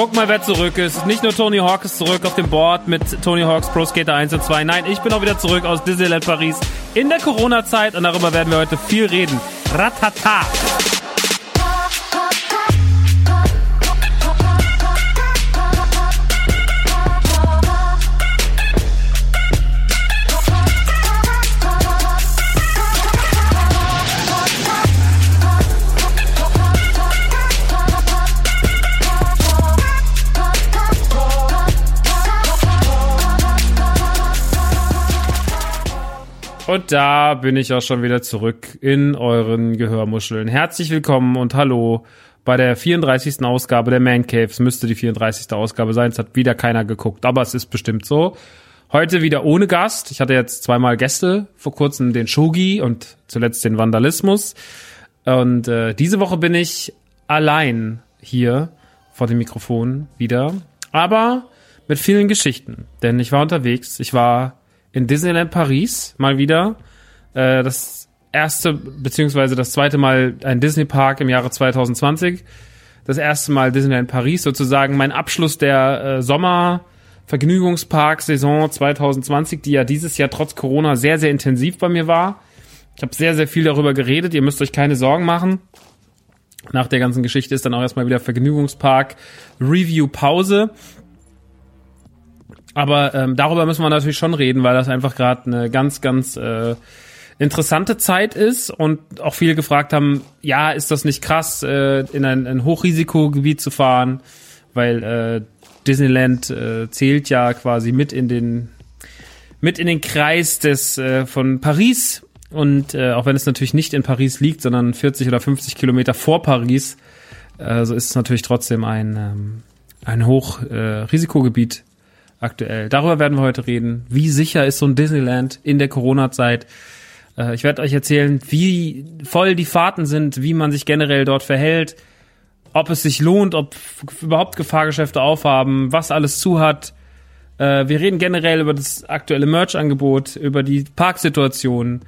Guck mal, wer zurück ist. Nicht nur Tony Hawk ist zurück auf dem Board mit Tony Hawks Pro Skater 1 und 2. Nein, ich bin auch wieder zurück aus Disneyland Paris in der Corona-Zeit und darüber werden wir heute viel reden. Ratata! Und da bin ich auch schon wieder zurück in euren Gehörmuscheln. Herzlich willkommen und hallo bei der 34. Ausgabe der Man Cave. Es müsste die 34. Ausgabe sein. Es hat wieder keiner geguckt, aber es ist bestimmt so. Heute wieder ohne Gast. Ich hatte jetzt zweimal Gäste, vor kurzem den Shogi und zuletzt den Vandalismus. Und äh, diese Woche bin ich allein hier vor dem Mikrofon wieder. Aber mit vielen Geschichten. Denn ich war unterwegs. Ich war in Disneyland Paris mal wieder. Äh, das erste beziehungsweise das zweite Mal ein Disney Park im Jahre 2020. Das erste Mal Disneyland Paris sozusagen mein Abschluss der äh, Sommer Vergnügungspark Saison 2020, die ja dieses Jahr trotz Corona sehr sehr intensiv bei mir war. Ich habe sehr sehr viel darüber geredet. Ihr müsst euch keine Sorgen machen. Nach der ganzen Geschichte ist dann auch erstmal wieder Vergnügungspark Review Pause. Aber ähm, darüber müssen wir natürlich schon reden, weil das einfach gerade eine ganz, ganz äh, interessante Zeit ist und auch viele gefragt haben, ja, ist das nicht krass, äh, in ein, ein Hochrisikogebiet zu fahren, weil äh, Disneyland äh, zählt ja quasi mit in den mit in den Kreis des äh, von Paris. Und äh, auch wenn es natürlich nicht in Paris liegt, sondern 40 oder 50 Kilometer vor Paris, äh, so ist es natürlich trotzdem ein ähm, ein Hochrisikogebiet aktuell. Darüber werden wir heute reden. Wie sicher ist so ein Disneyland in der Corona-Zeit? Äh, ich werde euch erzählen, wie voll die Fahrten sind, wie man sich generell dort verhält, ob es sich lohnt, ob überhaupt Gefahrgeschäfte aufhaben, was alles zu hat. Äh, wir reden generell über das aktuelle Merch-Angebot, über die Parksituation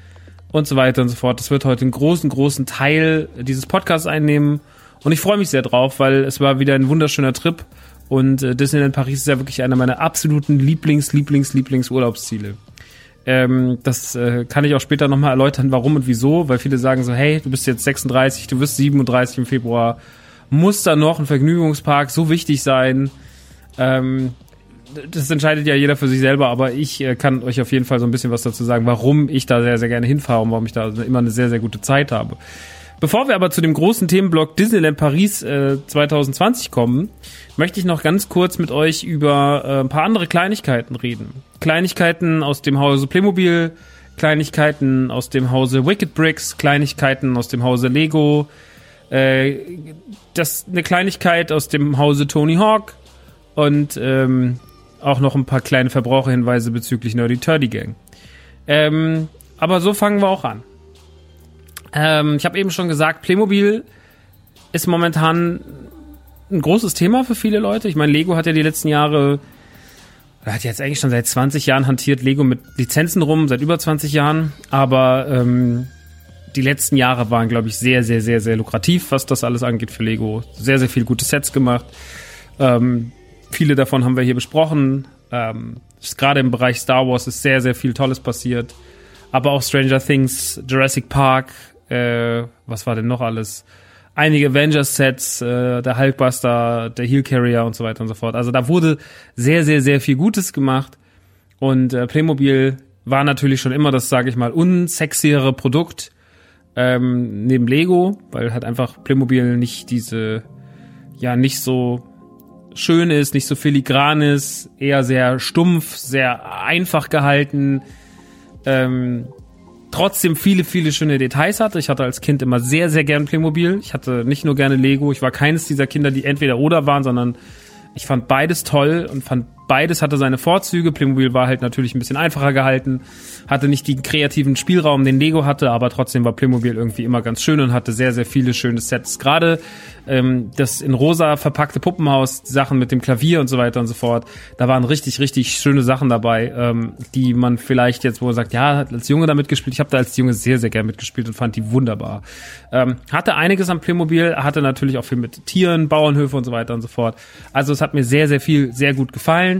und so weiter und so fort. Das wird heute einen großen, großen Teil dieses Podcasts einnehmen. Und ich freue mich sehr drauf, weil es war wieder ein wunderschöner Trip. Und äh, Disneyland Paris ist ja wirklich einer meiner absoluten Lieblings, Lieblings, Lieblings Urlaubsziele. Ähm, das äh, kann ich auch später nochmal erläutern, warum und wieso, weil viele sagen so, hey, du bist jetzt 36, du wirst 37 im Februar, muss da noch ein Vergnügungspark so wichtig sein? Ähm, das entscheidet ja jeder für sich selber, aber ich äh, kann euch auf jeden Fall so ein bisschen was dazu sagen, warum ich da sehr, sehr gerne hinfahre und warum ich da immer eine sehr, sehr gute Zeit habe. Bevor wir aber zu dem großen Themenblock Disneyland Paris äh, 2020 kommen, möchte ich noch ganz kurz mit euch über äh, ein paar andere Kleinigkeiten reden. Kleinigkeiten aus dem Hause Playmobil, Kleinigkeiten aus dem Hause Wicked Bricks, Kleinigkeiten aus dem Hause Lego, äh, das eine Kleinigkeit aus dem Hause Tony Hawk und ähm, auch noch ein paar kleine Verbraucherhinweise bezüglich Nerdy Turdy Gang. Ähm, aber so fangen wir auch an. Ähm, ich habe eben schon gesagt, Playmobil ist momentan ein großes Thema für viele Leute. Ich meine, Lego hat ja die letzten Jahre, hat jetzt eigentlich schon seit 20 Jahren hantiert Lego mit Lizenzen rum, seit über 20 Jahren. Aber ähm, die letzten Jahre waren, glaube ich, sehr, sehr, sehr, sehr lukrativ, was das alles angeht für Lego. Sehr, sehr viele gute Sets gemacht. Ähm, viele davon haben wir hier besprochen. Ähm, Gerade im Bereich Star Wars ist sehr, sehr viel Tolles passiert. Aber auch Stranger Things, Jurassic Park, äh, was war denn noch alles? Einige Avengers-Sets, äh, der Hulkbuster, der Heel Carrier und so weiter und so fort. Also da wurde sehr, sehr, sehr viel Gutes gemacht. Und äh, Playmobil war natürlich schon immer das, sage ich mal, unsexiere Produkt ähm, neben Lego, weil halt einfach Playmobil nicht diese, ja, nicht so schön ist, nicht so filigran ist, eher sehr stumpf, sehr einfach gehalten. Ähm, trotzdem viele, viele schöne Details hatte. Ich hatte als Kind immer sehr, sehr gern Playmobil. Ich hatte nicht nur gerne Lego. Ich war keines dieser Kinder, die entweder oder waren, sondern ich fand beides toll und fand beides hatte seine Vorzüge. Playmobil war halt natürlich ein bisschen einfacher gehalten, hatte nicht den kreativen Spielraum, den Lego hatte, aber trotzdem war Playmobil irgendwie immer ganz schön und hatte sehr, sehr viele schöne Sets. Gerade ähm, das in rosa verpackte Puppenhaus, Sachen mit dem Klavier und so weiter und so fort, da waren richtig, richtig schöne Sachen dabei, ähm, die man vielleicht jetzt, wo man sagt, ja, als Junge damit gespielt. Ich habe da als Junge sehr, sehr gern mitgespielt und fand die wunderbar. Ähm, hatte einiges am Playmobil, hatte natürlich auch viel mit Tieren, Bauernhöfe und so weiter und so fort. Also es hat mir sehr, sehr viel, sehr gut gefallen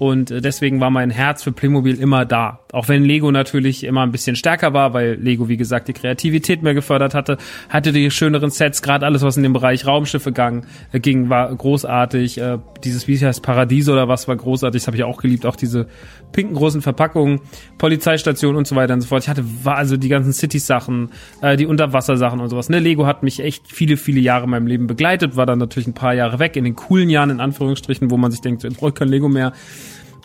und äh, deswegen war mein Herz für Playmobil immer da. Auch wenn Lego natürlich immer ein bisschen stärker war, weil Lego, wie gesagt, die Kreativität mehr gefördert hatte, hatte die schöneren Sets, gerade alles, was in dem Bereich Raumschiffe gang, äh, ging, war großartig. Äh, dieses, wie heißt, Paradies oder was, war großartig. Das habe ich auch geliebt. Auch diese pinken großen Verpackungen, Polizeistation und so weiter und so fort. Ich hatte war also die ganzen Cities-Sachen, äh, die Unterwassersachen und sowas. Ne, Lego hat mich echt viele, viele Jahre in meinem Leben begleitet, war dann natürlich ein paar Jahre weg, in den coolen Jahren, in Anführungsstrichen, wo man sich denkt, ich brauche kein Lego mehr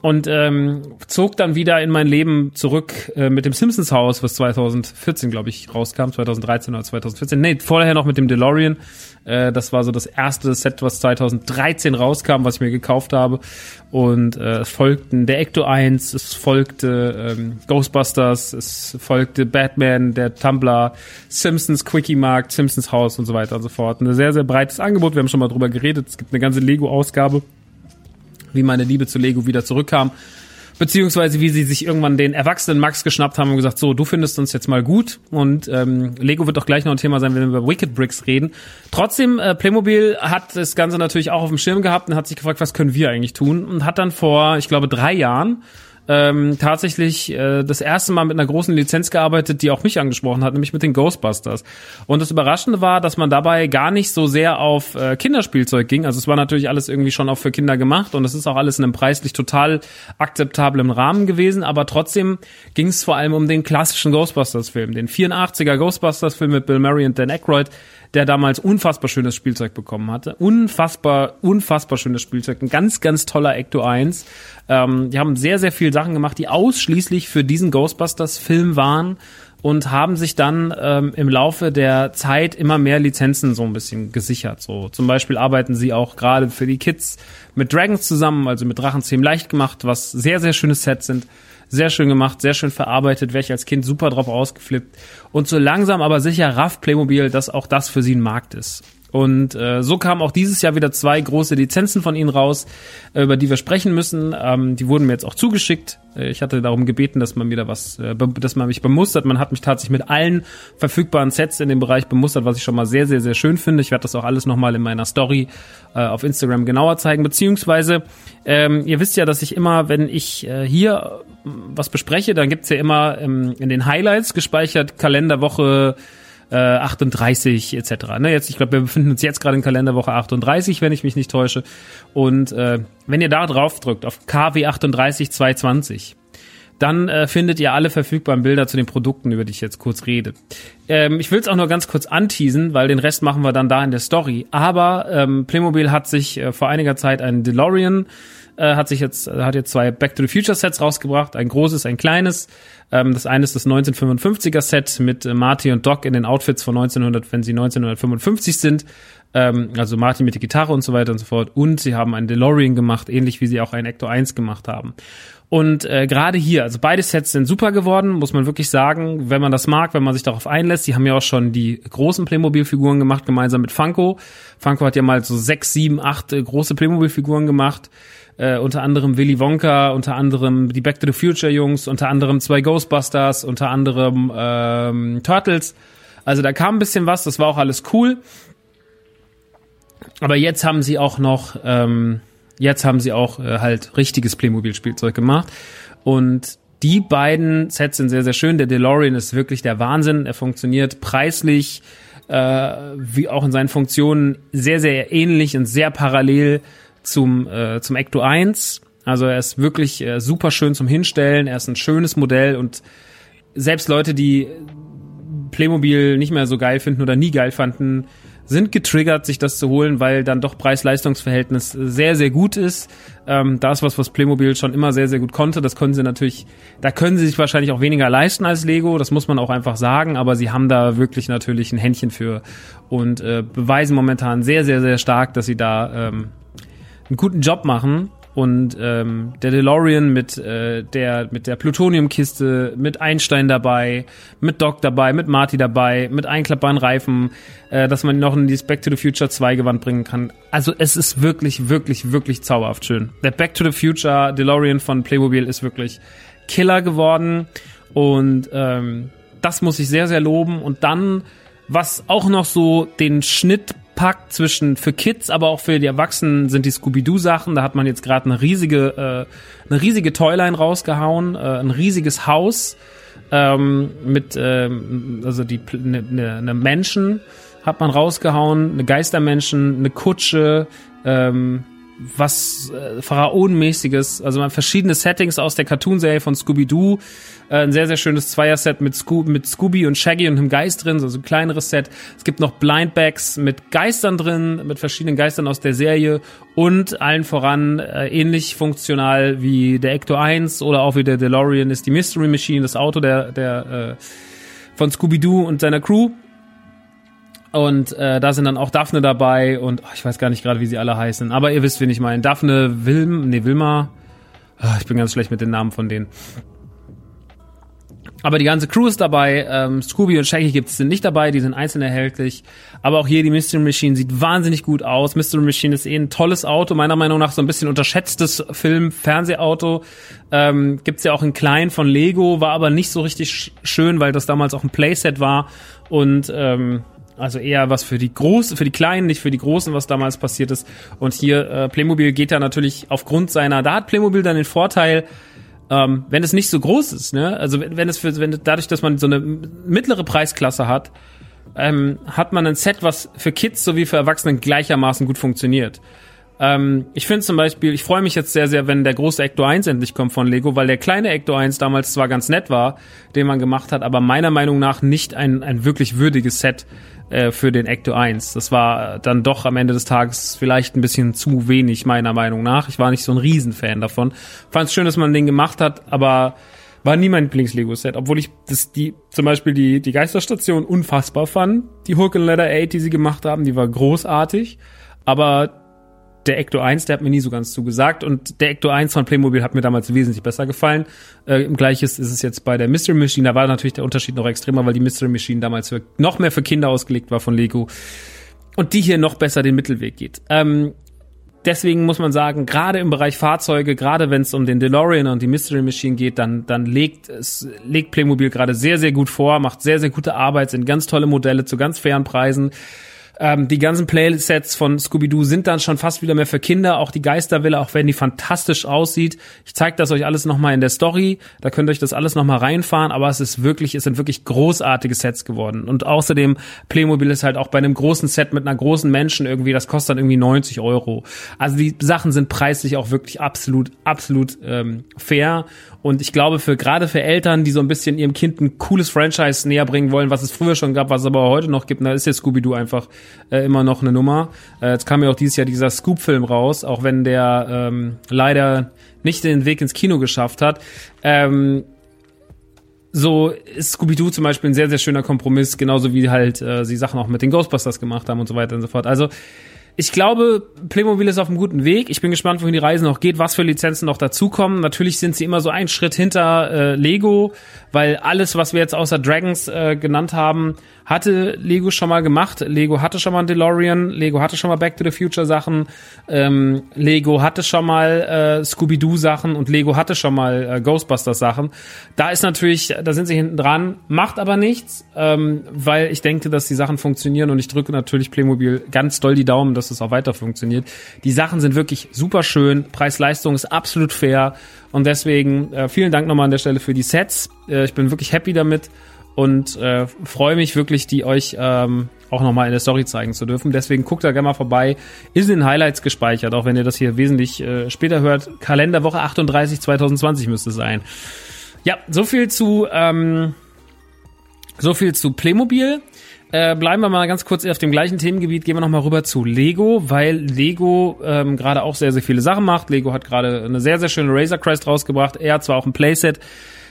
und ähm, zog dann wieder in mein Leben zurück äh, mit dem Simpsons Haus, was 2014, glaube ich, rauskam, 2013 oder 2014. Nee, vorher noch mit dem DeLorean. Äh, das war so das erste Set, was 2013 rauskam, was ich mir gekauft habe. Und äh, es folgten der Ecto 1, es folgte ähm, Ghostbusters, es folgte Batman, der Tumblr, Simpsons Quickie Markt, Simpsons Haus und so weiter und so fort. Ein sehr, sehr breites Angebot. Wir haben schon mal drüber geredet. Es gibt eine ganze Lego-Ausgabe wie meine Liebe zu Lego wieder zurückkam. Beziehungsweise wie sie sich irgendwann den erwachsenen Max geschnappt haben und gesagt, so, du findest uns jetzt mal gut. Und ähm, Lego wird auch gleich noch ein Thema sein, wenn wir über Wicked Bricks reden. Trotzdem, äh, Playmobil hat das Ganze natürlich auch auf dem Schirm gehabt und hat sich gefragt, was können wir eigentlich tun? Und hat dann vor, ich glaube, drei Jahren ähm, tatsächlich äh, das erste Mal mit einer großen Lizenz gearbeitet, die auch mich angesprochen hat, nämlich mit den Ghostbusters. Und das Überraschende war, dass man dabei gar nicht so sehr auf äh, Kinderspielzeug ging. Also es war natürlich alles irgendwie schon auch für Kinder gemacht und es ist auch alles in einem preislich total akzeptablen Rahmen gewesen, aber trotzdem ging es vor allem um den klassischen Ghostbusters-Film, den 84er Ghostbusters-Film mit Bill Murray und Dan Aykroyd, der damals unfassbar schönes Spielzeug bekommen hatte. Unfassbar, unfassbar schönes Spielzeug. Ein ganz, ganz toller Ecto 1. Ähm, die haben sehr, sehr viele Sachen gemacht, die ausschließlich für diesen Ghostbusters-Film waren und haben sich dann ähm, im Laufe der Zeit immer mehr Lizenzen so ein bisschen gesichert. So zum Beispiel arbeiten sie auch gerade für die Kids mit Dragons zusammen, also mit Drachenzähmen leicht gemacht, was sehr, sehr schöne Sets sind Sehr schön gemacht, sehr schön verarbeitet, wäre ich als Kind super drauf ausgeflippt. Und so langsam aber sicher rafft Playmobil, dass auch das für sie ein Markt ist. Und äh, so kamen auch dieses Jahr wieder zwei große Lizenzen von ihnen raus, äh, über die wir sprechen müssen. Ähm, die wurden mir jetzt auch zugeschickt. Äh, ich hatte darum gebeten, dass man da was, äh, dass man mich bemustert. Man hat mich tatsächlich mit allen verfügbaren Sets in dem Bereich bemustert, was ich schon mal sehr, sehr, sehr schön finde. Ich werde das auch alles nochmal in meiner Story äh, auf Instagram genauer zeigen. Beziehungsweise, ähm, ihr wisst ja, dass ich immer, wenn ich äh, hier was bespreche, dann gibt's ja immer ähm, in den Highlights gespeichert Kalenderwoche äh, 38 etc. Ne, jetzt, ich glaube, wir befinden uns jetzt gerade in Kalenderwoche 38, wenn ich mich nicht täusche. Und äh, wenn ihr da drauf drückt, auf KW 38 220, dann äh, findet ihr alle verfügbaren Bilder zu den Produkten, über die ich jetzt kurz rede. Ähm, ich will es auch nur ganz kurz anteasen, weil den Rest machen wir dann da in der Story. Aber ähm, Playmobil hat sich äh, vor einiger Zeit einen DeLorean äh, hat sich jetzt hat jetzt zwei Back to the Future Sets rausgebracht, ein großes, ein kleines. Ähm, das eine ist das 1955er Set mit äh, Marty und Doc in den Outfits von 1900, wenn sie 1955 sind. Ähm, also Marty mit der Gitarre und so weiter und so fort. Und sie haben einen DeLorean gemacht, ähnlich wie sie auch einen Ecto 1 gemacht haben. Und äh, gerade hier, also beide Sets sind super geworden, muss man wirklich sagen, wenn man das mag, wenn man sich darauf einlässt. Die haben ja auch schon die großen Playmobil-Figuren gemacht, gemeinsam mit Funko. Funko hat ja mal so sechs, sieben, acht äh, große Playmobil-Figuren gemacht äh, unter anderem Willy Wonka, unter anderem die Back to the Future Jungs, unter anderem zwei Ghostbusters, unter anderem ähm, Turtles. Also da kam ein bisschen was, das war auch alles cool. Aber jetzt haben sie auch noch, ähm, jetzt haben sie auch äh, halt richtiges Playmobil-Spielzeug gemacht. Und die beiden Sets sind sehr, sehr schön. Der DeLorean ist wirklich der Wahnsinn. Er funktioniert preislich, äh, wie auch in seinen Funktionen sehr, sehr ähnlich und sehr parallel zum, äh, zum Ecto 1. Also er ist wirklich äh, super schön zum Hinstellen. Er ist ein schönes Modell und selbst Leute, die Playmobil nicht mehr so geil finden oder nie geil fanden, sind getriggert, sich das zu holen, weil dann doch Preis-Leistungs-Verhältnis sehr, sehr gut ist. Ähm, das was, was Playmobil schon immer sehr, sehr gut konnte. Das können sie natürlich, da können sie sich wahrscheinlich auch weniger leisten als Lego, das muss man auch einfach sagen, aber sie haben da wirklich natürlich ein Händchen für und äh, beweisen momentan sehr, sehr, sehr stark, dass sie da ähm, einen guten Job machen und ähm, der DeLorean mit äh, der mit der Plutoniumkiste, mit Einstein dabei, mit Doc dabei, mit Marty dabei, mit einklappbaren Reifen, äh, dass man noch in die Back to the Future 2 Gewand bringen kann. Also es ist wirklich wirklich wirklich zauberhaft schön. Der Back to the Future DeLorean von Playmobil ist wirklich Killer geworden und ähm, das muss ich sehr sehr loben und dann was auch noch so den Schnitt packt zwischen für Kids, aber auch für die Erwachsenen sind die Scooby-Doo-Sachen. Da hat man jetzt gerade eine riesige, äh, eine riesige Toyline rausgehauen, äh, ein riesiges Haus ähm, mit, ähm, also die eine ne, ne Menschen hat man rausgehauen, eine Geistermenschen, eine Kutsche, ähm, was äh, Pharaonenmäßiges, also man verschiedene Settings aus der Cartoon-Serie von Scooby-Doo äh, ein sehr, sehr schönes Zweier-Set mit, Sco mit Scooby und Shaggy und einem Geist drin, also ein kleineres Set. Es gibt noch Blindbags mit Geistern drin, mit verschiedenen Geistern aus der Serie und allen voran äh, ähnlich funktional wie der Ecto 1 oder auch wie der DeLorean ist die Mystery Machine, das Auto der, der äh, von Scooby-Doo und seiner Crew. Und äh, da sind dann auch Daphne dabei und oh, ich weiß gar nicht gerade, wie sie alle heißen. Aber ihr wisst, wen ich meine. Daphne, Wilm, nee, Wilma. Oh, ich bin ganz schlecht mit den Namen von denen. Aber die ganze Crew ist dabei. Ähm, Scooby und Shaggy gibt's sind nicht dabei, die sind einzeln erhältlich. Aber auch hier die Mystery Machine sieht wahnsinnig gut aus. Mystery Machine ist eh ein tolles Auto, meiner Meinung nach so ein bisschen unterschätztes Film-Fernsehauto. Ähm, gibt's ja auch in klein von Lego, war aber nicht so richtig schön, weil das damals auch ein Playset war und ähm, also eher was für die großen, für die Kleinen, nicht für die Großen, was damals passiert ist. Und hier äh, Playmobil geht da natürlich aufgrund seiner, da hat Playmobil dann den Vorteil, ähm, wenn es nicht so groß ist, ne? Also wenn, wenn es für, wenn dadurch, dass man so eine mittlere Preisklasse hat, ähm, hat man ein Set, was für Kids sowie für Erwachsene gleichermaßen gut funktioniert. Ähm, ich finde zum Beispiel, ich freue mich jetzt sehr, sehr, wenn der große Ecto 1 endlich kommt von Lego, weil der kleine Ecto 1 damals zwar ganz nett war, den man gemacht hat, aber meiner Meinung nach nicht ein, ein wirklich würdiges Set äh, für den Ecto 1. Das war dann doch am Ende des Tages vielleicht ein bisschen zu wenig, meiner Meinung nach. Ich war nicht so ein Riesenfan davon. Fand es schön, dass man den gemacht hat, aber war nie mein Lieblings-Lego-Set, obwohl ich das, die, zum Beispiel die, die Geisterstation unfassbar fand. Die Hook and Letter 8, die sie gemacht haben, die war großartig. Aber der Ecto 1, der hat mir nie so ganz zugesagt und der Ecto 1 von Playmobil hat mir damals wesentlich besser gefallen. Äh, Gleiches ist es jetzt bei der Mystery Machine, da war natürlich der Unterschied noch extremer, weil die Mystery Machine damals für, noch mehr für Kinder ausgelegt war von Lego und die hier noch besser den Mittelweg geht. Ähm, deswegen muss man sagen, gerade im Bereich Fahrzeuge, gerade wenn es um den DeLorean und die Mystery Machine geht, dann, dann legt es, legt Playmobil gerade sehr, sehr gut vor, macht sehr, sehr gute Arbeit, sind ganz tolle Modelle zu ganz fairen Preisen. Ähm, die ganzen Playsets von Scooby-Doo sind dann schon fast wieder mehr für Kinder. Auch die Geisterwille, auch wenn die fantastisch aussieht. Ich zeige das euch alles nochmal in der Story. Da könnt ihr euch das alles nochmal reinfahren. Aber es ist wirklich, es sind wirklich großartige Sets geworden. Und außerdem, Playmobil ist halt auch bei einem großen Set mit einer großen Menschen irgendwie, das kostet dann irgendwie 90 Euro. Also die Sachen sind preislich auch wirklich absolut, absolut ähm, fair. Und ich glaube, für gerade für Eltern, die so ein bisschen ihrem Kind ein cooles Franchise näher bringen wollen, was es früher schon gab, was es aber heute noch gibt, da ist jetzt Scooby-Doo einfach äh, immer noch eine Nummer. Äh, jetzt kam ja auch dieses Jahr dieser Scoop-Film raus, auch wenn der ähm, leider nicht den Weg ins Kino geschafft hat. Ähm, so ist Scooby-Doo zum Beispiel ein sehr, sehr schöner Kompromiss, genauso wie halt äh, sie Sachen auch mit den Ghostbusters gemacht haben und so weiter und so fort. Also ich glaube, Playmobil ist auf einem guten Weg. Ich bin gespannt, wohin die Reise noch geht, was für Lizenzen noch dazukommen. Natürlich sind sie immer so einen Schritt hinter äh, Lego, weil alles, was wir jetzt außer Dragons äh, genannt haben, hatte Lego schon mal gemacht. Lego hatte schon mal einen DeLorean, Lego hatte schon mal Back to the Future Sachen, ähm, Lego hatte schon mal äh, Scooby-Doo Sachen und Lego hatte schon mal äh, Ghostbusters Sachen. Da ist natürlich, da sind sie hinten dran, macht aber nichts, ähm, weil ich denke, dass die Sachen funktionieren und ich drücke natürlich Playmobil ganz doll die Daumen, dass es auch weiter funktioniert. Die Sachen sind wirklich super schön, Preis-Leistung ist absolut fair und deswegen äh, vielen Dank nochmal an der Stelle für die Sets. Äh, ich bin wirklich happy damit und äh, freue mich wirklich, die euch ähm, auch nochmal in der Story zeigen zu dürfen. Deswegen guckt da gerne mal vorbei. Ist in den Highlights gespeichert, auch wenn ihr das hier wesentlich äh, später hört. Kalenderwoche 38 2020 müsste es sein. Ja, so viel zu ähm, so viel zu Playmobil. Äh, bleiben wir mal ganz kurz auf dem gleichen Themengebiet, gehen wir nochmal rüber zu Lego, weil Lego ähm, gerade auch sehr, sehr viele Sachen macht. Lego hat gerade eine sehr, sehr schöne Razor Crest rausgebracht. Er hat zwar auch ein Playset,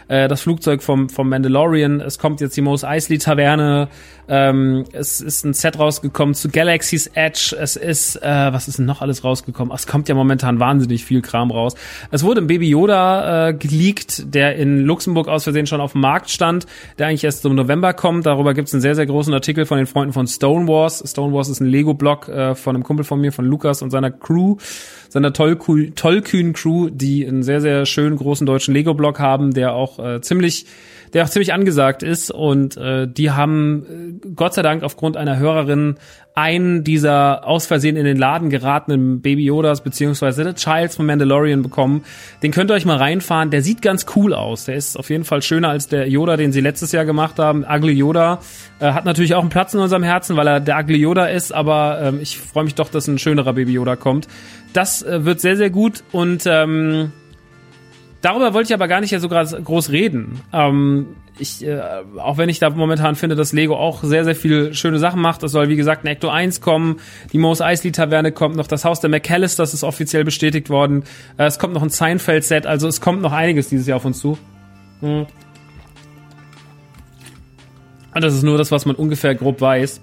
äh, das Flugzeug vom, vom Mandalorian. Es kommt jetzt die Mos Eisley Taverne. Ähm, es ist ein Set rausgekommen zu Galaxy's Edge. Es ist, äh, was ist denn noch alles rausgekommen? Ach, es kommt ja momentan wahnsinnig viel Kram raus. Es wurde ein Baby Yoda äh, geleakt, der in Luxemburg aus Versehen schon auf dem Markt stand, der eigentlich erst im November kommt. Darüber gibt es einen sehr, sehr großen Artikel von den Freunden von Stone Wars. Stone Wars ist ein Lego-Blog äh, von einem Kumpel von mir, von Lukas und seiner Crew seiner tollkühnen Crew, die einen sehr, sehr schönen großen deutschen Lego-Blog haben, der auch äh, ziemlich der auch ziemlich angesagt ist und äh, die haben äh, Gott sei Dank aufgrund einer Hörerin einen dieser aus Versehen in den Laden geratenen Baby Yodas beziehungsweise Childs von Mandalorian bekommen. Den könnt ihr euch mal reinfahren. Der sieht ganz cool aus. Der ist auf jeden Fall schöner als der Yoda, den sie letztes Jahr gemacht haben. Ugly Yoda äh, hat natürlich auch einen Platz in unserem Herzen, weil er der Ugly Yoda ist, aber ähm, ich freue mich doch, dass ein schönerer Baby Yoda kommt. Das äh, wird sehr, sehr gut und ähm, darüber wollte ich aber gar nicht ja so groß reden. Ähm, ich, äh, auch wenn ich da momentan finde, dass Lego auch sehr, sehr viele schöne Sachen macht. Es soll, wie gesagt, ein Ecto 1 kommen, die Mos Eisley Taverne kommt noch, das Haus der McAllisters ist offiziell bestätigt worden. Äh, es kommt noch ein Seinfeld-Set, also es kommt noch einiges dieses Jahr auf uns zu. Hm. Und das ist nur das, was man ungefähr grob weiß.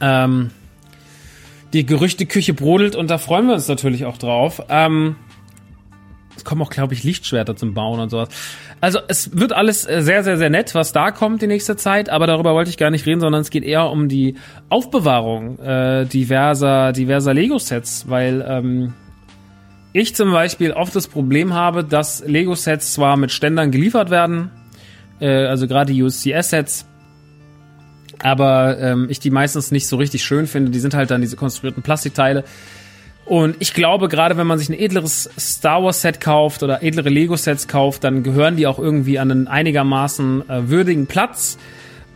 Ähm, die Gerüchteküche brodelt und da freuen wir uns natürlich auch drauf. Ähm, es kommen auch, glaube ich, Lichtschwerter zum Bauen und sowas. Also es wird alles äh, sehr, sehr, sehr nett, was da kommt die nächste Zeit, aber darüber wollte ich gar nicht reden, sondern es geht eher um die Aufbewahrung äh, diverser, diverser Lego-Sets, weil ähm, ich zum Beispiel oft das Problem habe, dass Lego-Sets zwar mit Ständern geliefert werden, äh, also gerade die USCS-Sets, aber ähm, ich die meistens nicht so richtig schön finde. Die sind halt dann diese konstruierten Plastikteile. Und ich glaube, gerade wenn man sich ein edleres Star Wars Set kauft oder edlere Lego Sets kauft, dann gehören die auch irgendwie an einen einigermaßen äh, würdigen Platz.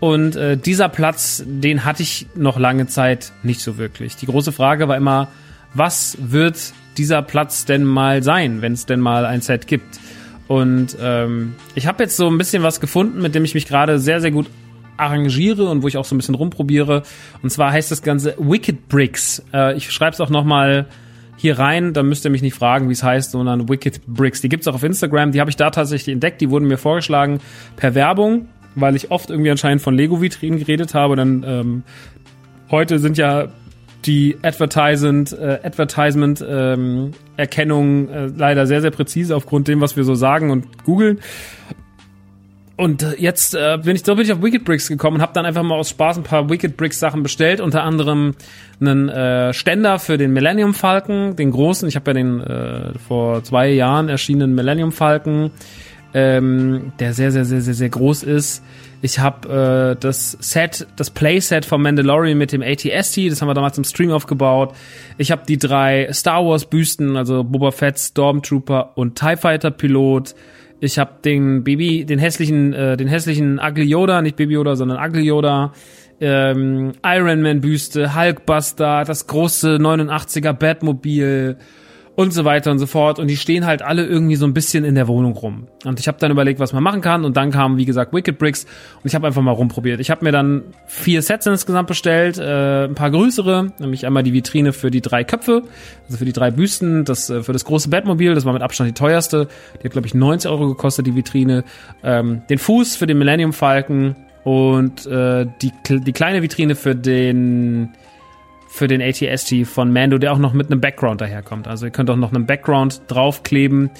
Und äh, dieser Platz, den hatte ich noch lange Zeit nicht so wirklich. Die große Frage war immer, was wird dieser Platz denn mal sein, wenn es denn mal ein Set gibt? Und ähm, ich habe jetzt so ein bisschen was gefunden, mit dem ich mich gerade sehr, sehr gut arrangiere und wo ich auch so ein bisschen rumprobiere. Und zwar heißt das Ganze Wicked Bricks. Äh, ich schreibe es auch nochmal hier rein, da müsst ihr mich nicht fragen, wie es heißt, sondern Wicked Bricks. Die gibt's auch auf Instagram, die habe ich da tatsächlich entdeckt, die wurden mir vorgeschlagen per Werbung, weil ich oft irgendwie anscheinend von Lego-Vitrinen geredet habe. Dann ähm, heute sind ja die Advertisement, äh, Advertisement ähm, äh, leider sehr, sehr präzise aufgrund dem, was wir so sagen und googeln. Und äh, jetzt äh, bin ich, so bin ich auf Wicked Bricks gekommen und habe dann einfach mal aus Spaß ein paar Wicked Bricks Sachen bestellt, unter anderem einen äh, Ständer für den Millennium Falcon, den großen. Ich habe ja den äh, vor zwei Jahren erschienenen Millennium Falcon, ähm, der sehr, sehr, sehr, sehr, sehr groß ist. Ich habe äh, das Set, das Playset vom Mandalorian mit dem ATST, das haben wir damals im Stream aufgebaut. Ich habe die drei Star Wars Büsten, also Boba Fett, Stormtrooper und TIE Fighter Pilot. Ich habe den Baby, den hässlichen, äh, den hässlichen Ugly Yoda, nicht Baby Yoda, sondern Ugly Yoda. Ähm, Iron Man Büste, Hulkbuster, das große 89er Batmobil und so weiter und so fort. Und die stehen halt alle irgendwie so ein bisschen in der Wohnung rum. Und ich habe dann überlegt, was man machen kann. Und dann kamen, wie gesagt, Wicked Bricks. Und ich habe einfach mal rumprobiert. Ich habe mir dann vier Sets insgesamt bestellt, äh, ein paar größere, nämlich einmal die Vitrine für die drei Köpfe, also für die drei Büsten, das äh, für das große Batmobil, das war mit Abstand die teuerste. Die hat, glaube ich, 90 Euro gekostet, die Vitrine. Ähm, den Fuß für den Millennium Falcon und äh, die, die kleine Vitrine für den für den ATST von Mando, der auch noch mit einem Background daherkommt. Also ihr könnt auch noch einen Background draufkleben,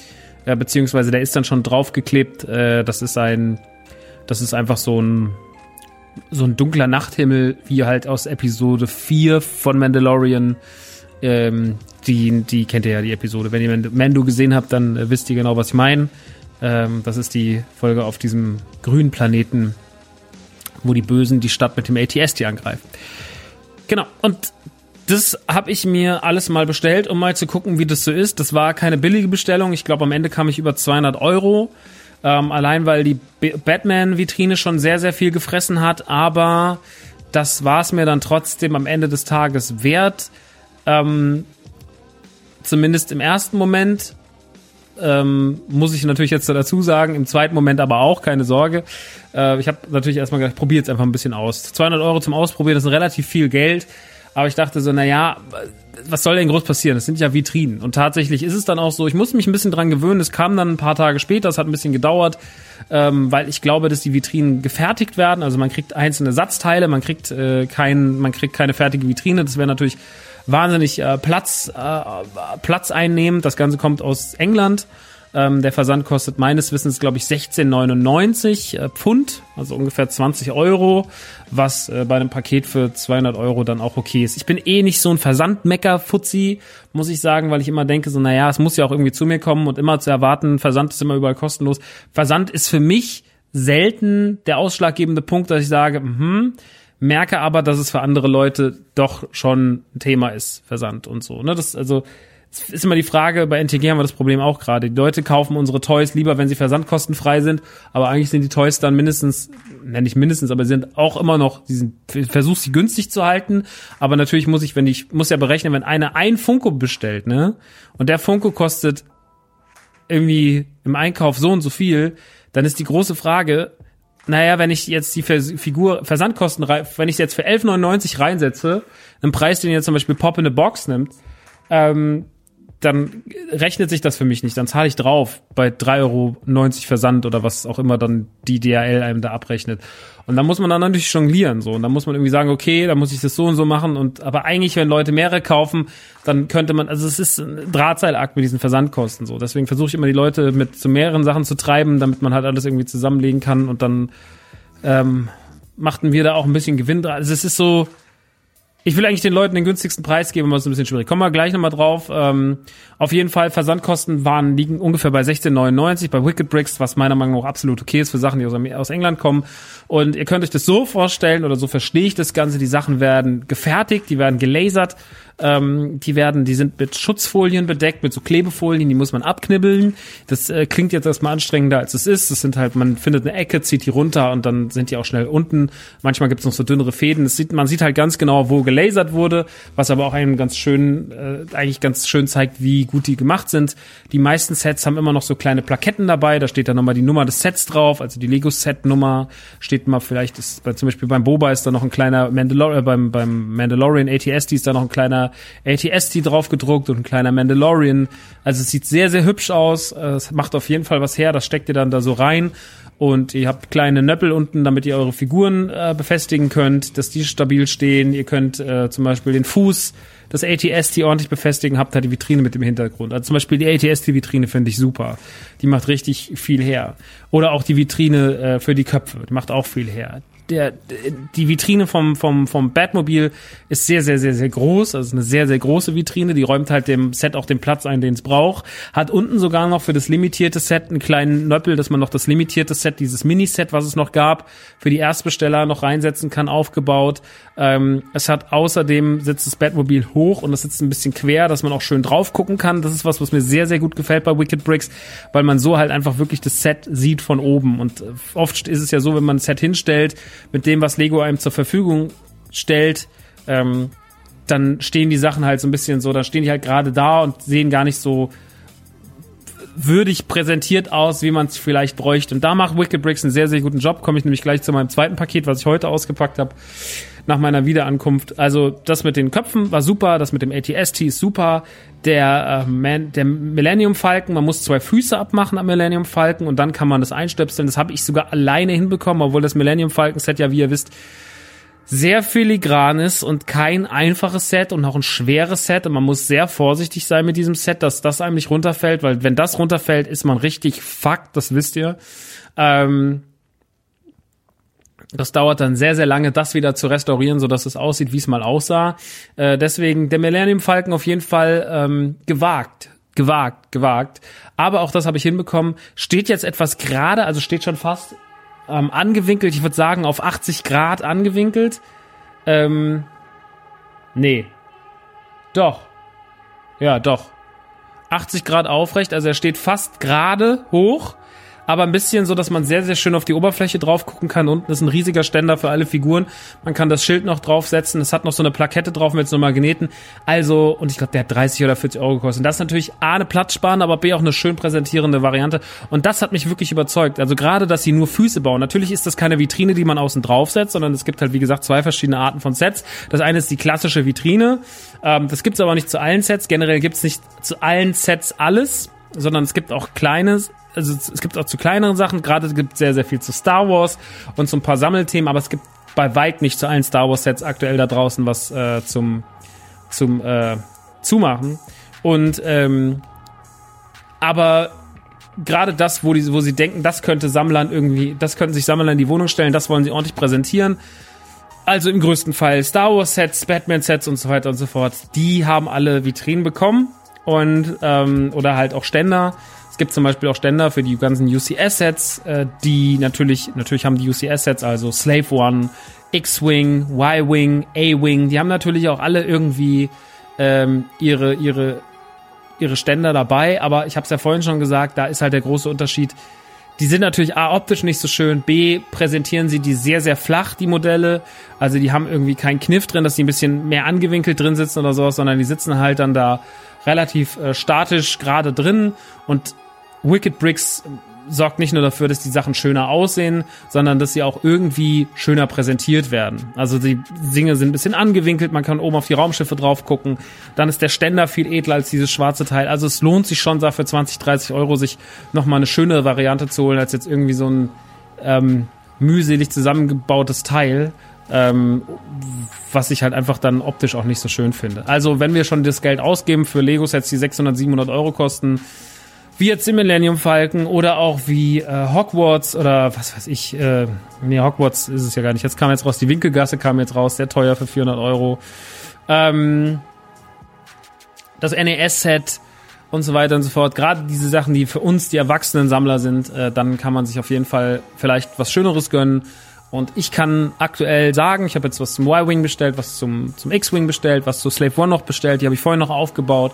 äh, beziehungsweise der ist dann schon draufgeklebt. Äh, das ist ein, das ist einfach so ein, so ein dunkler Nachthimmel, wie halt aus Episode 4 von Mandalorian. Ähm, die, die kennt ihr ja, die Episode. Wenn ihr Mando gesehen habt, dann äh, wisst ihr genau, was ich meine. Ähm, das ist die Folge auf diesem grünen Planeten, wo die Bösen die Stadt mit dem ATST angreifen. Genau. Und das habe ich mir alles mal bestellt, um mal zu gucken, wie das so ist. Das war keine billige Bestellung. Ich glaube, am Ende kam ich über 200 Euro. Ähm, allein weil die Batman-Vitrine schon sehr, sehr viel gefressen hat. Aber das war es mir dann trotzdem am Ende des Tages wert. Ähm, zumindest im ersten Moment. Ähm, muss ich natürlich jetzt dazu sagen, im zweiten Moment aber auch, keine Sorge. Äh, ich habe natürlich erstmal gedacht, probiere jetzt einfach ein bisschen aus. 200 Euro zum Ausprobieren, das ist relativ viel Geld. Aber ich dachte so, na ja, was soll denn groß passieren? Das sind ja Vitrinen. Und tatsächlich ist es dann auch so, ich muss mich ein bisschen dran gewöhnen. Es kam dann ein paar Tage später, es hat ein bisschen gedauert, ähm, weil ich glaube, dass die Vitrinen gefertigt werden. Also man kriegt einzelne Satzteile, man kriegt, äh, kein, man kriegt keine fertige Vitrine. Das wäre natürlich wahnsinnig äh, Platz, äh, Platz einnehmen. Das Ganze kommt aus England. Ähm, der Versand kostet meines Wissens, glaube ich, 16,99 äh, Pfund, also ungefähr 20 Euro, was äh, bei einem Paket für 200 Euro dann auch okay ist. Ich bin eh nicht so ein Versandmecker-Fuzzi, muss ich sagen, weil ich immer denke, so, naja, es muss ja auch irgendwie zu mir kommen und immer zu erwarten, Versand ist immer überall kostenlos. Versand ist für mich selten der ausschlaggebende Punkt, dass ich sage, hm, merke aber, dass es für andere Leute doch schon ein Thema ist, Versand und so. Ne? Das, also es ist immer die Frage, bei NTG haben wir das Problem auch gerade. Die Leute kaufen unsere Toys lieber, wenn sie versandkostenfrei sind, aber eigentlich sind die Toys dann mindestens, nenne ich mindestens, aber sind auch immer noch, die sind, versuch sie günstig zu halten, aber natürlich muss ich, wenn ich, muss ja berechnen, wenn einer ein Funko bestellt, ne, und der Funko kostet irgendwie im Einkauf so und so viel, dann ist die große Frage, naja, wenn ich jetzt die Figur Versandkosten, wenn ich jetzt für 11,99 reinsetze, einen Preis, den ihr zum Beispiel Pop in a Box nimmt, ähm, dann rechnet sich das für mich nicht. Dann zahle ich drauf bei 3,90 Euro Versand oder was auch immer dann die DRL einem da abrechnet. Und dann muss man dann natürlich jonglieren so. Und dann muss man irgendwie sagen, okay, dann muss ich das so und so machen. Und aber eigentlich, wenn Leute mehrere kaufen, dann könnte man, also es ist ein Drahtseilakt mit diesen Versandkosten so. Deswegen versuche ich immer die Leute mit zu mehreren Sachen zu treiben, damit man halt alles irgendwie zusammenlegen kann und dann ähm, machten wir da auch ein bisschen Gewinn. Also es ist so, ich will eigentlich den Leuten den günstigsten Preis geben, aber es ist ein bisschen schwierig. Kommen wir gleich nochmal drauf. Ähm, auf jeden Fall, Versandkosten waren, liegen ungefähr bei 16,99 bei Wicked Bricks, was meiner Meinung nach absolut okay ist für Sachen, die aus, aus England kommen. Und ihr könnt euch das so vorstellen, oder so verstehe ich das Ganze, die Sachen werden gefertigt, die werden gelasert ähm, die werden, die sind mit Schutzfolien bedeckt, mit so Klebefolien, die muss man abknibbeln. Das äh, klingt jetzt erstmal anstrengender, als es ist. Das sind halt, man findet eine Ecke, zieht die runter und dann sind die auch schnell unten. Manchmal gibt's noch so dünnere Fäden. Das sieht, man sieht halt ganz genau, wo gelasert wurde, was aber auch einem ganz schön, äh, eigentlich ganz schön zeigt, wie gut die gemacht sind. Die meisten Sets haben immer noch so kleine Plaketten dabei. Da steht dann nochmal die Nummer des Sets drauf, also die Lego-Set-Nummer steht mal vielleicht, ist, bei, zum Beispiel beim Boba ist da noch ein kleiner Mandalor äh, beim, beim Mandalorian ATS, die ist da noch ein kleiner kleiner ATST drauf gedruckt und ein kleiner Mandalorian. Also es sieht sehr, sehr hübsch aus. Äh, es macht auf jeden Fall was her. Das steckt ihr dann da so rein. Und ihr habt kleine Nöppel unten, damit ihr eure Figuren äh, befestigen könnt, dass die stabil stehen. Ihr könnt äh, zum Beispiel den Fuß das ATST ordentlich befestigen, habt da die Vitrine mit dem Hintergrund. Also zum Beispiel die ATST-Vitrine finde ich super. Die macht richtig viel her. Oder auch die Vitrine äh, für die Köpfe, die macht auch viel her der, die Vitrine vom, vom, vom Batmobil ist sehr, sehr, sehr, sehr groß. Also eine sehr, sehr große Vitrine. Die räumt halt dem Set auch den Platz ein, den es braucht. Hat unten sogar noch für das limitierte Set einen kleinen Nöppel, dass man noch das limitierte Set, dieses Miniset, was es noch gab, für die Erstbesteller noch reinsetzen kann, aufgebaut. Ähm, es hat außerdem sitzt das Batmobil hoch und es sitzt ein bisschen quer, dass man auch schön drauf gucken kann. Das ist was, was mir sehr, sehr gut gefällt bei Wicked Bricks, weil man so halt einfach wirklich das Set sieht von oben. Und oft ist es ja so, wenn man ein Set hinstellt, mit dem, was Lego einem zur Verfügung stellt, ähm, dann stehen die Sachen halt so ein bisschen so, dann stehen die halt gerade da und sehen gar nicht so würdig präsentiert aus, wie man es vielleicht bräuchte. Und da macht Wicked Bricks einen sehr, sehr guten Job. Komme ich nämlich gleich zu meinem zweiten Paket, was ich heute ausgepackt habe, nach meiner Wiederankunft. Also das mit den Köpfen war super, das mit dem ATST ist super. Der, äh, Man, der Millennium Falken, man muss zwei Füße abmachen am Millennium Falken und dann kann man das einstöpseln. Das habe ich sogar alleine hinbekommen, obwohl das Millennium Falken Set ja, wie ihr wisst, sehr filigran ist und kein einfaches Set und auch ein schweres Set und man muss sehr vorsichtig sein mit diesem Set, dass das einem nicht runterfällt, weil wenn das runterfällt, ist man richtig fucked, das wisst ihr. Ähm, das dauert dann sehr, sehr lange, das wieder zu restaurieren, so dass es aussieht, wie es mal aussah. Äh, deswegen der Millennium Falken auf jeden Fall ähm, gewagt, gewagt, gewagt. Aber auch das habe ich hinbekommen. Steht jetzt etwas gerade, also steht schon fast ähm, angewinkelt. Ich würde sagen auf 80 Grad angewinkelt. Ähm, nee. Doch. Ja, doch. 80 Grad aufrecht, also er steht fast gerade hoch aber ein bisschen so, dass man sehr, sehr schön auf die Oberfläche drauf gucken kann. Unten ist ein riesiger Ständer für alle Figuren. Man kann das Schild noch draufsetzen. Es hat noch so eine Plakette drauf mit so Magneten. Also, und ich glaube, der hat 30 oder 40 Euro gekostet. Und das ist natürlich A, eine Platzsparende, aber B, auch eine schön präsentierende Variante. Und das hat mich wirklich überzeugt. Also gerade, dass sie nur Füße bauen. Natürlich ist das keine Vitrine, die man außen draufsetzt, sondern es gibt halt, wie gesagt, zwei verschiedene Arten von Sets. Das eine ist die klassische Vitrine. Ähm, das gibt's aber nicht zu allen Sets. Generell gibt's nicht zu allen Sets alles sondern es gibt auch kleines also es gibt auch zu kleineren Sachen, gerade gibt sehr, sehr viel zu Star Wars und so ein paar Sammelthemen, aber es gibt bei weit nicht zu allen Star Wars Sets aktuell da draußen was äh, zum, zum äh, Zumachen. Und ähm, aber gerade das, wo, die, wo sie denken, das könnte Sammlern irgendwie, das könnten sich Sammler in die Wohnung stellen, das wollen sie ordentlich präsentieren. Also im größten Fall Star Wars Sets, Batman Sets und so weiter und so fort. Die haben alle Vitrinen bekommen und ähm, oder halt auch Ständer gibt zum Beispiel auch Ständer für die ganzen UCS-Sets, äh, die natürlich, natürlich haben die UCS-Sets, also Slave One, X-Wing, Y-Wing, A-Wing, die haben natürlich auch alle irgendwie ähm, ihre, ihre, ihre Ständer dabei, aber ich habe es ja vorhin schon gesagt, da ist halt der große Unterschied. Die sind natürlich A, optisch nicht so schön, B, präsentieren sie die sehr, sehr flach, die Modelle. Also die haben irgendwie keinen Kniff drin, dass die ein bisschen mehr angewinkelt drin sitzen oder sowas, sondern die sitzen halt dann da relativ äh, statisch gerade drin und Wicked Bricks sorgt nicht nur dafür, dass die Sachen schöner aussehen, sondern dass sie auch irgendwie schöner präsentiert werden. Also die Dinge sind ein bisschen angewinkelt, man kann oben auf die Raumschiffe drauf gucken. Dann ist der Ständer viel edler als dieses schwarze Teil. Also es lohnt sich schon dafür 20, 30 Euro sich nochmal eine schönere Variante zu holen, als jetzt irgendwie so ein ähm, mühselig zusammengebautes Teil. Ähm, was ich halt einfach dann optisch auch nicht so schön finde. Also wenn wir schon das Geld ausgeben für Lego-Sets, die 600, 700 Euro kosten, wie jetzt im Millennium Falcon oder auch wie äh, Hogwarts oder was weiß ich, äh, nee, Hogwarts ist es ja gar nicht. Jetzt kam jetzt raus, die Winkelgasse kam jetzt raus, sehr teuer für 400 Euro. Ähm, das NES-Set und so weiter und so fort. Gerade diese Sachen, die für uns die erwachsenen Sammler sind, äh, dann kann man sich auf jeden Fall vielleicht was Schöneres gönnen. Und ich kann aktuell sagen, ich habe jetzt was zum Y-Wing bestellt, was zum, zum X-Wing bestellt, was zu Slave One noch bestellt, die habe ich vorhin noch aufgebaut.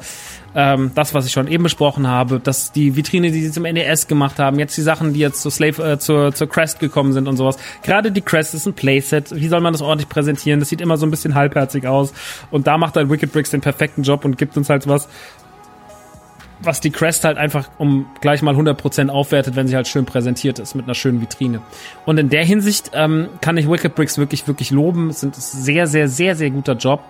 Ähm, das, was ich schon eben besprochen habe, dass die Vitrine, die sie zum NES gemacht haben, jetzt die Sachen, die jetzt zur Slave, äh, zur, zur Crest gekommen sind und sowas. Gerade die Crest ist ein Playset. Wie soll man das ordentlich präsentieren? Das sieht immer so ein bisschen halbherzig aus. Und da macht halt Wicked Bricks den perfekten Job und gibt uns halt was, was die Crest halt einfach um gleich mal 100% aufwertet, wenn sie halt schön präsentiert ist mit einer schönen Vitrine. Und in der Hinsicht ähm, kann ich Wicked Bricks wirklich, wirklich loben. Es ist ein sehr, sehr, sehr, sehr guter Job.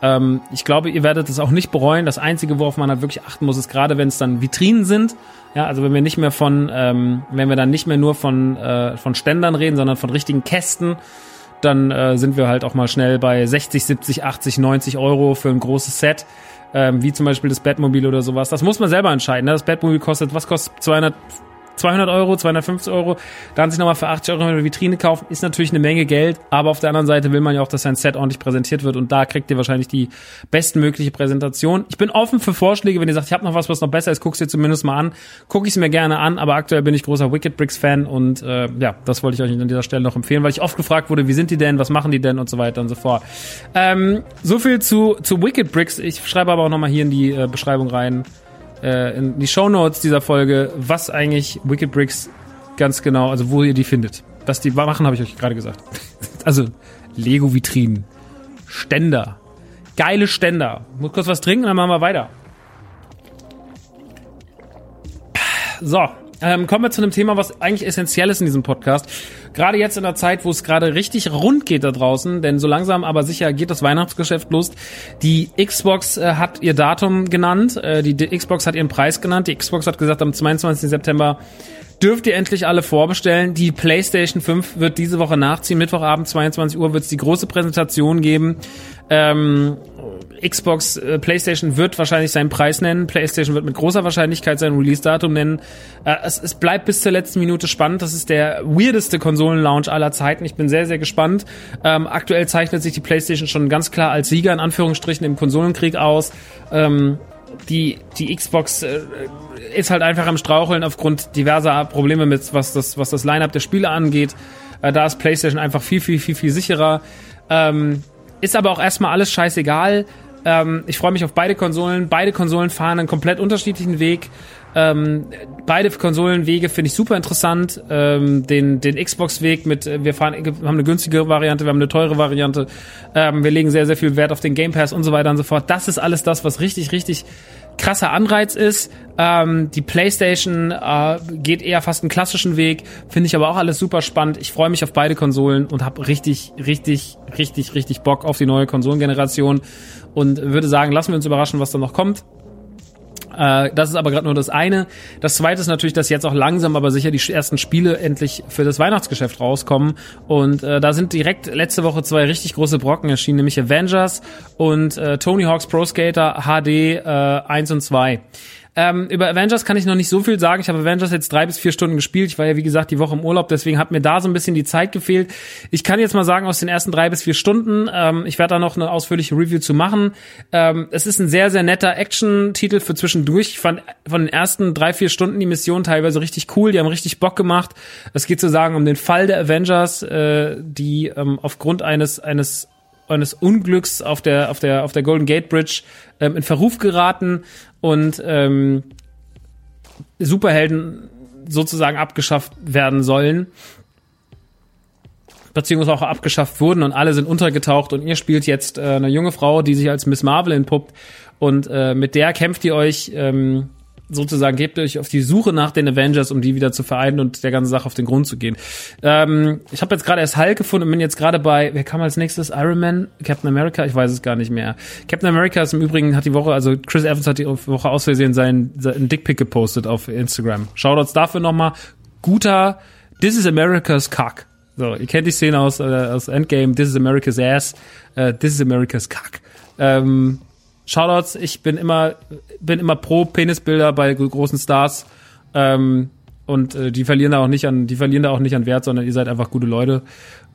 Ähm, ich glaube, ihr werdet es auch nicht bereuen. Das Einzige, worauf man halt wirklich achten muss, ist gerade, wenn es dann Vitrinen sind. Ja, also wenn wir nicht mehr von, ähm, wenn wir dann nicht mehr nur von, äh, von Ständern reden, sondern von richtigen Kästen, dann äh, sind wir halt auch mal schnell bei 60, 70, 80, 90 Euro für ein großes Set. Ähm, wie zum Beispiel das Batmobil oder sowas. Das muss man selber entscheiden. Ne? Das Batmobil kostet, was kostet 200 200 Euro, 250 Euro, dann sich nochmal für 80 Euro eine Vitrine kaufen, ist natürlich eine Menge Geld, aber auf der anderen Seite will man ja auch, dass sein Set ordentlich präsentiert wird und da kriegt ihr wahrscheinlich die bestmögliche Präsentation. Ich bin offen für Vorschläge, wenn ihr sagt, ich habe noch was, was noch besser ist, guck's dir zumindest mal an. Guck ich es mir gerne an, aber aktuell bin ich großer Wicked Bricks Fan und äh, ja, das wollte ich euch an dieser Stelle noch empfehlen, weil ich oft gefragt wurde, wie sind die denn, was machen die denn und so weiter und so fort. Ähm, so viel zu, zu Wicked Bricks. Ich schreibe aber auch nochmal hier in die äh, Beschreibung rein, äh, in die Show Notes dieser Folge, was eigentlich Wicked Bricks ganz genau, also wo ihr die findet. Was die machen, habe ich euch gerade gesagt. also Lego-Vitrinen, Ständer, geile Ständer. Muss kurz was trinken, dann machen wir weiter. So, ähm, kommen wir zu einem Thema, was eigentlich essentiell ist in diesem Podcast. Gerade jetzt in der Zeit, wo es gerade richtig rund geht da draußen, denn so langsam aber sicher geht das Weihnachtsgeschäft los. Die Xbox äh, hat ihr Datum genannt, äh, die, die Xbox hat ihren Preis genannt. Die Xbox hat gesagt, am 22. September dürft ihr endlich alle vorbestellen. Die PlayStation 5 wird diese Woche nachziehen. Mittwochabend 22 Uhr wird es die große Präsentation geben. Ähm, Xbox, äh, PlayStation wird wahrscheinlich seinen Preis nennen. PlayStation wird mit großer Wahrscheinlichkeit sein Release-Datum nennen. Äh, es, es bleibt bis zur letzten Minute spannend. Das ist der weirdeste Konsolen-Launch aller Zeiten. Ich bin sehr, sehr gespannt. Ähm, aktuell zeichnet sich die PlayStation schon ganz klar als Sieger in Anführungsstrichen im Konsolenkrieg aus. Ähm, die, die Xbox äh, ist halt einfach am Straucheln aufgrund diverser Probleme mit, was das, was das Line-Up der Spiele angeht. Äh, da ist PlayStation einfach viel, viel, viel, viel sicherer. Ähm, ist aber auch erstmal alles scheißegal. Ähm, ich freue mich auf beide Konsolen. Beide Konsolen fahren einen komplett unterschiedlichen Weg. Ähm, beide Konsolenwege finde ich super interessant. Ähm, den den Xbox-Weg mit, äh, wir fahren, haben eine günstige Variante, wir haben eine teure Variante. Ähm, wir legen sehr, sehr viel Wert auf den Game Pass und so weiter und so fort. Das ist alles das, was richtig, richtig krasser Anreiz ist. Ähm, die PlayStation äh, geht eher fast einen klassischen Weg, finde ich aber auch alles super spannend. Ich freue mich auf beide Konsolen und habe richtig, richtig, richtig, richtig Bock auf die neue Konsolengeneration und würde sagen, lassen wir uns überraschen, was da noch kommt. Äh, das ist aber gerade nur das eine. Das zweite ist natürlich, dass jetzt auch langsam aber sicher die ersten Spiele endlich für das Weihnachtsgeschäft rauskommen. Und äh, da sind direkt letzte Woche zwei richtig große Brocken erschienen, nämlich Avengers und äh, Tony Hawk's Pro Skater HD äh, 1 und 2. Ähm, über Avengers kann ich noch nicht so viel sagen. Ich habe Avengers jetzt drei bis vier Stunden gespielt. Ich war ja, wie gesagt, die Woche im Urlaub, deswegen hat mir da so ein bisschen die Zeit gefehlt. Ich kann jetzt mal sagen, aus den ersten drei bis vier Stunden, ähm, ich werde da noch eine ausführliche Review zu machen. Ähm, es ist ein sehr, sehr netter Action-Titel für zwischendurch. Ich fand von den ersten drei, vier Stunden die Mission teilweise richtig cool. Die haben richtig Bock gemacht. Es geht sozusagen um den Fall der Avengers, äh, die ähm, aufgrund eines, eines eines Unglücks auf der auf der auf der Golden Gate Bridge ähm, in Verruf geraten und ähm, Superhelden sozusagen abgeschafft werden sollen. Beziehungsweise auch abgeschafft wurden und alle sind untergetaucht und ihr spielt jetzt äh, eine junge Frau, die sich als Miss Marvel entpuppt und äh, mit der kämpft ihr euch ähm, sozusagen gebt euch auf die Suche nach den Avengers, um die wieder zu vereinen und der ganzen Sache auf den Grund zu gehen. Ähm, ich habe jetzt gerade erst Hulk gefunden und bin jetzt gerade bei, wer kam als nächstes? Iron Man, Captain America? Ich weiß es gar nicht mehr. Captain America ist im Übrigen, hat die Woche, also Chris Evans hat die Woche aus Versehen seinen, seinen Dickpick gepostet auf Instagram. Shoutouts dafür nochmal. Guter This is America's Cock. So, ihr kennt die Szene aus, äh, aus Endgame, This is America's Ass, uh, This is America's Cock. Ähm, Shoutouts, ich bin immer, bin immer pro Penisbilder bei großen Stars. Ähm, und äh, die verlieren da auch nicht an, die verlieren da auch nicht an Wert, sondern ihr seid einfach gute Leute.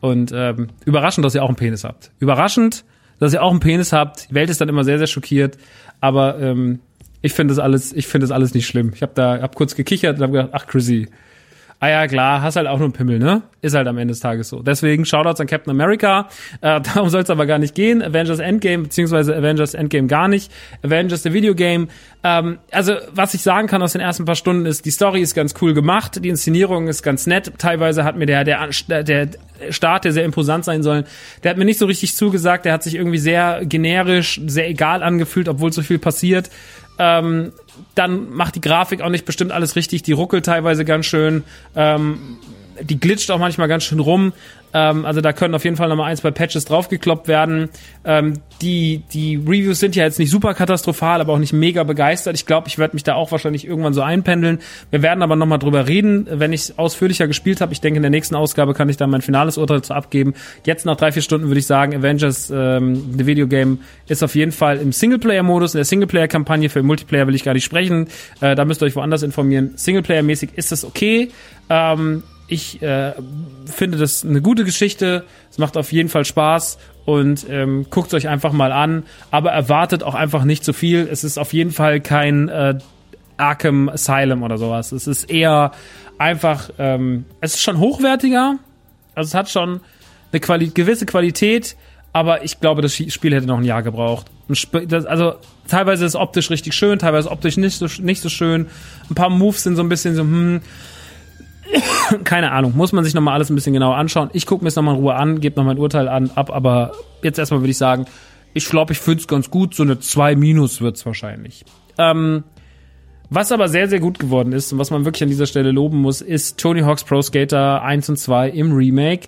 Und ähm, überraschend, dass ihr auch einen Penis habt. Überraschend, dass ihr auch einen Penis habt. Die Welt ist dann immer sehr, sehr schockiert. Aber ähm, ich finde das alles, ich finde das alles nicht schlimm. Ich habe da, hab kurz gekichert und habe gedacht, ach Chrissy, ah ja, klar, hast halt auch nur einen Pimmel, ne? Ist halt am Ende des Tages so. Deswegen Shoutouts an Captain America. Äh, darum soll es aber gar nicht gehen. Avengers Endgame, beziehungsweise Avengers Endgame gar nicht. Avengers the Video Game. Ähm, also, was ich sagen kann aus den ersten paar Stunden ist, die Story ist ganz cool gemacht, die Inszenierung ist ganz nett. Teilweise hat mir der, der, der Start, der sehr imposant sein soll, der hat mir nicht so richtig zugesagt. Der hat sich irgendwie sehr generisch, sehr egal angefühlt, obwohl so viel passiert. Ähm, dann macht die Grafik auch nicht bestimmt alles richtig, die ruckelt teilweise ganz schön. Ähm, die glitscht auch manchmal ganz schön rum. Ähm, also da können auf jeden Fall nochmal ein, zwei Patches draufgekloppt werden. Ähm, die, die Reviews sind ja jetzt nicht super katastrophal, aber auch nicht mega begeistert. Ich glaube, ich werde mich da auch wahrscheinlich irgendwann so einpendeln. Wir werden aber nochmal drüber reden, wenn ich ausführlicher gespielt habe. Ich denke, in der nächsten Ausgabe kann ich dann mein finales Urteil zu abgeben. Jetzt nach drei, vier Stunden würde ich sagen, Avengers ähm, The Video Game ist auf jeden Fall im Singleplayer-Modus. In der Singleplayer-Kampagne für Multiplayer will ich gar nicht sprechen. Äh, da müsst ihr euch woanders informieren. Singleplayer-mäßig ist das okay. Ähm, ich äh, finde das eine gute Geschichte. Es macht auf jeden Fall Spaß und ähm, guckt euch einfach mal an. Aber erwartet auch einfach nicht zu viel. Es ist auf jeden Fall kein äh, Arkham Asylum oder sowas. Es ist eher einfach, ähm, es ist schon hochwertiger. Also es hat schon eine Quali gewisse Qualität, aber ich glaube, das Spiel hätte noch ein Jahr gebraucht. also teilweise ist es optisch richtig schön, teilweise optisch nicht so, nicht so schön. Ein paar Moves sind so ein bisschen so, hm, keine Ahnung, muss man sich nochmal alles ein bisschen genauer anschauen. Ich gucke mir es nochmal in Ruhe an, gebe nochmal ein Urteil an, ab, aber jetzt erstmal würde ich sagen, ich glaube, ich finde es ganz gut, so eine 2 minus wird's wahrscheinlich. Ähm, was aber sehr, sehr gut geworden ist und was man wirklich an dieser Stelle loben muss, ist Tony Hawk's Pro Skater 1 und 2 im Remake.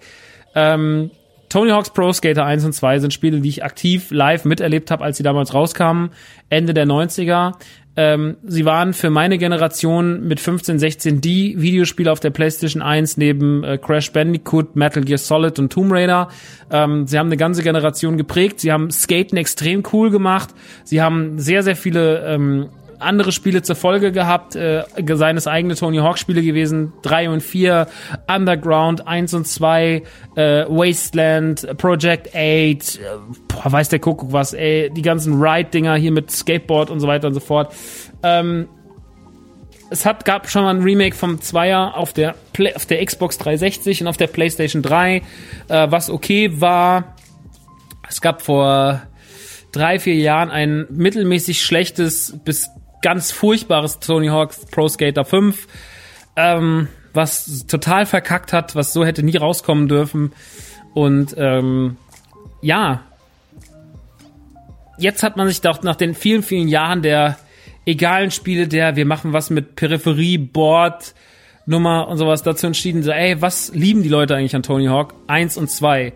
Ähm, Tony Hawk's Pro Skater 1 und 2 sind Spiele, die ich aktiv live miterlebt habe, als sie damals rauskamen, Ende der 90er. Ähm, sie waren für meine Generation mit 15, 16 die Videospiele auf der PlayStation 1 neben äh, Crash Bandicoot, Metal Gear Solid und Tomb Raider. Ähm, sie haben eine ganze Generation geprägt. Sie haben Skaten extrem cool gemacht. Sie haben sehr, sehr viele ähm, andere Spiele zur Folge gehabt, äh, seines eigene Tony Hawk Spiele gewesen, drei und vier, Underground eins und zwei, äh, Wasteland, Project 8, äh, boah, weiß der Kuckuck was, ey, die ganzen Ride-Dinger hier mit Skateboard und so weiter und so fort. Ähm, es hat, gab schon mal ein Remake vom Zweier auf der, Play, auf der Xbox 360 und auf der PlayStation 3, äh, was okay war. Es gab vor drei, vier Jahren ein mittelmäßig schlechtes bis ganz furchtbares Tony Hawk's Pro Skater 5, ähm, was total verkackt hat, was so hätte nie rauskommen dürfen. Und ähm, ja, jetzt hat man sich doch nach den vielen, vielen Jahren der egalen Spiele, der wir machen was mit Peripherie, Board, Nummer und sowas dazu entschieden, so, ey, was lieben die Leute eigentlich an Tony Hawk? Eins und zwei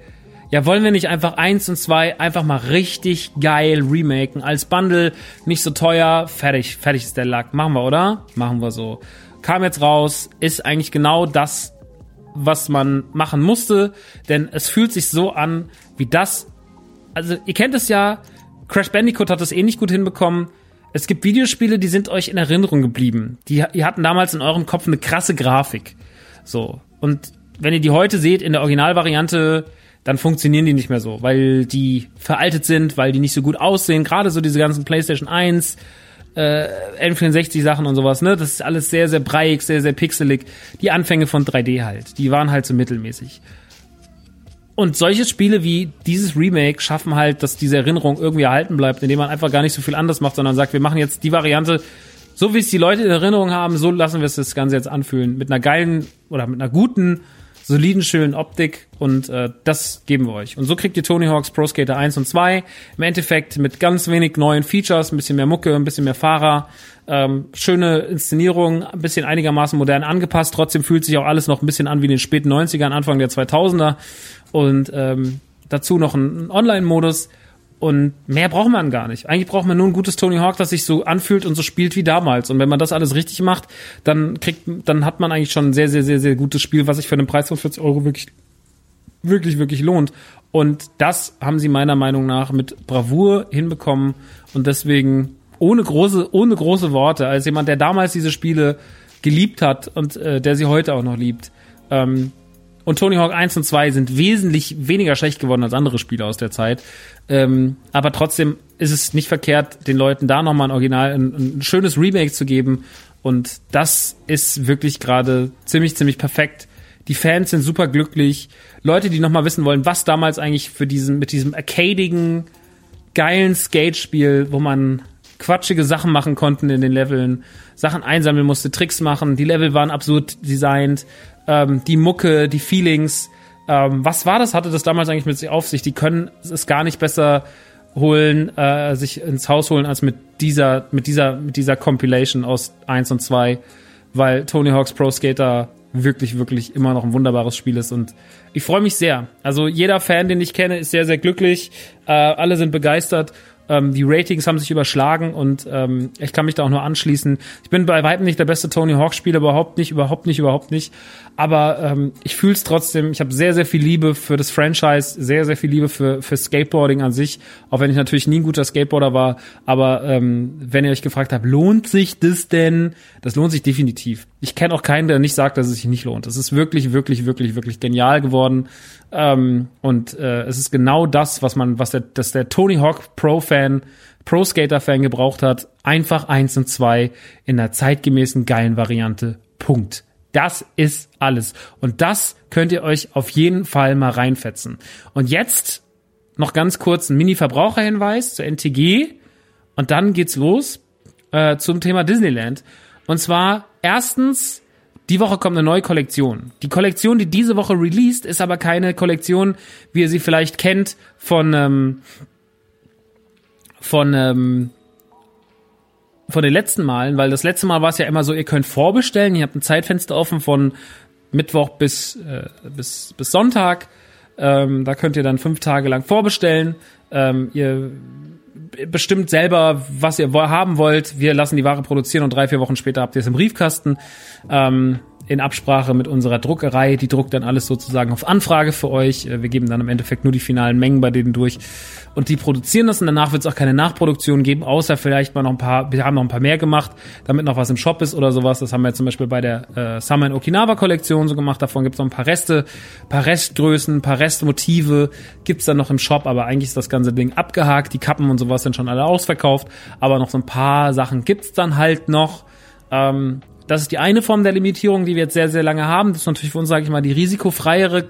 ja, wollen wir nicht einfach eins und zwei einfach mal richtig geil remaken als Bundle, nicht so teuer, fertig, fertig ist der Lack. Machen wir, oder? Machen wir so. Kam jetzt raus, ist eigentlich genau das, was man machen musste, denn es fühlt sich so an, wie das. Also, ihr kennt es ja, Crash Bandicoot hat das eh nicht gut hinbekommen. Es gibt Videospiele, die sind euch in Erinnerung geblieben. Die, die hatten damals in eurem Kopf eine krasse Grafik. So. Und wenn ihr die heute seht, in der Originalvariante, dann funktionieren die nicht mehr so, weil die veraltet sind, weil die nicht so gut aussehen. Gerade so diese ganzen PlayStation 1, äh, N64 Sachen und sowas, ne? Das ist alles sehr, sehr breiig, sehr, sehr pixelig. Die Anfänge von 3D halt, die waren halt so mittelmäßig. Und solche Spiele wie dieses Remake schaffen halt, dass diese Erinnerung irgendwie erhalten bleibt, indem man einfach gar nicht so viel anders macht, sondern sagt, wir machen jetzt die Variante, so wie es die Leute in Erinnerung haben, so lassen wir es das Ganze jetzt anfühlen. Mit einer geilen oder mit einer guten soliden, schönen Optik und äh, das geben wir euch. Und so kriegt ihr Tony Hawk's Pro Skater 1 und 2 im Endeffekt mit ganz wenig neuen Features, ein bisschen mehr Mucke, ein bisschen mehr Fahrer, ähm, schöne Inszenierung, ein bisschen einigermaßen modern angepasst. Trotzdem fühlt sich auch alles noch ein bisschen an wie in den späten 90ern, Anfang der 2000er und ähm, dazu noch ein Online-Modus und mehr braucht man gar nicht. Eigentlich braucht man nur ein gutes Tony Hawk, das sich so anfühlt und so spielt wie damals. Und wenn man das alles richtig macht, dann kriegt, dann hat man eigentlich schon ein sehr, sehr, sehr, sehr gutes Spiel, was sich für einen Preis von 40 Euro wirklich, wirklich, wirklich lohnt. Und das haben sie meiner Meinung nach mit Bravour hinbekommen und deswegen ohne große, ohne große Worte, als jemand, der damals diese Spiele geliebt hat und äh, der sie heute auch noch liebt, ähm, und Tony Hawk 1 und 2 sind wesentlich weniger schlecht geworden als andere Spiele aus der Zeit. Ähm, aber trotzdem ist es nicht verkehrt, den Leuten da nochmal ein Original, ein, ein schönes Remake zu geben. Und das ist wirklich gerade ziemlich, ziemlich perfekt. Die Fans sind super glücklich. Leute, die nochmal wissen wollen, was damals eigentlich für diesen, mit diesem arcadigen, geilen Skate-Spiel, wo man quatschige Sachen machen konnten in den Leveln, Sachen einsammeln musste, Tricks machen. Die Level waren absurd designt ähm, die Mucke, die Feelings. Ähm, was war das? Hatte das damals eigentlich mit sich auf sich? Die können es gar nicht besser holen, äh, sich ins Haus holen, als mit dieser, mit dieser, mit dieser Compilation aus 1 und 2, weil Tony Hawk's Pro Skater wirklich, wirklich immer noch ein wunderbares Spiel ist und ich freue mich sehr. Also jeder Fan, den ich kenne, ist sehr, sehr glücklich. Äh, alle sind begeistert ähm, die Ratings haben sich überschlagen und ähm, ich kann mich da auch nur anschließen. Ich bin bei weitem nicht der beste Tony Hawk-Spieler, überhaupt nicht, überhaupt nicht, überhaupt nicht. Aber ähm, ich fühle es trotzdem. Ich habe sehr, sehr viel Liebe für das Franchise, sehr, sehr viel Liebe für, für Skateboarding an sich, auch wenn ich natürlich nie ein guter Skateboarder war. Aber ähm, wenn ihr euch gefragt habt, lohnt sich das denn? Das lohnt sich definitiv. Ich kenne auch keinen, der nicht sagt, dass es sich nicht lohnt. Es ist wirklich, wirklich, wirklich, wirklich genial geworden. Ähm, und äh, es ist genau das, was man, was der, dass der Tony Hawk Pro-Fan, Pro-Skater-Fan gebraucht hat. Einfach eins und zwei in einer zeitgemäßen geilen Variante. Punkt. Das ist alles. Und das könnt ihr euch auf jeden Fall mal reinfetzen. Und jetzt noch ganz kurz ein Mini-Verbraucherhinweis zur NTG. Und dann geht's los äh, zum Thema Disneyland. Und zwar erstens die Woche kommt eine neue Kollektion. Die Kollektion, die diese Woche released, ist aber keine Kollektion, wie ihr sie vielleicht kennt von ähm, von ähm, von den letzten Malen, weil das letzte Mal war es ja immer so, ihr könnt vorbestellen, ihr habt ein Zeitfenster offen von Mittwoch bis äh, bis bis Sonntag. Ähm, da könnt ihr dann fünf Tage lang vorbestellen. Ähm, ihr bestimmt selber, was ihr haben wollt. Wir lassen die Ware produzieren und drei, vier Wochen später habt ihr es im Briefkasten. Ähm, in Absprache mit unserer Druckerei. Die druckt dann alles sozusagen auf Anfrage für euch. Äh, wir geben dann im Endeffekt nur die finalen Mengen bei denen durch. Und die produzieren das und danach wird es auch keine Nachproduktion geben, außer vielleicht mal noch ein paar, wir haben noch ein paar mehr gemacht, damit noch was im Shop ist oder sowas. Das haben wir zum Beispiel bei der äh, Summer in Okinawa Kollektion so gemacht. Davon gibt es noch ein paar Reste, paar Restgrößen, paar Restmotive gibt's dann noch im Shop, aber eigentlich ist das ganze Ding abgehakt. Die Kappen und sowas sind schon alle ausverkauft, aber noch so ein paar Sachen gibt's dann halt noch. Ähm, das ist die eine Form der Limitierung, die wir jetzt sehr, sehr lange haben. Das ist natürlich für uns, sage ich mal, die risikofreiere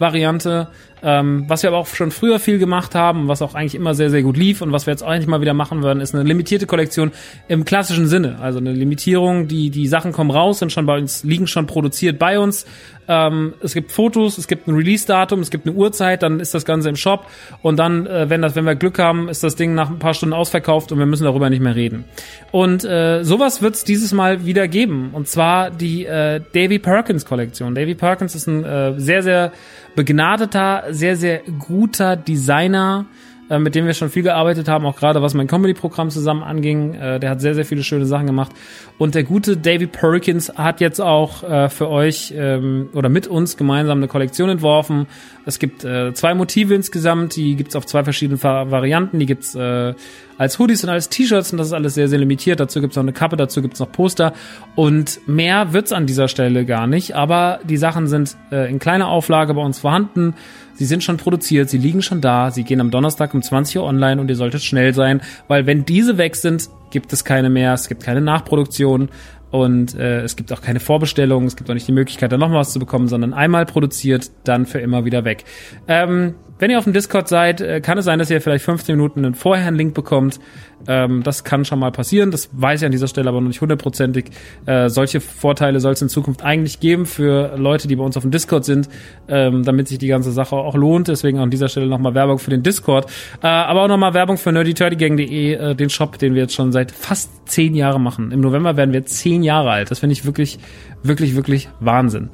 Variante. Ähm, was wir aber auch schon früher viel gemacht haben, was auch eigentlich immer sehr, sehr gut lief und was wir jetzt auch eigentlich mal wieder machen würden, ist eine limitierte Kollektion im klassischen Sinne. Also eine Limitierung, die, die Sachen kommen raus, sind schon bei uns, liegen schon produziert bei uns. Ähm, es gibt Fotos, es gibt ein Release-Datum, es gibt eine Uhrzeit, dann ist das Ganze im Shop und dann, äh, wenn das, wenn wir Glück haben, ist das Ding nach ein paar Stunden ausverkauft und wir müssen darüber nicht mehr reden. Und äh, sowas wird es dieses Mal wieder geben. Und zwar die äh, Davy Perkins Kollektion. Davy Perkins ist ein äh, sehr, sehr begnadeter, sehr, sehr guter Designer, äh, mit dem wir schon viel gearbeitet haben, auch gerade was mein Comedy-Programm zusammen anging. Äh, der hat sehr, sehr viele schöne Sachen gemacht. Und der gute David Perkins hat jetzt auch äh, für euch ähm, oder mit uns gemeinsam eine Kollektion entworfen. Es gibt äh, zwei Motive insgesamt, die gibt's auf zwei verschiedenen Varianten. Die gibt's äh, als Hoodies und als T-Shirts und das ist alles sehr, sehr limitiert. Dazu gibt's noch eine Kappe, dazu gibt's noch Poster und mehr wird's an dieser Stelle gar nicht. Aber die Sachen sind äh, in kleiner Auflage bei uns vorhanden. Sie sind schon produziert, sie liegen schon da, sie gehen am Donnerstag um 20 Uhr online und ihr solltet schnell sein, weil wenn diese weg sind, gibt es keine mehr, es gibt keine Nachproduktion und äh, es gibt auch keine Vorbestellung, es gibt auch nicht die Möglichkeit, da noch was zu bekommen, sondern einmal produziert, dann für immer wieder weg. Ähm, wenn ihr auf dem Discord seid, äh, kann es sein, dass ihr vielleicht 15 Minuten vorher einen Link bekommt. Ähm, das kann schon mal passieren. Das weiß ich an dieser Stelle aber noch nicht hundertprozentig. Äh, solche Vorteile soll es in Zukunft eigentlich geben für Leute, die bei uns auf dem Discord sind, ähm, damit sich die ganze Sache auch lohnt. Deswegen an dieser Stelle nochmal Werbung für den Discord. Äh, aber auch nochmal Werbung für nerdyturdygang.de, äh, den Shop, den wir jetzt schon seit fast zehn Jahren machen. Im November werden wir zehn Jahre alt. Das finde ich wirklich, wirklich, wirklich Wahnsinn.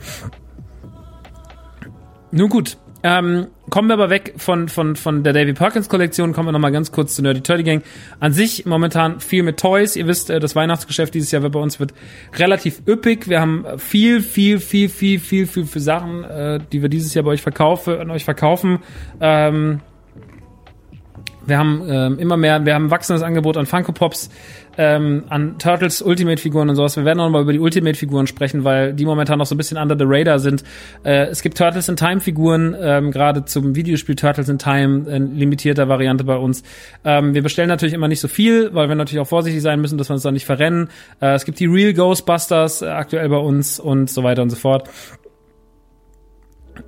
Nun gut, ähm, kommen wir aber weg von, von, von der Davy Perkins Kollektion, kommen wir nochmal ganz kurz zur Nerdy Turdy Gang. An sich momentan viel mit Toys. Ihr wisst, äh, das Weihnachtsgeschäft dieses Jahr bei uns wird relativ üppig. Wir haben viel, viel, viel, viel, viel, viel für Sachen, äh, die wir dieses Jahr bei euch verkaufen, an euch verkaufen. Ähm, wir haben ähm, immer mehr, wir haben ein wachsendes Angebot an Funko Pops, ähm, an Turtles Ultimate Figuren und sowas. Wir werden auch mal über die Ultimate Figuren sprechen, weil die momentan noch so ein bisschen under the radar sind. Äh, es gibt Turtles in Time Figuren, ähm, gerade zum Videospiel Turtles in Time, in limitierter Variante bei uns. Ähm, wir bestellen natürlich immer nicht so viel, weil wir natürlich auch vorsichtig sein müssen, dass wir uns da nicht verrennen. Äh, es gibt die Real Ghostbusters äh, aktuell bei uns und so weiter und so fort.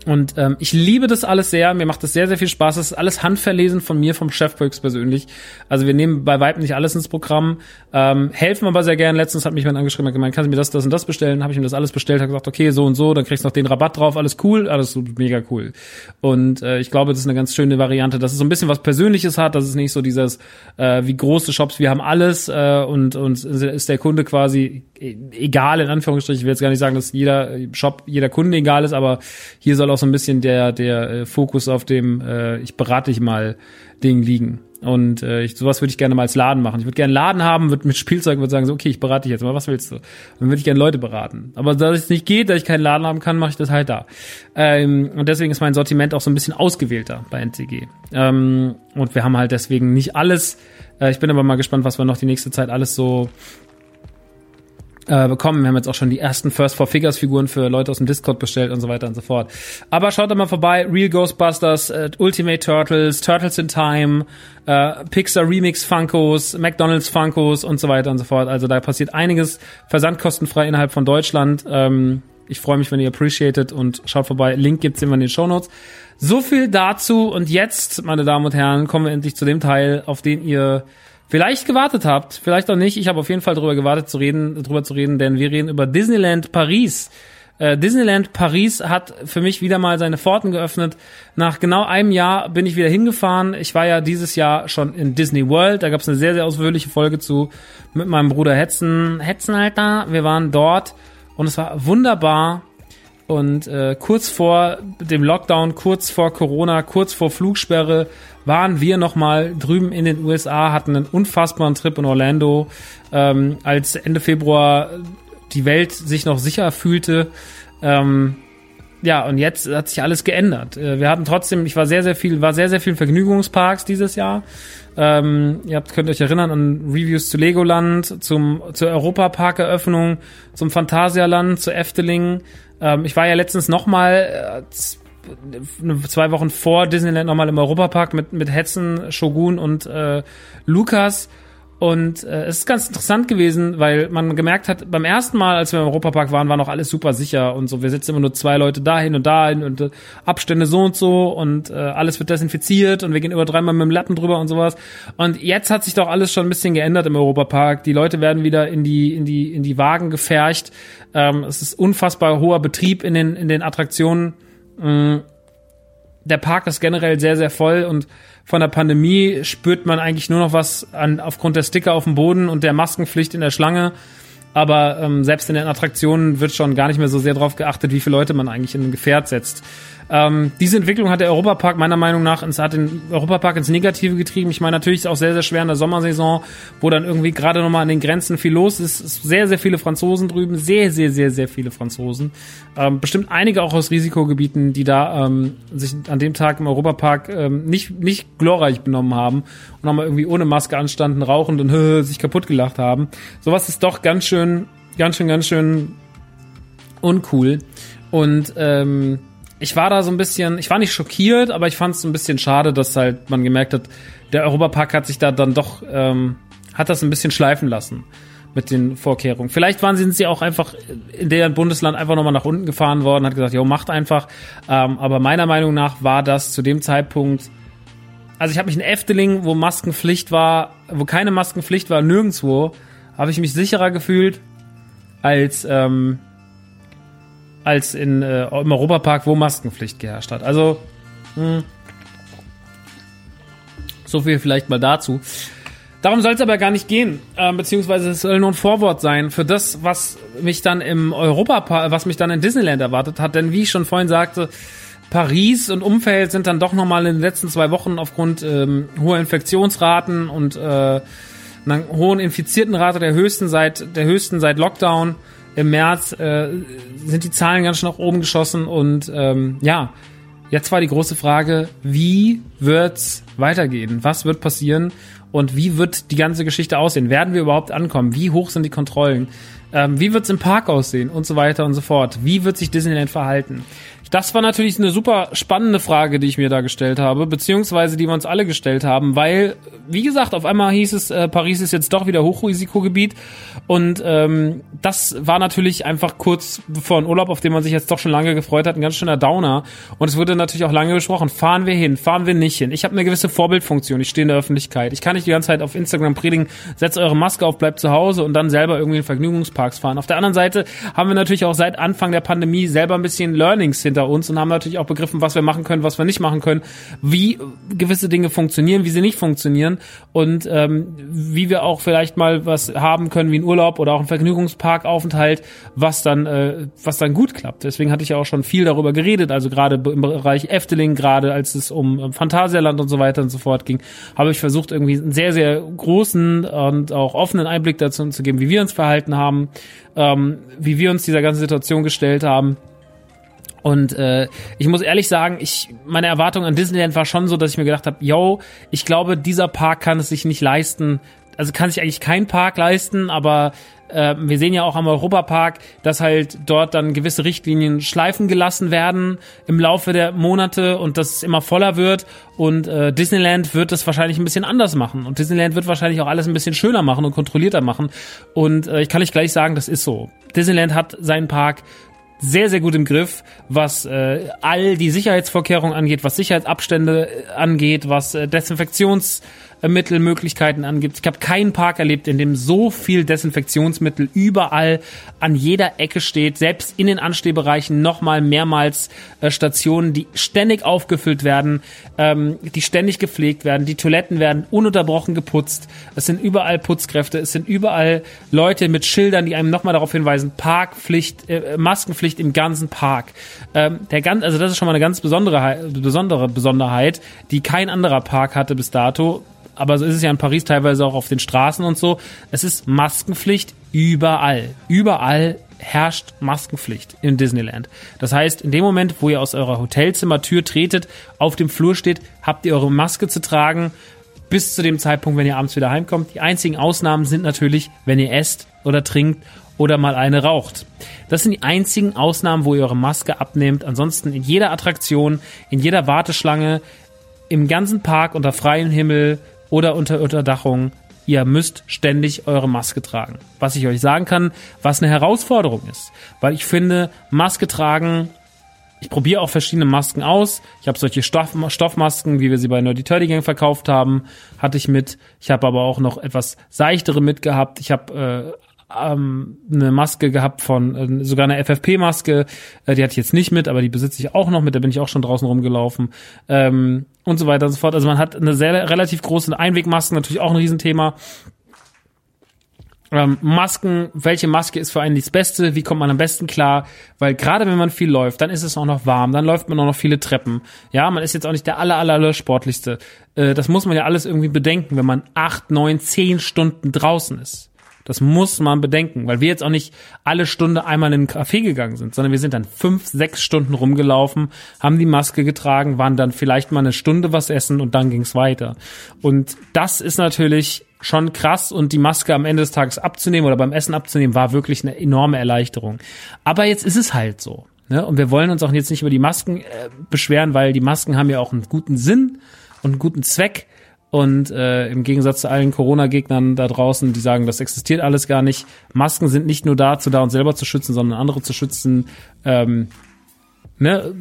Und ähm, ich liebe das alles sehr. Mir macht das sehr, sehr viel Spaß. Das ist alles handverlesen von mir, vom Chef persönlich. Also wir nehmen bei Weitem nicht alles ins Programm, ähm, helfen aber sehr gern. Letztens hat mich jemand angeschrieben und gemeint, kannst du mir das, das und das bestellen? Habe ich ihm das alles bestellt, habe gesagt, okay, so und so, dann kriegst du noch den Rabatt drauf, alles cool, alles mega cool. Und äh, ich glaube, das ist eine ganz schöne Variante, dass es so ein bisschen was Persönliches hat, dass es nicht so dieses, äh, wie große Shops, wir haben alles äh, und, und ist der Kunde quasi egal in Anführungsstrichen. Ich will jetzt gar nicht sagen, dass jeder Shop, jeder Kunde egal ist, aber hier soll auch so ein bisschen der der äh, Fokus auf dem äh, ich berate dich mal Ding liegen. Und äh, ich, sowas würde ich gerne mal als Laden machen. Ich würde gerne einen Laden haben, würde mit Spielzeug würde sagen, so, okay, ich berate dich jetzt mal, was willst du? dann würde ich gerne Leute beraten. Aber da es nicht geht, da ich keinen Laden haben kann, mache ich das halt da. Ähm, und deswegen ist mein Sortiment auch so ein bisschen ausgewählter bei NCG. Ähm, und wir haben halt deswegen nicht alles. Äh, ich bin aber mal gespannt, was wir noch die nächste Zeit alles so äh, bekommen. Wir haben jetzt auch schon die ersten First Four Figures Figuren für Leute aus dem Discord bestellt und so weiter und so fort. Aber schaut da mal vorbei. Real Ghostbusters, äh, Ultimate Turtles, Turtles in Time, äh, Pixar Remix Funkos, McDonald's Funkos und so weiter und so fort. Also da passiert einiges versandkostenfrei innerhalb von Deutschland. Ähm, ich freue mich, wenn ihr appreciated und schaut vorbei. Link gibt's immer in den Show Notes. So viel dazu und jetzt, meine Damen und Herren, kommen wir endlich zu dem Teil, auf den ihr vielleicht gewartet habt, vielleicht auch nicht. Ich habe auf jeden Fall darüber gewartet zu reden, drüber zu reden, denn wir reden über Disneyland Paris. Äh, Disneyland Paris hat für mich wieder mal seine Pforten geöffnet. Nach genau einem Jahr bin ich wieder hingefahren. Ich war ja dieses Jahr schon in Disney World. Da gab es eine sehr, sehr ausführliche Folge zu mit meinem Bruder Hetzen. Hetzen, Alter. Wir waren dort und es war wunderbar. Und äh, kurz vor dem Lockdown, kurz vor Corona, kurz vor Flugsperre waren wir nochmal drüben in den USA, hatten einen unfassbaren Trip in Orlando, ähm, als Ende Februar die Welt sich noch sicher fühlte. Ähm, ja, und jetzt hat sich alles geändert. Äh, wir hatten trotzdem, ich war sehr, sehr viel, war sehr, sehr viel Vergnügungsparks dieses Jahr. Ähm, ihr habt, könnt euch erinnern an Reviews zu Legoland, zum, zur Europapark-Eröffnung, zum Phantasialand, zu Efteling. Ähm, ich war ja letztens nochmal äh, zwei Wochen vor Disneyland nochmal im Europapark mit, mit Hetzen, Shogun und äh, Lukas. Und äh, es ist ganz interessant gewesen, weil man gemerkt hat, beim ersten Mal, als wir im Europapark waren, war noch alles super sicher und so. Wir sitzen immer nur zwei Leute dahin und dahin und äh, Abstände so und so und äh, alles wird desinfiziert und wir gehen über dreimal mit dem Lappen drüber und sowas. Und jetzt hat sich doch alles schon ein bisschen geändert im Europapark. Die Leute werden wieder in die in die in die Wagen gefercht. Ähm, es ist unfassbar hoher Betrieb in den in den Attraktionen. Mm, der Park ist generell sehr, sehr voll und von der Pandemie spürt man eigentlich nur noch was an, aufgrund der Sticker auf dem Boden und der Maskenpflicht in der Schlange. Aber ähm, selbst in den Attraktionen wird schon gar nicht mehr so sehr darauf geachtet, wie viele Leute man eigentlich in ein Gefährt setzt. Ähm, diese Entwicklung hat der Europapark meiner Meinung nach ins, hat den Europapark ins Negative getrieben. Ich meine, natürlich ist es auch sehr, sehr schwer in der Sommersaison, wo dann irgendwie gerade nochmal an den Grenzen viel los ist. Es ist sehr, sehr viele Franzosen drüben, sehr, sehr, sehr, sehr viele Franzosen. Ähm, bestimmt einige auch aus Risikogebieten, die da ähm, sich an dem Tag im Europapark ähm, nicht, nicht glorreich benommen haben und nochmal irgendwie ohne Maske anstanden, rauchend und äh, sich kaputt gelacht haben. Sowas ist doch ganz schön, ganz schön, ganz schön uncool. Und ähm, ich war da so ein bisschen, ich war nicht schockiert, aber ich fand es ein bisschen schade, dass halt man gemerkt hat, der Europapark hat sich da dann doch, ähm, hat das ein bisschen schleifen lassen mit den Vorkehrungen. Vielleicht waren sie, sind sie auch einfach in deren Bundesland einfach nochmal nach unten gefahren worden, hat gesagt, jo, macht einfach. Ähm, aber meiner Meinung nach war das zu dem Zeitpunkt, also ich habe mich in Efteling, wo Maskenpflicht war, wo keine Maskenpflicht war, nirgendwo, habe ich mich sicherer gefühlt als ähm, als in, äh, im Europapark, wo Maskenpflicht geherrscht hat. Also, mh, hm. so viel vielleicht mal dazu. Darum soll es aber gar nicht gehen, äh, beziehungsweise es soll nur ein Vorwort sein für das, was mich dann im Europapark, was mich dann in Disneyland erwartet hat. Denn wie ich schon vorhin sagte, Paris und Umfeld sind dann doch nochmal in den letzten zwei Wochen aufgrund ähm, hoher Infektionsraten und äh, einer hohen Infiziertenrate der höchsten seit der höchsten seit Lockdown im März äh, sind die Zahlen ganz schön nach oben geschossen und ähm, ja, jetzt war die große Frage, wie wird's weitergehen? Was wird passieren? Und wie wird die ganze Geschichte aussehen? Werden wir überhaupt ankommen? Wie hoch sind die Kontrollen? Ähm, wie wird's im Park aussehen? Und so weiter und so fort. Wie wird sich Disneyland verhalten? Das war natürlich eine super spannende Frage, die ich mir da gestellt habe, beziehungsweise die wir uns alle gestellt haben, weil, wie gesagt, auf einmal hieß es, äh, Paris ist jetzt doch wieder Hochrisikogebiet und ähm, das war natürlich einfach kurz bevor ein Urlaub, auf den man sich jetzt doch schon lange gefreut hat, ein ganz schöner Downer und es wurde natürlich auch lange besprochen, fahren wir hin, fahren wir nicht hin. Ich habe eine gewisse Vorbildfunktion, ich stehe in der Öffentlichkeit. Ich kann nicht die ganze Zeit auf Instagram predigen, setzt eure Maske auf, bleibt zu Hause und dann selber irgendwie in Vergnügungsparks fahren. Auf der anderen Seite haben wir natürlich auch seit Anfang der Pandemie selber ein bisschen Learnings hinter hinter uns und haben natürlich auch begriffen, was wir machen können, was wir nicht machen können, wie gewisse Dinge funktionieren, wie sie nicht funktionieren und ähm, wie wir auch vielleicht mal was haben können wie ein Urlaub oder auch ein Vergnügungsparkaufenthalt, was dann äh, was dann gut klappt. Deswegen hatte ich ja auch schon viel darüber geredet, also gerade im Bereich Efteling, gerade als es um Phantasialand und so weiter und so fort ging, habe ich versucht irgendwie einen sehr sehr großen und auch offenen Einblick dazu zu geben, wie wir uns verhalten haben, ähm, wie wir uns dieser ganzen Situation gestellt haben. Und äh, ich muss ehrlich sagen, ich meine Erwartung an Disneyland war schon so, dass ich mir gedacht habe, yo, ich glaube, dieser Park kann es sich nicht leisten. Also kann sich eigentlich kein Park leisten, aber äh, wir sehen ja auch am Europapark, dass halt dort dann gewisse Richtlinien schleifen gelassen werden im Laufe der Monate und dass es immer voller wird. Und äh, Disneyland wird das wahrscheinlich ein bisschen anders machen. Und Disneyland wird wahrscheinlich auch alles ein bisschen schöner machen und kontrollierter machen. Und äh, ich kann euch gleich sagen, das ist so. Disneyland hat seinen Park sehr, sehr gut im Griff, was äh, all die Sicherheitsvorkehrungen angeht, was Sicherheitsabstände äh, angeht, was äh, Desinfektions Mittelmöglichkeiten angibt. Ich habe keinen Park erlebt, in dem so viel Desinfektionsmittel überall an jeder Ecke steht, selbst in den Anstehbereichen nochmal mehrmals äh, Stationen, die ständig aufgefüllt werden, ähm, die ständig gepflegt werden, die Toiletten werden ununterbrochen geputzt. Es sind überall Putzkräfte, es sind überall Leute mit Schildern, die einem nochmal darauf hinweisen, Parkpflicht, äh, Maskenpflicht im ganzen Park. Ähm, der ganz, also das ist schon mal eine ganz besondere, besondere Besonderheit, die kein anderer Park hatte bis dato aber so ist es ja in Paris teilweise auch auf den Straßen und so. Es ist Maskenpflicht überall. Überall herrscht Maskenpflicht in Disneyland. Das heißt, in dem Moment, wo ihr aus eurer Hotelzimmertür tretet, auf dem Flur steht, habt ihr eure Maske zu tragen, bis zu dem Zeitpunkt, wenn ihr abends wieder heimkommt. Die einzigen Ausnahmen sind natürlich, wenn ihr esst oder trinkt oder mal eine raucht. Das sind die einzigen Ausnahmen, wo ihr eure Maske abnehmt. Ansonsten in jeder Attraktion, in jeder Warteschlange, im ganzen Park unter freiem Himmel, oder unter Unterdachung. Ihr müsst ständig eure Maske tragen. Was ich euch sagen kann, was eine Herausforderung ist. Weil ich finde, Maske tragen ich probiere auch verschiedene Masken aus. Ich habe solche Stoff, Stoffmasken, wie wir sie bei Nerdy Turdy Gang verkauft haben, hatte ich mit. Ich habe aber auch noch etwas seichtere mitgehabt. Ich habe äh, ähm, eine Maske gehabt von, äh, sogar eine FFP-Maske, äh, die hatte ich jetzt nicht mit, aber die besitze ich auch noch mit, da bin ich auch schon draußen rumgelaufen ähm, und so weiter und so fort. Also man hat eine sehr relativ große Einwegmasken, natürlich auch ein Riesenthema. Ähm, Masken, welche Maske ist für einen das Beste? Wie kommt man am besten klar? Weil gerade wenn man viel läuft, dann ist es auch noch warm, dann läuft man auch noch viele Treppen. Ja, man ist jetzt auch nicht der aller, aller, aller sportlichste. Äh, das muss man ja alles irgendwie bedenken, wenn man acht, neun, zehn Stunden draußen ist. Das muss man bedenken, weil wir jetzt auch nicht alle Stunde einmal in den Café gegangen sind, sondern wir sind dann fünf, sechs Stunden rumgelaufen, haben die Maske getragen, waren dann vielleicht mal eine Stunde was essen und dann ging's weiter. Und das ist natürlich schon krass und die Maske am Ende des Tages abzunehmen oder beim Essen abzunehmen, war wirklich eine enorme Erleichterung. Aber jetzt ist es halt so. Ne? Und wir wollen uns auch jetzt nicht über die Masken äh, beschweren, weil die Masken haben ja auch einen guten Sinn und einen guten Zweck. Und äh, im Gegensatz zu allen Corona-Gegnern da draußen, die sagen, das existiert alles gar nicht. Masken sind nicht nur dazu da, uns selber zu schützen, sondern andere zu schützen, ähm, ne,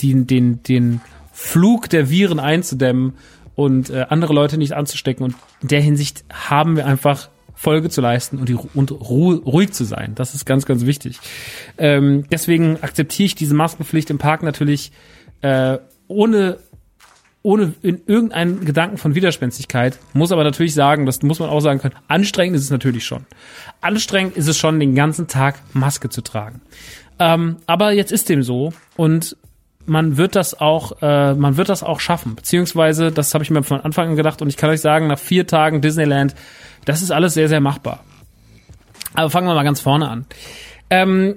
den, den, den Flug der Viren einzudämmen und äh, andere Leute nicht anzustecken. Und in der Hinsicht haben wir einfach Folge zu leisten und, die, und ruhig zu sein. Das ist ganz, ganz wichtig. Ähm, deswegen akzeptiere ich diese Maskenpflicht im Park natürlich äh, ohne ohne in irgendeinen Gedanken von Widerspenstigkeit, muss aber natürlich sagen, das muss man auch sagen können, anstrengend ist es natürlich schon. Anstrengend ist es schon, den ganzen Tag Maske zu tragen. Ähm, aber jetzt ist dem so und man wird das auch, äh, man wird das auch schaffen. Beziehungsweise, das habe ich mir von Anfang an gedacht und ich kann euch sagen, nach vier Tagen Disneyland, das ist alles sehr, sehr machbar. Aber fangen wir mal ganz vorne an. Ähm,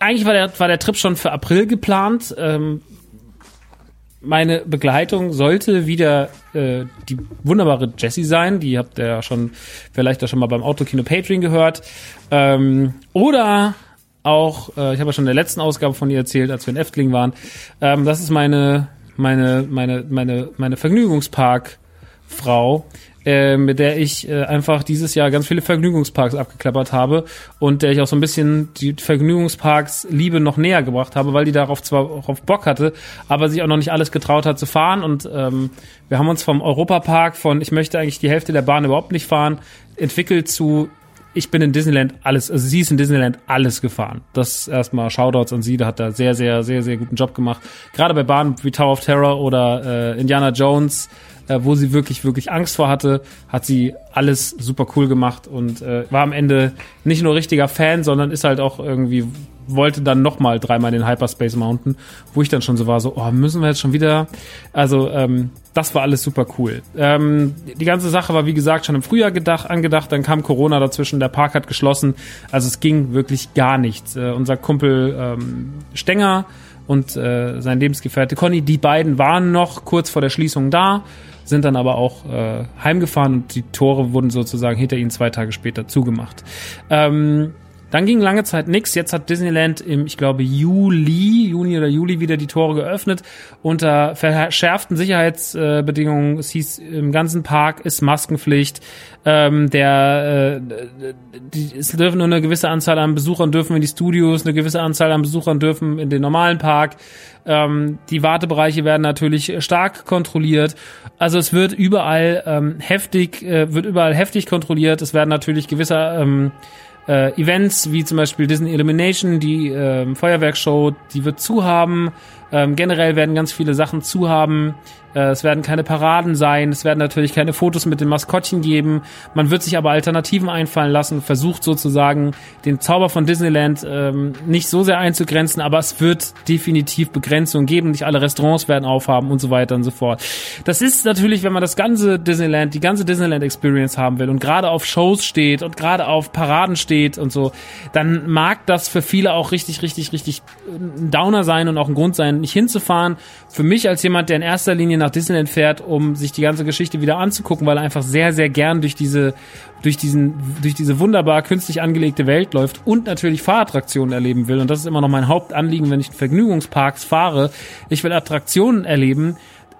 eigentlich war der, war der Trip schon für April geplant. Ähm, meine Begleitung sollte wieder äh, die wunderbare Jessie sein. Die habt ihr ja schon vielleicht auch schon mal beim Autokino Patreon gehört. Ähm, oder auch, äh, ich habe ja schon in der letzten Ausgabe von ihr erzählt, als wir in Efteling waren. Ähm, das ist meine meine meine meine meine Vergnügungspark-Frau, äh, mit der ich äh, einfach dieses Jahr ganz viele Vergnügungsparks abgeklappert habe und der ich auch so ein bisschen die Vergnügungsparks Liebe noch näher gebracht habe, weil die darauf zwar auch auf Bock hatte, aber sich auch noch nicht alles getraut hat zu fahren und ähm, wir haben uns vom Europapark von ich möchte eigentlich die Hälfte der Bahn überhaupt nicht fahren entwickelt zu ich bin in Disneyland alles, also sie ist in Disneyland alles gefahren. Das erstmal Shoutouts an sie, da hat er sehr, sehr, sehr, sehr guten Job gemacht. Gerade bei Bahnen wie Tower of Terror oder äh, Indiana Jones, äh, wo sie wirklich, wirklich Angst vor hatte, hat sie alles super cool gemacht und äh, war am Ende nicht nur richtiger Fan, sondern ist halt auch irgendwie wollte dann nochmal dreimal den Hyperspace Mountain, wo ich dann schon so war, so, oh, müssen wir jetzt schon wieder. Also, ähm, das war alles super cool. Ähm, die ganze Sache war, wie gesagt, schon im Frühjahr gedacht, angedacht, dann kam Corona dazwischen, der Park hat geschlossen. Also es ging wirklich gar nichts. Äh, unser Kumpel ähm, Stenger und äh, sein Lebensgefährte Conny, die beiden waren noch kurz vor der Schließung da, sind dann aber auch äh, heimgefahren und die Tore wurden sozusagen hinter ihnen zwei Tage später zugemacht. Ähm, dann ging lange Zeit nichts. Jetzt hat Disneyland im, ich glaube, Juli, Juni oder Juli wieder die Tore geöffnet. Unter verschärften Sicherheitsbedingungen. Es hieß, im ganzen Park ist Maskenpflicht. Ähm, der, äh, die, es dürfen nur eine gewisse Anzahl an Besuchern dürfen in die Studios, eine gewisse Anzahl an Besuchern dürfen in den normalen Park. Ähm, die Wartebereiche werden natürlich stark kontrolliert. Also es wird überall ähm, heftig, äh, wird überall heftig kontrolliert. Es werden natürlich gewisse ähm, äh, Events wie zum Beispiel Disney Illumination, die äh, Feuerwerkshow, die wird zu haben. Ähm, generell werden ganz viele Sachen zu haben. Äh, es werden keine Paraden sein. Es werden natürlich keine Fotos mit den Maskottchen geben. Man wird sich aber Alternativen einfallen lassen, versucht sozusagen den Zauber von Disneyland ähm, nicht so sehr einzugrenzen, aber es wird definitiv Begrenzungen geben. Nicht alle Restaurants werden aufhaben und so weiter und so fort. Das ist natürlich, wenn man das ganze Disneyland, die ganze Disneyland Experience haben will und gerade auf Shows steht und gerade auf Paraden steht und so, dann mag das für viele auch richtig, richtig, richtig ein Downer sein und auch ein Grund sein, nicht hinzufahren. Für mich als jemand, der in erster Linie nach Disneyland fährt, um sich die ganze Geschichte wieder anzugucken, weil er einfach sehr, sehr gern durch diese, durch diesen, durch diese wunderbar künstlich angelegte Welt läuft und natürlich Fahrattraktionen erleben will. Und das ist immer noch mein Hauptanliegen, wenn ich in Vergnügungsparks fahre. Ich will Attraktionen erleben,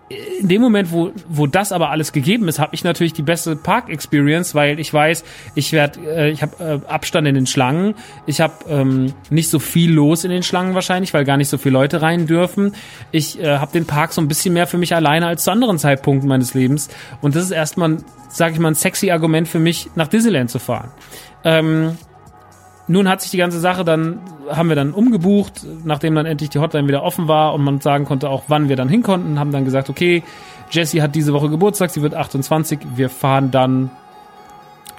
in dem Moment, wo, wo das aber alles gegeben ist, habe ich natürlich die beste Park-Experience, weil ich weiß, ich werde, äh, ich habe äh, Abstand in den Schlangen, ich habe ähm, nicht so viel los in den Schlangen wahrscheinlich, weil gar nicht so viele Leute rein dürfen. Ich äh, habe den Park so ein bisschen mehr für mich alleine als zu anderen Zeitpunkten meines Lebens und das ist erstmal, sage ich mal, ein sexy Argument für mich, nach Disneyland zu fahren. Ähm, nun hat sich die ganze Sache dann, haben wir dann umgebucht, nachdem dann endlich die Hotline wieder offen war und man sagen konnte auch, wann wir dann hin konnten, haben dann gesagt, okay, Jessie hat diese Woche Geburtstag, sie wird 28, wir fahren dann,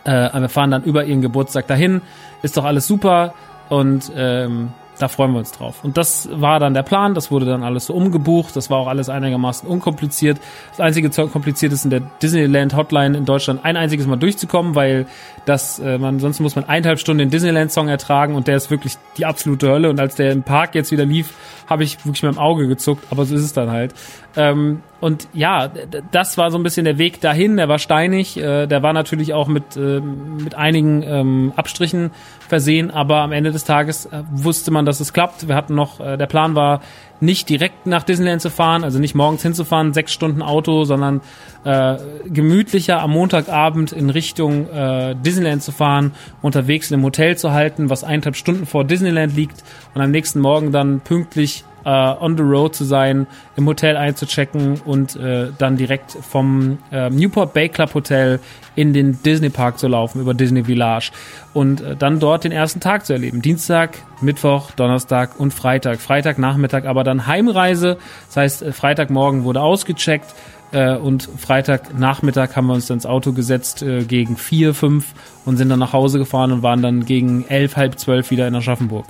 äh, wir fahren dann über ihren Geburtstag dahin, ist doch alles super und ähm, da freuen wir uns drauf. Und das war dann der Plan, das wurde dann alles so umgebucht, das war auch alles einigermaßen unkompliziert. Das einzige kompliziert ist in der Disneyland Hotline in Deutschland ein einziges Mal durchzukommen, weil das äh, man sonst muss man eineinhalb Stunden den Disneyland Song ertragen und der ist wirklich die absolute Hölle und als der im Park jetzt wieder lief, habe ich wirklich mit dem Auge gezuckt, aber so ist es dann halt. Ähm, und ja, das war so ein bisschen der Weg dahin. Der war steinig, äh, der war natürlich auch mit, äh, mit einigen ähm, Abstrichen versehen, aber am Ende des Tages äh, wusste man, dass es klappt. Wir hatten noch, äh, der Plan war, nicht direkt nach Disneyland zu fahren, also nicht morgens hinzufahren, sechs Stunden Auto, sondern äh, gemütlicher am Montagabend in Richtung äh, Disneyland zu fahren, unterwegs in einem Hotel zu halten, was eineinhalb Stunden vor Disneyland liegt und am nächsten Morgen dann pünktlich äh, on the road zu sein, im Hotel einzuchecken und äh, dann direkt vom äh, Newport Bay Club Hotel in den Disney Park zu laufen über Disney Village und äh, dann dort den ersten Tag zu erleben. Dienstag, Mittwoch, Donnerstag und Freitag. Freitagnachmittag aber dann Heimreise. Das heißt, äh, Freitagmorgen wurde ausgecheckt äh, und Freitagnachmittag haben wir uns dann ins Auto gesetzt äh, gegen vier, fünf und sind dann nach Hause gefahren und waren dann gegen elf, halb zwölf wieder in Aschaffenburg.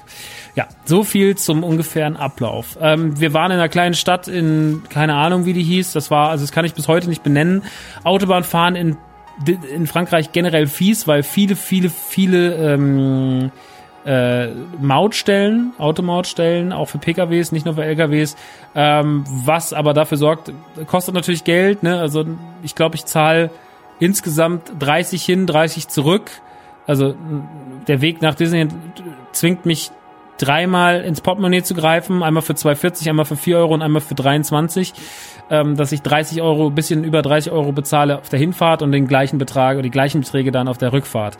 Ja, so viel zum ungefähren Ablauf. Ähm, wir waren in einer kleinen Stadt in, keine Ahnung wie die hieß, das war, also das kann ich bis heute nicht benennen. Autobahnfahren in, in Frankreich generell fies, weil viele, viele, viele ähm, äh, Mautstellen, Automautstellen, auch für PKWs, nicht nur für LKWs, ähm, was aber dafür sorgt, kostet natürlich Geld, ne? Also ich glaube, ich zahle insgesamt 30 hin, 30 zurück. Also der Weg nach Disney zwingt mich dreimal ins Portemonnaie zu greifen, einmal für 2,40, einmal für 4 Euro und einmal für 23, ähm, dass ich 30 Euro, bisschen über 30 Euro bezahle auf der Hinfahrt und den gleichen Betrag oder die gleichen Beträge dann auf der Rückfahrt.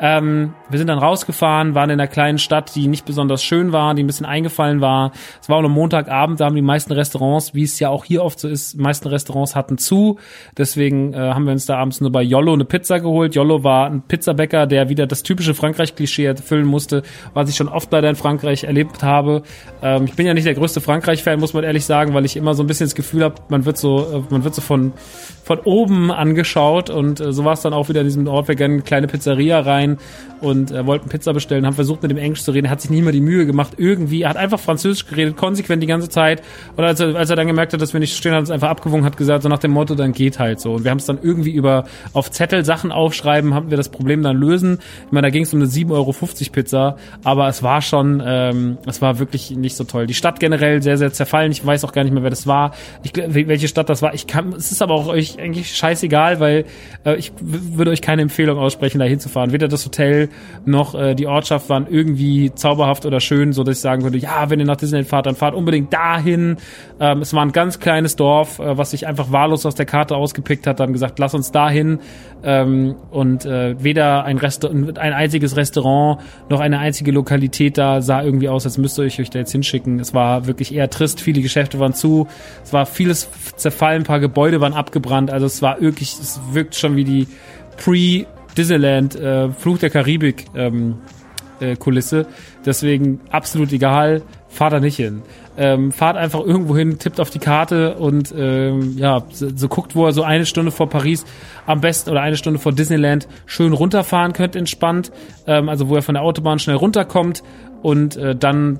Ähm, wir sind dann rausgefahren, waren in einer kleinen Stadt, die nicht besonders schön war, die ein bisschen eingefallen war. Es war auch noch Montagabend, da haben die meisten Restaurants, wie es ja auch hier oft so ist, meisten Restaurants hatten zu. Deswegen äh, haben wir uns da abends nur bei Jollo eine Pizza geholt. Jollo war ein Pizzabäcker, der wieder das typische Frankreich-Klischee erfüllen musste, was ich schon oft leider in Frankreich erlebt habe. Ähm, ich bin ja nicht der größte Frankreich-Fan, muss man ehrlich sagen, weil ich immer so ein bisschen das Gefühl habe, man wird so, äh, man wird so von von oben angeschaut und äh, so war es dann auch wieder in diesem Ort. Wir gehen eine kleine Pizzeria rein und äh, wollten Pizza bestellen, haben versucht mit dem Englisch zu reden, hat sich nicht mal die Mühe gemacht, irgendwie, er hat einfach Französisch geredet, konsequent die ganze Zeit und als er, als er dann gemerkt hat, dass wir nicht stehen, hat uns einfach abgewogen, hat gesagt, so nach dem Motto, dann geht halt so und wir haben es dann irgendwie über auf Zettel Sachen aufschreiben, haben wir das Problem dann lösen. Ich meine, da ging es um eine 7,50 Euro Pizza, aber es war schon, ähm, es war wirklich nicht so toll. Die Stadt generell sehr, sehr zerfallen, ich weiß auch gar nicht mehr, wer das war, ich, welche Stadt das war, ich kann, es ist aber auch euch eigentlich scheißegal, weil äh, ich würde euch keine Empfehlung aussprechen, da hinzufahren. Weder das Hotel noch äh, die Ortschaft waren irgendwie zauberhaft oder schön, so dass ich sagen würde, ja, wenn ihr nach Disneyland fahrt, dann fahrt unbedingt dahin. Ähm, es war ein ganz kleines Dorf, äh, was sich einfach wahllos aus der Karte ausgepickt hat, haben gesagt, lass uns dahin. Ähm, und äh, weder ein, Resta ein einziges Restaurant noch eine einzige Lokalität da sah irgendwie aus, als müsst ihr euch da jetzt hinschicken. Es war wirklich eher trist, viele Geschäfte waren zu, es war vieles zerfallen, ein paar Gebäude waren abgebrannt, also es war wirklich, es wirkt schon wie die Pre- Disneyland, äh, Fluch der Karibik ähm, äh, Kulisse. Deswegen absolut egal, fahrt da nicht hin. Ähm, fahrt einfach irgendwo hin, tippt auf die Karte und ähm, ja, so, so guckt, wo er so eine Stunde vor Paris am besten oder eine Stunde vor Disneyland schön runterfahren könnt, entspannt. Ähm, also wo er von der Autobahn schnell runterkommt und äh, dann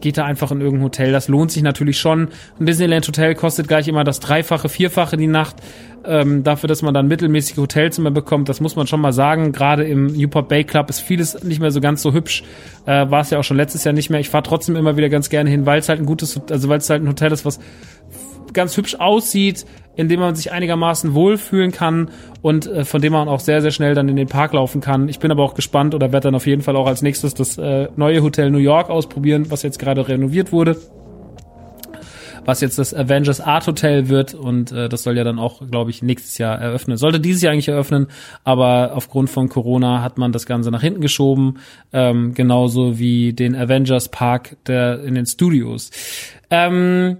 geht da einfach in irgendein Hotel. Das lohnt sich natürlich schon. Ein Disneyland Hotel kostet gleich immer das Dreifache, Vierfache die Nacht. Ähm, dafür, dass man dann mittelmäßige Hotelzimmer bekommt, das muss man schon mal sagen. Gerade im Newport Bay Club ist vieles nicht mehr so ganz so hübsch. Äh, War es ja auch schon letztes Jahr nicht mehr. Ich fahre trotzdem immer wieder ganz gerne hin, weil es halt ein gutes, also weil es halt ein Hotel ist, was ganz hübsch aussieht, in dem man sich einigermaßen wohlfühlen kann und äh, von dem man auch sehr, sehr schnell dann in den Park laufen kann. Ich bin aber auch gespannt oder werde dann auf jeden Fall auch als nächstes das äh, neue Hotel New York ausprobieren, was jetzt gerade renoviert wurde. Was jetzt das Avengers Art Hotel wird und äh, das soll ja dann auch, glaube ich, nächstes Jahr eröffnen. Sollte dieses Jahr eigentlich eröffnen, aber aufgrund von Corona hat man das Ganze nach hinten geschoben, ähm, genauso wie den Avengers Park der in den Studios. Ähm,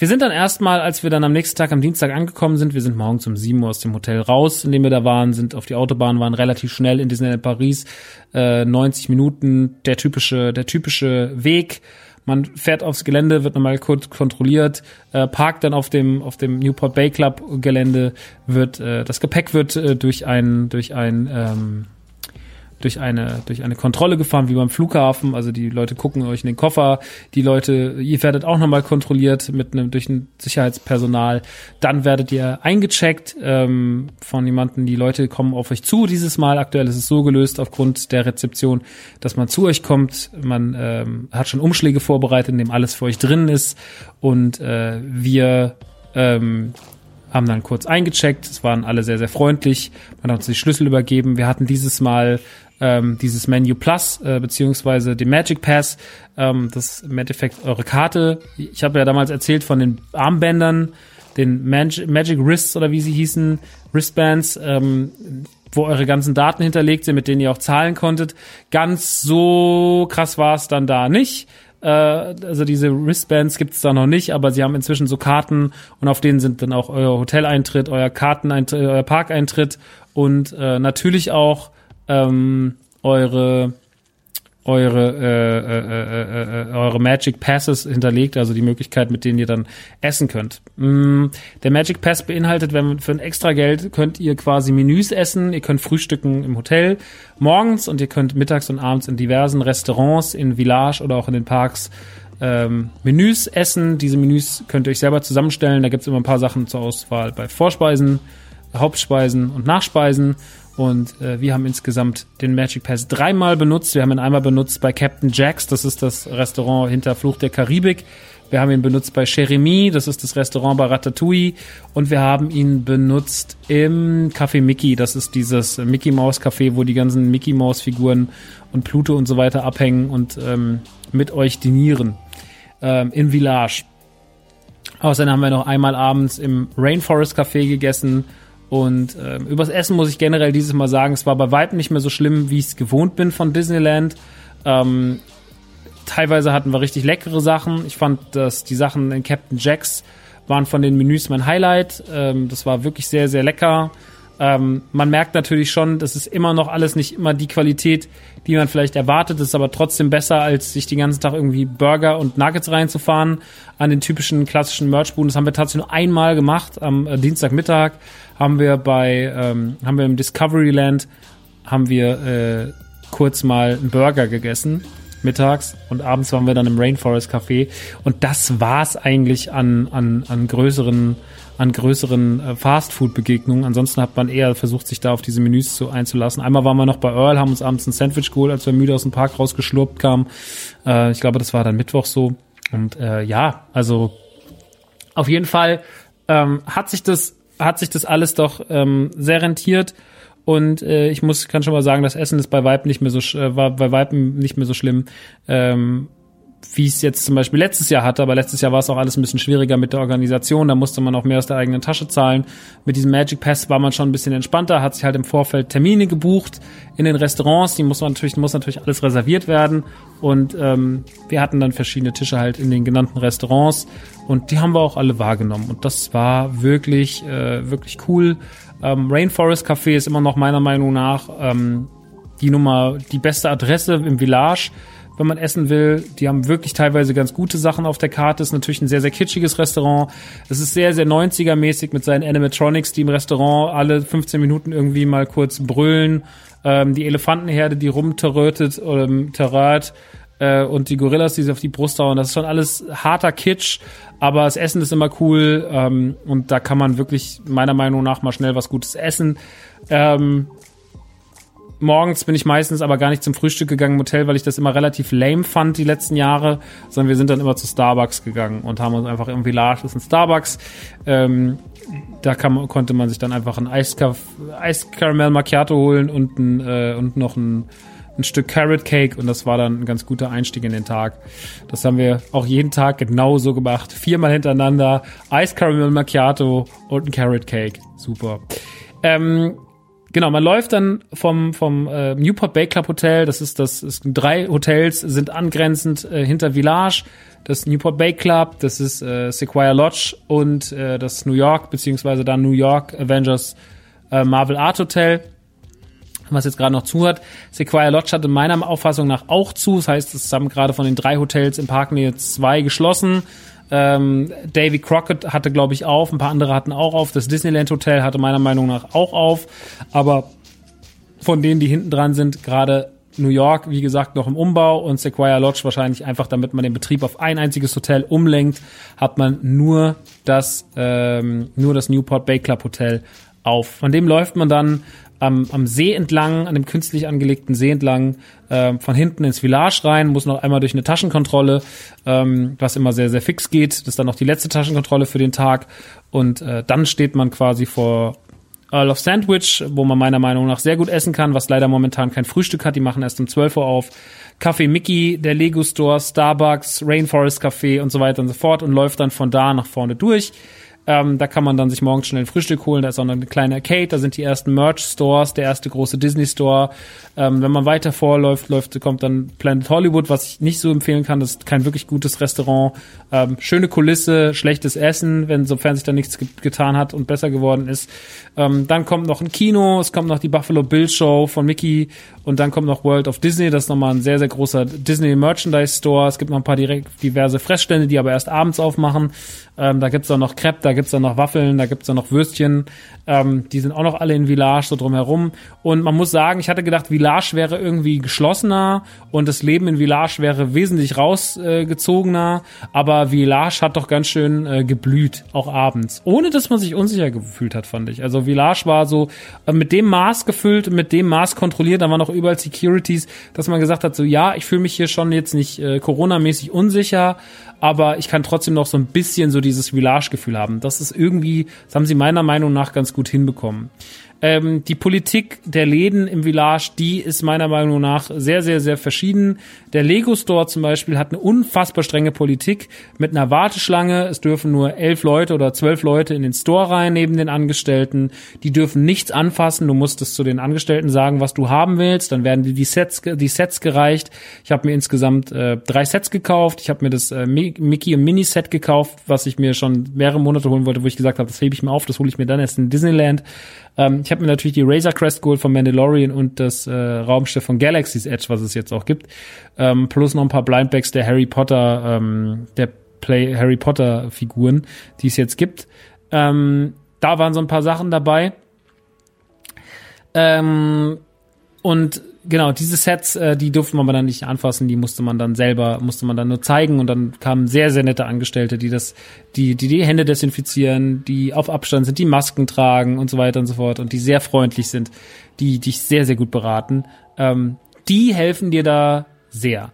wir sind dann erstmal, als wir dann am nächsten Tag am Dienstag angekommen sind, wir sind morgens um 7 Uhr aus dem Hotel raus, in dem wir da waren, sind auf die Autobahn, waren relativ schnell in Disneyland Paris, äh, 90 Minuten, der typische, der typische Weg. Man fährt aufs Gelände, wird nochmal kurz kontrolliert, äh, parkt dann auf dem auf dem Newport Bay Club Gelände, wird äh, das Gepäck wird äh, durch ein durch ein ähm, durch eine, durch eine Kontrolle gefahren, wie beim Flughafen. Also die Leute gucken euch in den Koffer. Die Leute, ihr werdet auch nochmal kontrolliert mit einem, durch ein Sicherheitspersonal. Dann werdet ihr eingecheckt ähm, von jemanden. Die Leute kommen auf euch zu dieses Mal. Aktuell ist es so gelöst aufgrund der Rezeption, dass man zu euch kommt. Man ähm, hat schon Umschläge vorbereitet, in dem alles für euch drin ist. Und äh, wir ähm, haben dann kurz eingecheckt. Es waren alle sehr, sehr freundlich. Man hat uns die Schlüssel übergeben. Wir hatten dieses Mal ähm, dieses Menu Plus äh, beziehungsweise den Magic Pass, ähm, das im Endeffekt eure Karte. Ich habe ja damals erzählt von den Armbändern, den Mag Magic Wrists oder wie sie hießen, Wristbands, ähm, wo eure ganzen Daten hinterlegt sind, mit denen ihr auch zahlen konntet. Ganz so krass war es dann da nicht. Äh, also diese Wristbands gibt es da noch nicht, aber sie haben inzwischen so Karten und auf denen sind dann auch euer Hoteleintritt, euer Karteneintritt, euer Parkeintritt und äh, natürlich auch ähm, eure eure äh, äh, äh, äh, eure Magic Passes hinterlegt, also die Möglichkeit, mit denen ihr dann essen könnt. Mm, der Magic Pass beinhaltet, wenn für ein extra Geld könnt ihr quasi Menüs essen, ihr könnt frühstücken im Hotel morgens und ihr könnt mittags und abends in diversen Restaurants, in Village oder auch in den Parks ähm, Menüs essen. Diese Menüs könnt ihr euch selber zusammenstellen. Da gibt's immer ein paar Sachen zur Auswahl bei Vorspeisen, Hauptspeisen und Nachspeisen. Und äh, wir haben insgesamt den Magic Pass dreimal benutzt. Wir haben ihn einmal benutzt bei Captain Jacks, das ist das Restaurant hinter Fluch der Karibik. Wir haben ihn benutzt bei Cheremy, das ist das Restaurant bei Ratatouille. Und wir haben ihn benutzt im Café Mickey, das ist dieses Mickey Mouse Café, wo die ganzen Mickey Mouse Figuren und Pluto und so weiter abhängen und ähm, mit euch dinieren. Ähm, in Village. Außerdem haben wir noch einmal abends im Rainforest Café gegessen Und äh, übers Essen muss ich generell dieses Mal sagen, es war bei weitem nicht mehr so schlimm, wie ich es gewohnt bin von Disneyland. Ähm, teilweise hatten wir richtig leckere Sachen. Ich fand, dass die Sachen in Captain Jacks waren von den Menüs mein Highlight. Ähm, das war wirklich sehr, sehr lecker. Ähm, man merkt natürlich schon, das ist immer noch alles nicht immer die Qualität, die man vielleicht erwartet. Das ist aber trotzdem besser, als sich den ganzen Tag irgendwie Burger und Nuggets reinzufahren an den typischen klassischen Merchbuden. Das haben wir tatsächlich nur einmal gemacht. Am äh, Dienstagmittag haben wir bei, ähm, haben wir im Discoveryland, haben wir äh, kurz mal einen Burger gegessen mittags und abends waren wir dann im Rainforest Café und das war's eigentlich an, an, an größeren an größeren äh, Fastfood-Begegnungen. Ansonsten hat man eher versucht, sich da auf diese Menüs zu einzulassen. Einmal waren wir noch bei Earl, haben uns abends ein Sandwich geholt, als wir müde aus dem Park rausgeschlurpt kamen. Äh, ich glaube, das war dann Mittwoch so. Und äh, ja, also auf jeden Fall ähm, hat sich das hat sich das alles doch ähm, sehr rentiert. Und äh, ich muss, kann schon mal sagen, das Essen ist bei Weitem nicht mehr so äh, war bei Weitem nicht mehr so schlimm. Ähm, wie es jetzt zum Beispiel letztes Jahr hatte, aber letztes Jahr war es auch alles ein bisschen schwieriger mit der Organisation, da musste man auch mehr aus der eigenen Tasche zahlen. Mit diesem Magic Pass war man schon ein bisschen entspannter, hat sich halt im Vorfeld Termine gebucht in den Restaurants, die muss man natürlich, muss natürlich alles reserviert werden und ähm, wir hatten dann verschiedene Tische halt in den genannten Restaurants und die haben wir auch alle wahrgenommen und das war wirklich, äh, wirklich cool. Ähm, Rainforest Café ist immer noch meiner Meinung nach ähm, die Nummer, die beste Adresse im Village wenn man essen will. Die haben wirklich teilweise ganz gute Sachen auf der Karte. Ist natürlich ein sehr, sehr kitschiges Restaurant. Es ist sehr, sehr 90er-mäßig mit seinen Animatronics, die im Restaurant alle 15 Minuten irgendwie mal kurz brüllen. Ähm, die Elefantenherde, die rumterrötet oder ähm, terrört äh, und die Gorillas, die sich auf die Brust hauen. Das ist schon alles harter Kitsch, aber das Essen ist immer cool ähm, und da kann man wirklich meiner Meinung nach mal schnell was Gutes essen. Ähm, morgens bin ich meistens aber gar nicht zum Frühstück gegangen im Hotel, weil ich das immer relativ lame fand die letzten Jahre, sondern wir sind dann immer zu Starbucks gegangen und haben uns einfach im Village, das ist ein Starbucks, ähm, da kann, konnte man sich dann einfach ein Eiskaramell Macchiato holen und, ein, äh, und noch ein, ein Stück Carrot Cake und das war dann ein ganz guter Einstieg in den Tag. Das haben wir auch jeden Tag genau so gemacht. Viermal hintereinander Eiskaramell Macchiato und ein Carrot Cake. Super. Ähm, Genau, man läuft dann vom vom äh, Newport Bay Club Hotel, das ist das ist drei Hotels sind angrenzend äh, hinter Village, das Newport Bay Club, das ist äh, Sequoia Lodge und äh, das New York beziehungsweise dann New York Avengers äh, Marvel Art Hotel, was jetzt gerade noch zu hat. Sequoia Lodge hatte meiner Auffassung nach auch zu, das heißt, es haben gerade von den drei Hotels im Park jetzt zwei geschlossen. Ähm, Davy Crockett hatte, glaube ich, auf, ein paar andere hatten auch auf. Das Disneyland Hotel hatte meiner Meinung nach auch auf. Aber von denen, die hinten dran sind, gerade New York, wie gesagt, noch im Umbau und Sequoia Lodge wahrscheinlich einfach, damit man den Betrieb auf ein einziges Hotel umlenkt, hat man nur das, ähm, nur das Newport Bay Club Hotel auf. Von dem läuft man dann am, am See entlang, an dem künstlich angelegten See entlang, äh, von hinten ins Village rein, muss noch einmal durch eine Taschenkontrolle, ähm, was immer sehr, sehr fix geht. Das ist dann noch die letzte Taschenkontrolle für den Tag. Und äh, dann steht man quasi vor Earl of Sandwich, wo man meiner Meinung nach sehr gut essen kann, was leider momentan kein Frühstück hat. Die machen erst um 12 Uhr auf. Café Mickey, der Lego Store, Starbucks, Rainforest Café und so weiter und so fort und läuft dann von da nach vorne durch. Ähm, da kann man dann sich morgens schnell ein Frühstück holen. Da ist auch noch eine kleine Arcade. Da sind die ersten Merch-Stores, der erste große Disney-Store. Ähm, wenn man weiter vorläuft, läuft, kommt dann Planet Hollywood, was ich nicht so empfehlen kann. Das ist kein wirklich gutes Restaurant. Ähm, schöne Kulisse, schlechtes Essen, wenn sofern sich da nichts ge getan hat und besser geworden ist. Ähm, dann kommt noch ein Kino, es kommt noch die Buffalo Bill Show von Mickey und dann kommt noch World of Disney. Das ist nochmal ein sehr, sehr großer Disney Merchandise Store. Es gibt noch ein paar direkt diverse Fressstände, die aber erst abends aufmachen. Ähm, da gibt's dann noch Crepe, da gibt's dann noch Waffeln, da gibt's dann noch Würstchen. Ähm, die sind auch noch alle in Village so drumherum. Und man muss sagen, ich hatte gedacht, Village wäre irgendwie geschlossener und das Leben in Village wäre wesentlich rausgezogener. Äh, aber Village hat doch ganz schön äh, geblüht, auch abends. Ohne dass man sich unsicher gefühlt hat, fand ich. Also Village war so äh, mit dem Maß gefüllt, mit dem Maß kontrolliert. Da waren noch überall Securities, dass man gesagt hat, so ja, ich fühle mich hier schon jetzt nicht äh, Corona-mäßig unsicher, aber ich kann trotzdem noch so ein bisschen so dieses Village-Gefühl haben. Das ist irgendwie, das haben sie meiner Meinung nach ganz gut hinbekommen. Ähm, die Politik der Läden im Village, die ist meiner Meinung nach sehr, sehr, sehr verschieden. Der Lego Store zum Beispiel hat eine unfassbar strenge Politik mit einer Warteschlange. Es dürfen nur elf Leute oder zwölf Leute in den Store rein neben den Angestellten. Die dürfen nichts anfassen. Du musst es zu den Angestellten sagen, was du haben willst. Dann werden dir die Sets, die Sets gereicht. Ich habe mir insgesamt äh, drei Sets gekauft. Ich habe mir das äh, Mickey und Mini Set gekauft, was ich mir schon mehrere Monate holen wollte, wo ich gesagt habe, das hebe ich mir auf, das hole ich mir dann erst in Disneyland. Ähm, ich habe mir natürlich die Razor Crest geholt von Mandalorian und das äh, Raumschiff von Galaxy's Edge, was es jetzt auch gibt. Ähm, plus noch ein paar Blindbacks der Harry Potter, ähm, der Play Harry Potter Figuren, die es jetzt gibt. Ähm, da waren so ein paar Sachen dabei. Ähm, und genau, diese Sets, äh, die durfte man dann nicht anfassen, die musste man dann selber, musste man dann nur zeigen und dann kamen sehr, sehr nette Angestellte, die das, die, die die Hände desinfizieren, die auf Abstand sind, die Masken tragen und so weiter und so fort und die sehr freundlich sind, die dich sehr, sehr gut beraten. Ähm, die helfen dir da sehr.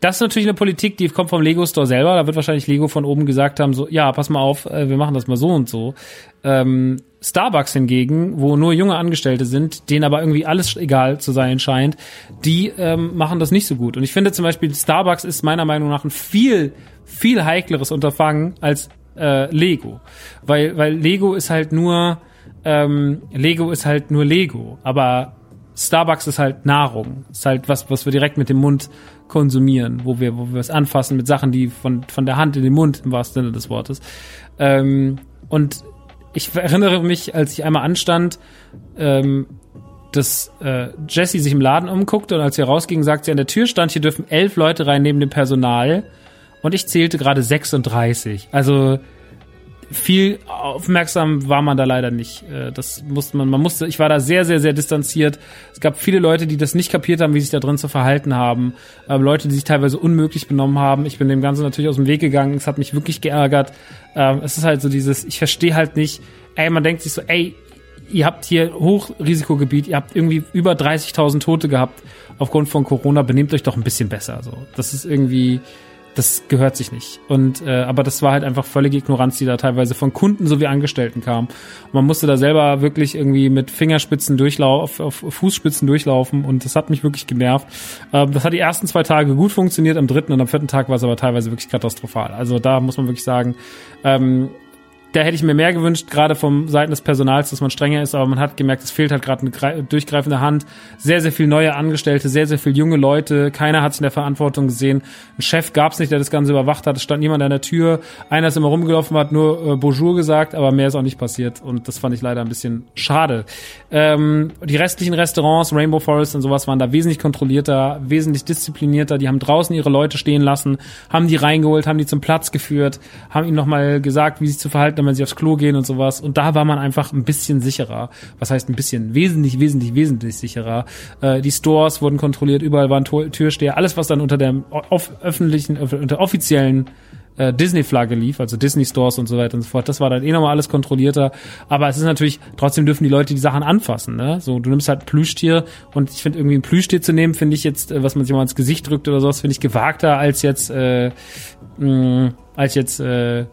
Das ist natürlich eine Politik, die kommt vom Lego Store selber. Da wird wahrscheinlich Lego von oben gesagt haben, so, ja, pass mal auf, äh, wir machen das mal so und so. Ähm, Starbucks hingegen, wo nur junge Angestellte sind, denen aber irgendwie alles egal zu sein scheint, die ähm, machen das nicht so gut. Und ich finde zum Beispiel, Starbucks ist meiner Meinung nach ein viel, viel heikleres Unterfangen als äh, Lego. Weil, weil Lego ist halt nur, ähm, Lego ist halt nur Lego. Aber Starbucks ist halt Nahrung. Ist halt was, was wir direkt mit dem Mund konsumieren, wo wir, wo wir es anfassen mit Sachen, die von, von der Hand in den Mund im wahrsten Sinne des Wortes. Ähm, und ich erinnere mich, als ich einmal anstand, ähm, dass äh, Jessie sich im Laden umguckte und als sie rausging, sagt sie, an der Tür stand, hier dürfen elf Leute rein neben dem Personal und ich zählte gerade 36. Also viel aufmerksam war man da leider nicht. Äh, das musste man, man musste, ich war da sehr, sehr, sehr distanziert. Es gab viele Leute, die das nicht kapiert haben, wie sich da drin zu verhalten haben. Ähm, Leute, die sich teilweise unmöglich benommen haben. Ich bin dem Ganzen natürlich aus dem Weg gegangen. Es hat mich wirklich geärgert. Ähm, es ist halt so dieses, ich verstehe halt nicht, ey, man denkt sich so, ey, ihr habt hier Hochrisikogebiet, ihr habt irgendwie über 30.000 Tote gehabt aufgrund von Corona, benehmt euch doch ein bisschen besser. So, das ist irgendwie, das gehört sich nicht. Und äh, aber das war halt einfach völlige Ignoranz, die da teilweise von Kunden sowie Angestellten kam. Und man musste da selber wirklich irgendwie mit Fingerspitzen durchlaufen, auf Fußspitzen durchlaufen und das hat mich wirklich genervt. Ähm, das hat die ersten zwei Tage gut funktioniert, am dritten und am vierten Tag war es aber teilweise wirklich katastrophal. Also da muss man wirklich sagen, ähm, da hätte ich mir mehr gewünscht, gerade vom Seiten des Personals, dass man strenger ist, aber man hat gemerkt, es fehlt halt gerade eine durchgreifende Hand. Sehr, sehr viel neue Angestellte, sehr, sehr viel junge Leute. Keiner hat sich in der Verantwortung gesehen. Ein Chef gab es nicht, der das Ganze überwacht hat. Es stand niemand an der Tür. Einer ist immer rumgelaufen, hat nur äh, Bonjour gesagt, aber mehr ist auch nicht passiert. Und das fand ich leider ein bisschen schade. Ähm, die restlichen Restaurants, Rainbow Forest und sowas, waren da wesentlich kontrollierter, wesentlich disziplinierter. Die haben draußen ihre Leute stehen lassen, haben die reingeholt, haben die zum Platz geführt, haben ihnen nochmal gesagt, wie sie zu verhalten wenn sie aufs Klo gehen und sowas. Und da war man einfach ein bisschen sicherer. Was heißt ein bisschen? Wesentlich, wesentlich, wesentlich sicherer. Äh, die Stores wurden kontrolliert, überall waren Türsteher. Alles, was dann unter der öffentlichen, unter offiziellen äh, Disney-Flagge lief, also Disney-Stores und so weiter und so fort. Das war dann eh nochmal alles kontrollierter. Aber es ist natürlich, trotzdem dürfen die Leute die Sachen anfassen. Ne? So, du nimmst halt Plüschtier und ich finde irgendwie ein Plüschtier zu nehmen, finde ich jetzt, äh, was man sich mal ins Gesicht drückt oder sowas, finde ich gewagter als jetzt, äh, mh, als jetzt, äh,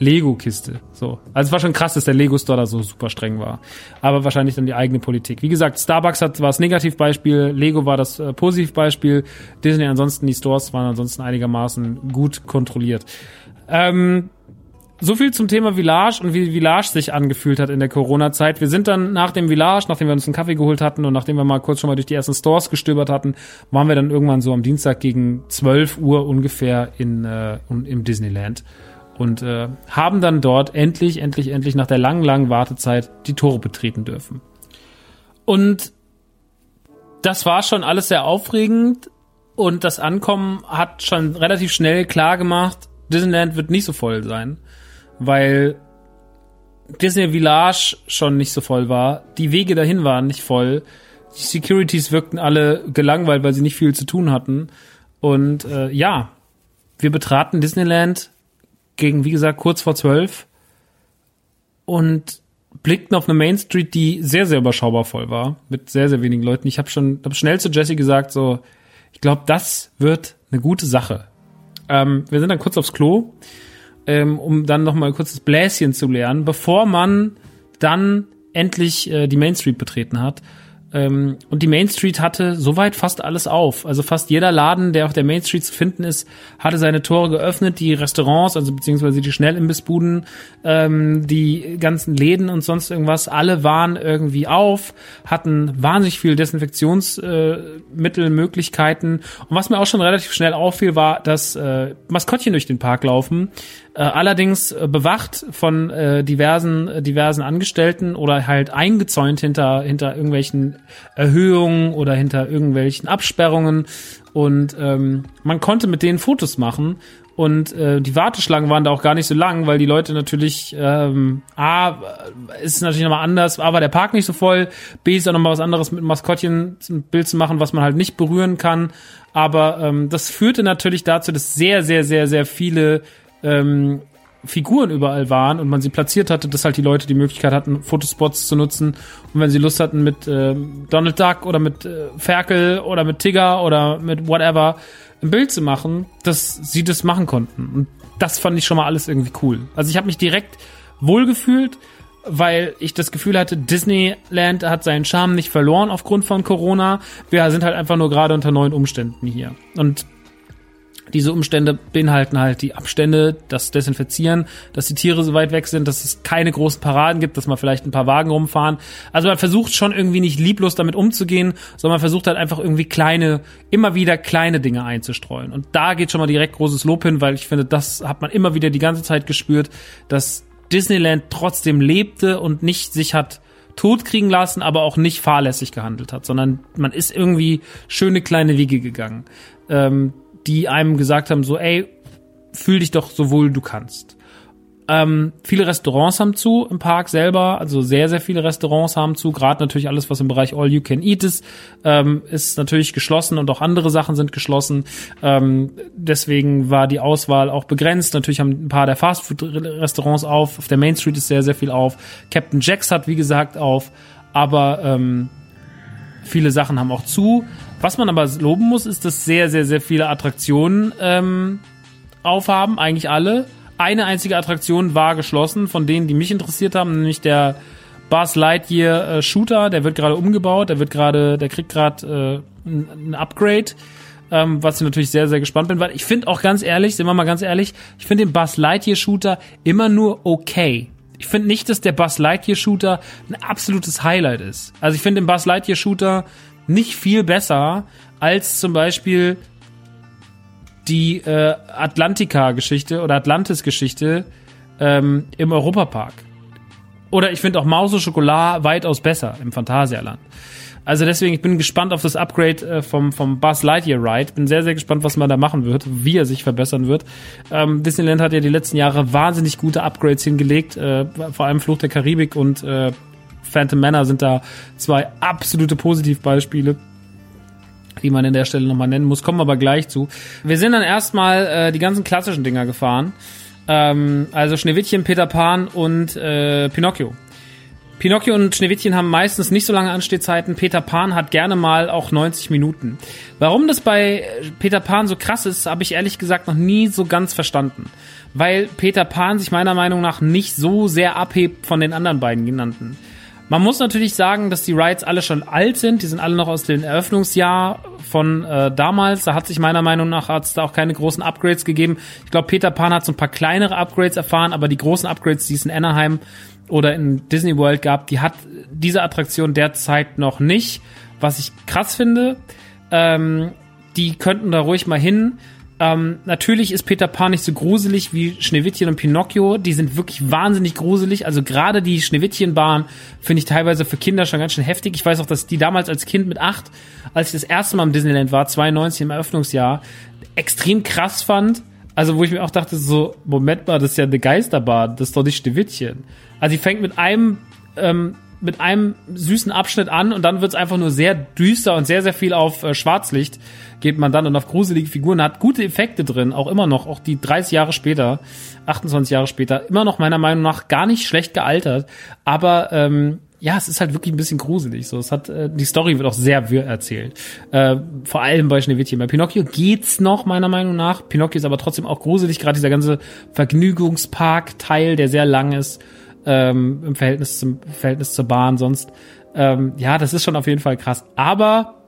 Lego-Kiste. So. Also es war schon krass, dass der Lego-Store da so super streng war. Aber wahrscheinlich dann die eigene Politik. Wie gesagt, Starbucks hat, war das Negativbeispiel, Lego war das äh, Positivbeispiel, Disney ansonsten, die Stores waren ansonsten einigermaßen gut kontrolliert. Ähm, so viel zum Thema Village und wie Village sich angefühlt hat in der Corona-Zeit. Wir sind dann nach dem Village, nachdem wir uns einen Kaffee geholt hatten und nachdem wir mal kurz schon mal durch die ersten Stores gestöbert hatten, waren wir dann irgendwann so am Dienstag gegen 12 Uhr ungefähr in, äh, im Disneyland und äh, haben dann dort endlich, endlich, endlich nach der langen, langen Wartezeit die Tore betreten dürfen. Und das war schon alles sehr aufregend und das Ankommen hat schon relativ schnell klar gemacht, Disneyland wird nicht so voll sein, weil Disney Village schon nicht so voll war, die Wege dahin waren nicht voll, die Securities wirkten alle gelangweilt, weil sie nicht viel zu tun hatten und äh, ja, wir betraten Disneyland gegen, wie gesagt, kurz vor zwölf und blickten auf eine Main Street, die sehr, sehr überschaubar voll war, mit sehr, sehr wenigen Leuten. Ich habe schon hab schnell zu Jesse gesagt, so, ich glaube, das wird eine gute Sache. Ähm, wir sind dann kurz aufs Klo, ähm, um dann noch mal kurz das Bläschen zu lernen, bevor man dann endlich äh, die Main Street betreten hat. Ähm, und die Main Street hatte soweit fast alles auf. Also fast jeder Laden, der auf der Main Street zu finden ist, hatte seine Tore geöffnet. Die Restaurants, also beziehungsweise die Schnellimbissbuden, ähm, die ganzen Läden und sonst irgendwas, alle waren irgendwie auf, hatten wahnsinnig viel Desinfektionsmittel, äh. Und was mir auch schon relativ schnell auffiel, war, dass äh, Maskottchen durch den Park laufen. Äh, allerdings äh, bewacht von äh, diversen äh, diversen Angestellten oder halt eingezäunt hinter hinter irgendwelchen Erhöhungen oder hinter irgendwelchen Absperrungen. Und ähm, man konnte mit denen Fotos machen. Und äh, die Warteschlangen waren da auch gar nicht so lang, weil die Leute natürlich ähm, a ist es natürlich nochmal anders, a war der Park nicht so voll, b ist auch nochmal was anderes mit Maskottchen ein Bild zu machen, was man halt nicht berühren kann. Aber ähm, das führte natürlich dazu, dass sehr sehr sehr sehr viele ähm, Figuren überall waren und man sie platziert hatte, dass halt die Leute die Möglichkeit hatten, Fotospots zu nutzen. Und wenn sie Lust hatten mit äh, Donald Duck oder mit äh, Ferkel oder mit Tigger oder mit whatever ein Bild zu machen, dass sie das machen konnten. Und das fand ich schon mal alles irgendwie cool. Also ich habe mich direkt wohlgefühlt, weil ich das Gefühl hatte, Disneyland hat seinen Charme nicht verloren aufgrund von Corona. Wir sind halt einfach nur gerade unter neuen Umständen hier. Und diese Umstände beinhalten halt die Abstände, das Desinfizieren, dass die Tiere so weit weg sind, dass es keine großen Paraden gibt, dass man vielleicht ein paar Wagen rumfahren. Also man versucht schon irgendwie nicht lieblos damit umzugehen, sondern man versucht halt einfach irgendwie kleine, immer wieder kleine Dinge einzustreuen. Und da geht schon mal direkt großes Lob hin, weil ich finde, das hat man immer wieder die ganze Zeit gespürt, dass Disneyland trotzdem lebte und nicht sich hat tot kriegen lassen, aber auch nicht fahrlässig gehandelt hat, sondern man ist irgendwie schöne kleine Wege gegangen. Ähm, die einem gesagt haben, so, ey, fühl dich doch so wohl du kannst. Ähm, viele Restaurants haben zu im Park selber, also sehr, sehr viele Restaurants haben zu. Gerade natürlich alles, was im Bereich All You Can Eat ist, ähm, ist natürlich geschlossen und auch andere Sachen sind geschlossen. Ähm, deswegen war die Auswahl auch begrenzt. Natürlich haben ein paar der Fastfood-Restaurants auf. Auf der Main Street ist sehr, sehr viel auf. Captain Jacks hat, wie gesagt, auf. Aber ähm, viele Sachen haben auch zu. Was man aber loben muss, ist, dass sehr, sehr, sehr viele Attraktionen ähm, aufhaben, eigentlich alle. Eine einzige Attraktion war geschlossen, von denen, die mich interessiert haben, nämlich der Buzz Lightyear äh, Shooter. Der wird gerade umgebaut, der wird gerade, der kriegt gerade äh, ein, Upgrade. Ähm, was ich natürlich sehr, sehr gespannt bin, weil ich finde auch ganz ehrlich, sind wir mal ganz ehrlich, ich finde den Buzz Lightyear Shooter immer nur okay. Ich finde nicht, dass der Buzz Lightyear Shooter ein absolutes Highlight ist. Also ich finde den Buzz Lightyear Shooter nicht viel besser als zum Beispiel die äh, Atlantica-Geschichte oder Atlantis-Geschichte ähm, im Europapark. Oder ich finde auch Maus und Schokolade weitaus besser im Phantasialand. Also deswegen, ich bin gespannt auf das Upgrade äh, vom, vom Buzz Lightyear Ride. Bin sehr, sehr gespannt, was man da machen wird, wie er sich verbessern wird. Ähm, Disneyland hat ja die letzten Jahre wahnsinnig gute Upgrades hingelegt, äh, vor allem Fluch der Karibik und äh, Phantom Manor sind da zwei absolute Positivbeispiele die man in der Stelle nochmal nennen muss, kommen wir aber gleich zu. Wir sind dann erstmal äh, die ganzen klassischen Dinger gefahren. Ähm, also Schneewittchen, Peter Pan und äh, Pinocchio. Pinocchio und Schneewittchen haben meistens nicht so lange Anstehzeiten. Peter Pan hat gerne mal auch 90 Minuten. Warum das bei Peter Pan so krass ist, habe ich ehrlich gesagt noch nie so ganz verstanden. Weil Peter Pan sich meiner Meinung nach nicht so sehr abhebt von den anderen beiden genannten. Man muss natürlich sagen, dass die Rides alle schon alt sind. Die sind alle noch aus dem Eröffnungsjahr von äh, damals. Da hat sich meiner Meinung nach hat's da auch keine großen Upgrades gegeben. Ich glaube, Peter Pan hat so ein paar kleinere Upgrades erfahren, aber die großen Upgrades, die es in Anaheim oder in Disney World gab, die hat diese Attraktion derzeit noch nicht. Was ich krass finde, ähm, die könnten da ruhig mal hin. Ähm, natürlich ist Peter Pan nicht so gruselig wie Schneewittchen und Pinocchio. Die sind wirklich wahnsinnig gruselig. Also gerade die Schneewittchenbahn finde ich teilweise für Kinder schon ganz schön heftig. Ich weiß auch, dass die damals als Kind mit acht, als ich das erste Mal im Disneyland war, 92 im Eröffnungsjahr, extrem krass fand. Also wo ich mir auch dachte, so, Moment mal, das ist ja eine Geisterbahn, das ist doch nicht Schneewittchen. Also die fängt mit einem ähm, mit einem süßen Abschnitt an und dann wird's einfach nur sehr düster und sehr, sehr viel auf äh, Schwarzlicht geht man dann und auf gruselige Figuren, hat gute Effekte drin, auch immer noch, auch die 30 Jahre später, 28 Jahre später, immer noch meiner Meinung nach gar nicht schlecht gealtert, aber ähm, ja, es ist halt wirklich ein bisschen gruselig. So, es hat äh, die Story wird auch sehr wirr erzählt. Äh, vor allem bei Schneewittchen. Bei Pinocchio geht's noch meiner Meinung nach. Pinocchio ist aber trotzdem auch gruselig. Gerade dieser ganze Vergnügungspark-Teil, der sehr lang ist, ähm, im Verhältnis zum Verhältnis zur Bahn sonst. Ähm, ja, das ist schon auf jeden Fall krass. Aber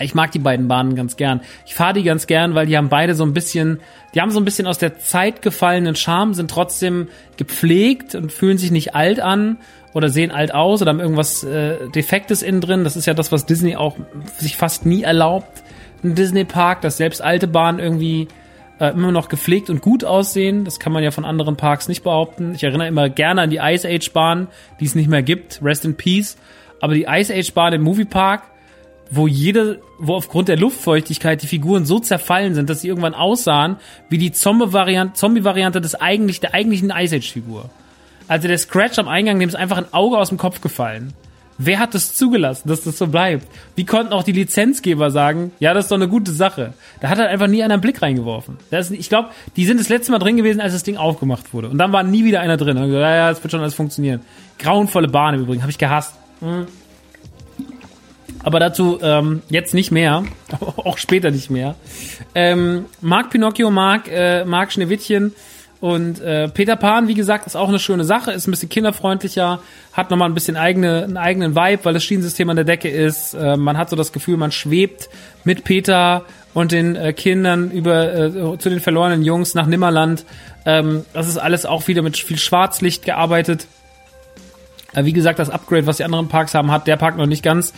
ich mag die beiden Bahnen ganz gern. Ich fahre die ganz gern, weil die haben beide so ein bisschen, die haben so ein bisschen aus der Zeit gefallenen Charme, sind trotzdem gepflegt und fühlen sich nicht alt an oder sehen alt aus oder haben irgendwas äh, Defektes innen drin. Das ist ja das, was Disney auch sich fast nie erlaubt. Ein Disney Park, dass selbst alte Bahnen irgendwie äh, immer noch gepflegt und gut aussehen. Das kann man ja von anderen Parks nicht behaupten. Ich erinnere immer gerne an die Ice Age Bahn, die es nicht mehr gibt. Rest in Peace. Aber die Ice Age Bahn im Movie Park, wo jede, wo aufgrund der Luftfeuchtigkeit die Figuren so zerfallen sind, dass sie irgendwann aussahen wie die Zombie-Variante Zombie -Variante des eigentlich, der eigentlichen Ice Age Figur. Also der Scratch am Eingang, dem ist einfach ein Auge aus dem Kopf gefallen. Wer hat das zugelassen, dass das so bleibt? Wie konnten auch die Lizenzgeber sagen, ja, das ist doch eine gute Sache? Da hat halt einfach nie einer einen Blick reingeworfen. Das ich glaube, die sind das letzte Mal drin gewesen, als das Ding aufgemacht wurde. Und dann war nie wieder einer drin. Und gesagt, ja, das wird schon alles funktionieren. Grauenvolle Bahn im Übrigen, habe ich gehasst. Mhm. Aber dazu ähm, jetzt nicht mehr, auch später nicht mehr. Ähm, mag Pinocchio, mag, äh, mag Schneewittchen und äh, Peter Pan, wie gesagt, ist auch eine schöne Sache, ist ein bisschen kinderfreundlicher, hat nochmal ein bisschen eigene, einen eigenen Vibe, weil das Schienensystem an der Decke ist. Äh, man hat so das Gefühl, man schwebt mit Peter und den äh, Kindern über äh, zu den verlorenen Jungs nach Nimmerland. Ähm, das ist alles auch wieder mit viel Schwarzlicht gearbeitet. Äh, wie gesagt, das Upgrade, was die anderen Parks haben, hat der Park noch nicht ganz.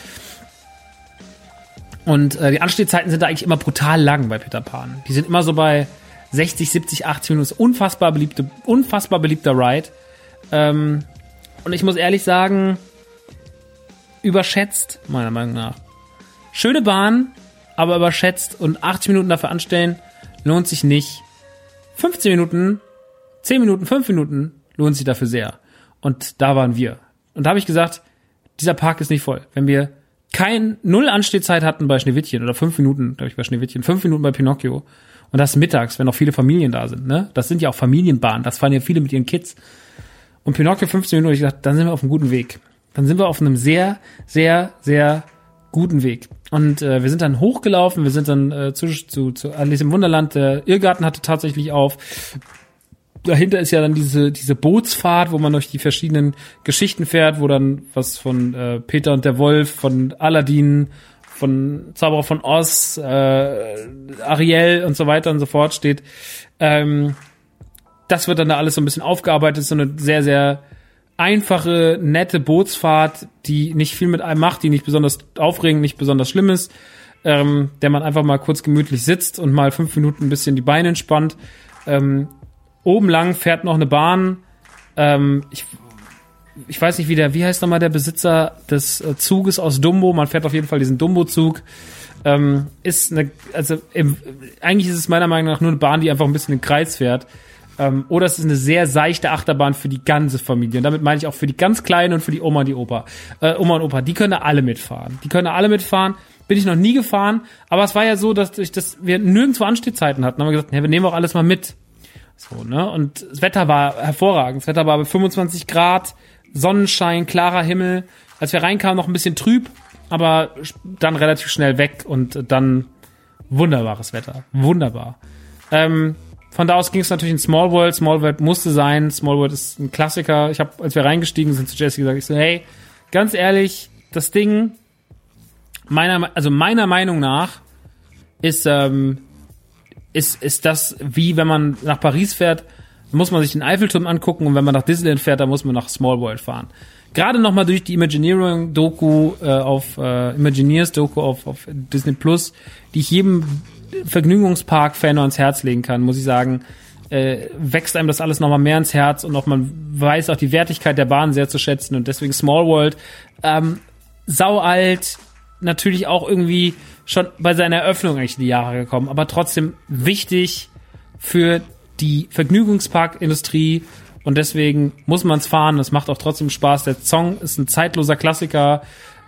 Und äh, die Anstehzeiten sind da eigentlich immer brutal lang bei Peter Pan. Die sind immer so bei 60, 70, 80 Minuten. Unfassbar beliebte, unfassbar beliebter Ride. Ähm, und ich muss ehrlich sagen, überschätzt, meiner Meinung nach. Schöne Bahn, aber überschätzt und 80 Minuten dafür anstellen, lohnt sich nicht. 15 Minuten, 10 Minuten, 5 Minuten lohnt sich dafür sehr. Und da waren wir. Und da habe ich gesagt, dieser Park ist nicht voll. Wenn wir kein Null Anstehzeit hatten bei Schneewittchen oder fünf Minuten, glaube ich, bei Schneewittchen, fünf Minuten bei Pinocchio und das mittags, wenn noch viele Familien da sind, ne? Das sind ja auch Familienbahnen, das fahren ja viele mit ihren Kids. Und Pinocchio 15 Minuten, ich dachte, dann sind wir auf einem guten Weg. Dann sind wir auf einem sehr, sehr, sehr guten Weg. Und äh, wir sind dann hochgelaufen, wir sind dann äh, zu, zu, zu Alice im Wunderland, der Irrgarten hatte tatsächlich auf. Dahinter ist ja dann diese, diese Bootsfahrt, wo man durch die verschiedenen Geschichten fährt, wo dann was von äh, Peter und der Wolf, von Aladdin, von Zauberer von Oz, äh, Ariel und so weiter und so fort steht. Ähm, das wird dann da alles so ein bisschen aufgearbeitet, so eine sehr, sehr einfache, nette Bootsfahrt, die nicht viel mit einem macht, die nicht besonders aufregend, nicht besonders schlimm ist, ähm, der man einfach mal kurz gemütlich sitzt und mal fünf Minuten ein bisschen die Beine entspannt. Ähm, oben lang fährt noch eine Bahn. Ähm, ich ich weiß nicht, wie der, wie heißt nochmal der Besitzer des äh, Zuges aus Dumbo? Man fährt auf jeden Fall diesen Dumbo-Zug. Ähm, ist eine, also im, eigentlich ist es meiner Meinung nach nur eine Bahn, die einfach ein bisschen im Kreis fährt. Ähm, oder es ist eine sehr seichte Achterbahn für die ganze Familie. Und damit meine ich auch für die ganz Kleinen und für die Oma und die Opa. Äh, Oma und Opa, die können da alle mitfahren. Die können da alle mitfahren. Bin ich noch nie gefahren. Aber es war ja so, dass, ich, dass wir nirgendwo Anstehzeiten hatten. Dann haben wir gesagt, ja, wir nehmen auch alles mal mit. So, ne? Und das Wetter war hervorragend. Das Wetter war bei 25 Grad. Sonnenschein, klarer Himmel. Als wir reinkamen, noch ein bisschen trüb, aber dann relativ schnell weg und dann wunderbares Wetter. Wunderbar. Ähm, von da aus ging es natürlich in Small World. Small World musste sein. Small World ist ein Klassiker. Ich habe, als wir reingestiegen sind, zu Jesse gesagt, ich so, hey, ganz ehrlich, das Ding, meiner, also meiner Meinung nach, ist, ähm, ist, ist das wie wenn man nach Paris fährt, muss man sich den Eiffelturm angucken und wenn man nach Disneyland fährt, dann muss man nach Small World fahren. Gerade nochmal durch die Imagineering-Doku äh, auf äh, Imagineers-Doku auf, auf Disney Plus, die ich jedem Vergnügungspark-Fan nur ans Herz legen kann, muss ich sagen, äh, wächst einem das alles nochmal mehr ins Herz und auch man weiß auch die Wertigkeit der Bahn sehr zu schätzen und deswegen Small World ähm, sau alt, natürlich auch irgendwie schon bei seiner Eröffnung eigentlich in die Jahre gekommen, aber trotzdem wichtig für die Vergnügungsparkindustrie und deswegen muss man es fahren. Es macht auch trotzdem Spaß. Der Song ist ein zeitloser Klassiker.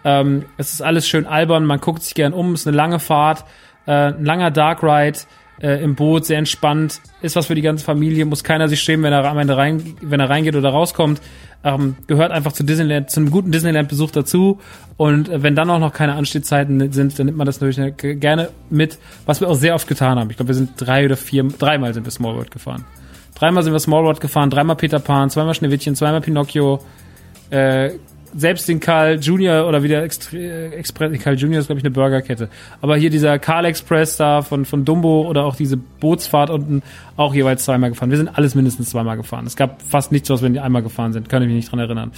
Ähm, es ist alles schön albern. Man guckt sich gern um. Es ist eine lange Fahrt, äh, ein langer Dark Ride äh, im Boot, sehr entspannt. Ist was für die ganze Familie. Muss keiner sich schämen, wenn er am Ende rein, wenn er reingeht oder rauskommt ähm, gehört einfach zu Disneyland, zu einem guten Disneyland-Besuch dazu. Und wenn dann auch noch keine Anstehzeiten sind, dann nimmt man das natürlich gerne mit, was wir auch sehr oft getan haben. Ich glaube, wir sind drei oder vier, dreimal sind wir Small World gefahren. Dreimal sind wir Small World gefahren, dreimal Peter Pan, zweimal Schneewittchen, zweimal Pinocchio. Äh, selbst den Karl Junior oder wieder Extre Express, Karl Junior ist glaube ich eine Burgerkette. Aber hier dieser Karl Express da von, von Dumbo oder auch diese Bootsfahrt unten auch jeweils zweimal gefahren. Wir sind alles mindestens zweimal gefahren. Es gab fast nichts, was wir nicht einmal gefahren sind. Kann ich mich nicht dran erinnern.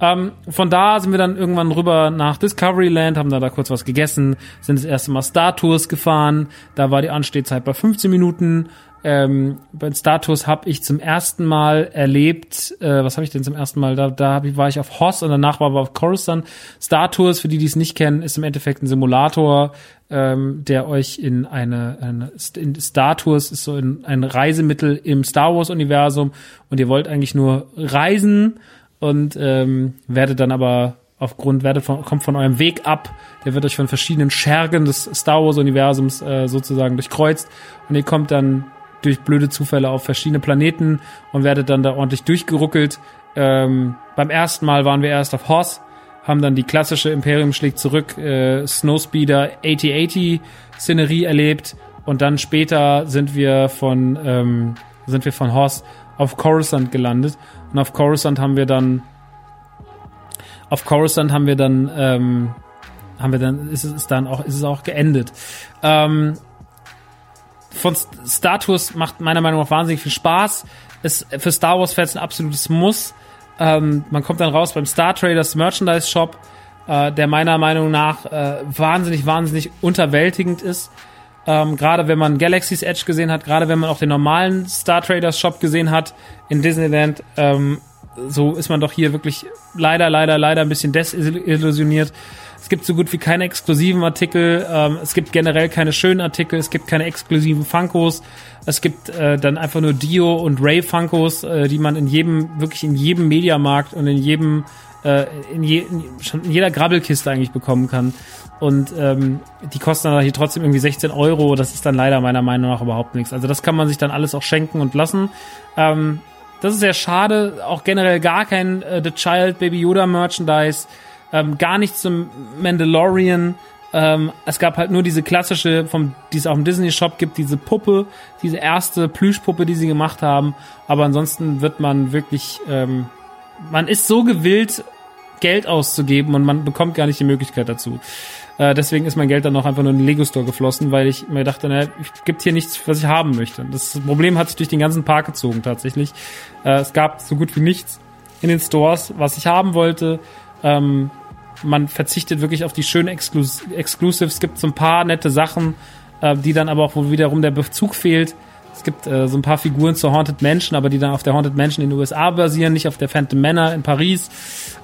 Ähm, von da sind wir dann irgendwann rüber nach Discoveryland, haben da, da kurz was gegessen, sind das erste Mal Star Tours gefahren. Da war die Anstehzeit bei 15 Minuten ähm, Tours habe ich zum ersten Mal erlebt, äh, was habe ich denn zum ersten Mal? Da, da ich, war ich auf Hoss und danach war ich auf Coruscant. Star Tours, für die, die es nicht kennen, ist im Endeffekt ein Simulator, ähm, der euch in eine, eine in Star Tours ist so ein, ein Reisemittel im Star Wars Universum und ihr wollt eigentlich nur reisen und ähm, werdet dann aber aufgrund werdet von, kommt von eurem Weg ab, der wird euch von verschiedenen Schergen des Star Wars Universums äh, sozusagen durchkreuzt und ihr kommt dann durch blöde Zufälle auf verschiedene Planeten und werdet dann da ordentlich durchgeruckelt. Ähm, beim ersten Mal waren wir erst auf Hoss, haben dann die klassische Imperium schlägt zurück äh, Snowspeeder 8080 Szenerie erlebt und dann später sind wir von ähm, sind wir von Hoss auf Coruscant gelandet und auf Coruscant haben wir dann auf Coruscant haben wir dann ähm, haben wir dann ist es dann auch ist es auch geendet. Ähm, von Star Tours macht meiner Meinung nach wahnsinnig viel Spaß. Ist für Star Wars Fans ein absolutes Muss. Ähm, man kommt dann raus beim Star Traders Merchandise Shop, äh, der meiner Meinung nach äh, wahnsinnig, wahnsinnig unterwältigend ist. Ähm, gerade wenn man Galaxy's Edge gesehen hat, gerade wenn man auch den normalen Star Traders Shop gesehen hat in Disneyland, ähm, so ist man doch hier wirklich leider, leider, leider ein bisschen desillusioniert. Es gibt so gut wie keine exklusiven Artikel. Ähm, es gibt generell keine schönen Artikel. Es gibt keine exklusiven Funkos. Es gibt äh, dann einfach nur Dio und Ray Funkos, äh, die man in jedem, wirklich in jedem Mediamarkt und in jedem, äh, in, je, in, schon in jeder Grabbelkiste eigentlich bekommen kann. Und ähm, die kosten dann hier trotzdem irgendwie 16 Euro. Das ist dann leider meiner Meinung nach überhaupt nichts. Also das kann man sich dann alles auch schenken und lassen. Ähm, das ist sehr schade. Auch generell gar kein äh, The Child Baby Yoda Merchandise ähm, gar nichts zum Mandalorian. Ähm, es gab halt nur diese klassische, vom, die es auch im Disney Shop gibt, diese Puppe, diese erste Plüschpuppe, die sie gemacht haben. Aber ansonsten wird man wirklich, ähm, man ist so gewillt, Geld auszugeben und man bekommt gar nicht die Möglichkeit dazu. Äh, deswegen ist mein Geld dann auch einfach nur in den Lego Store geflossen, weil ich mir dachte, naja, es gibt hier nichts, was ich haben möchte. Das Problem hat sich durch den ganzen Park gezogen tatsächlich. Äh, es gab so gut wie nichts in den Stores, was ich haben wollte. Ähm, man verzichtet wirklich auf die schönen Exclus Exclusives. Es gibt so ein paar nette Sachen, äh, die dann aber auch, wo wiederum der Bezug fehlt. Es gibt äh, so ein paar Figuren zur Haunted Mansion, aber die dann auf der Haunted Mansion in den USA basieren, nicht auf der Phantom Manor in Paris.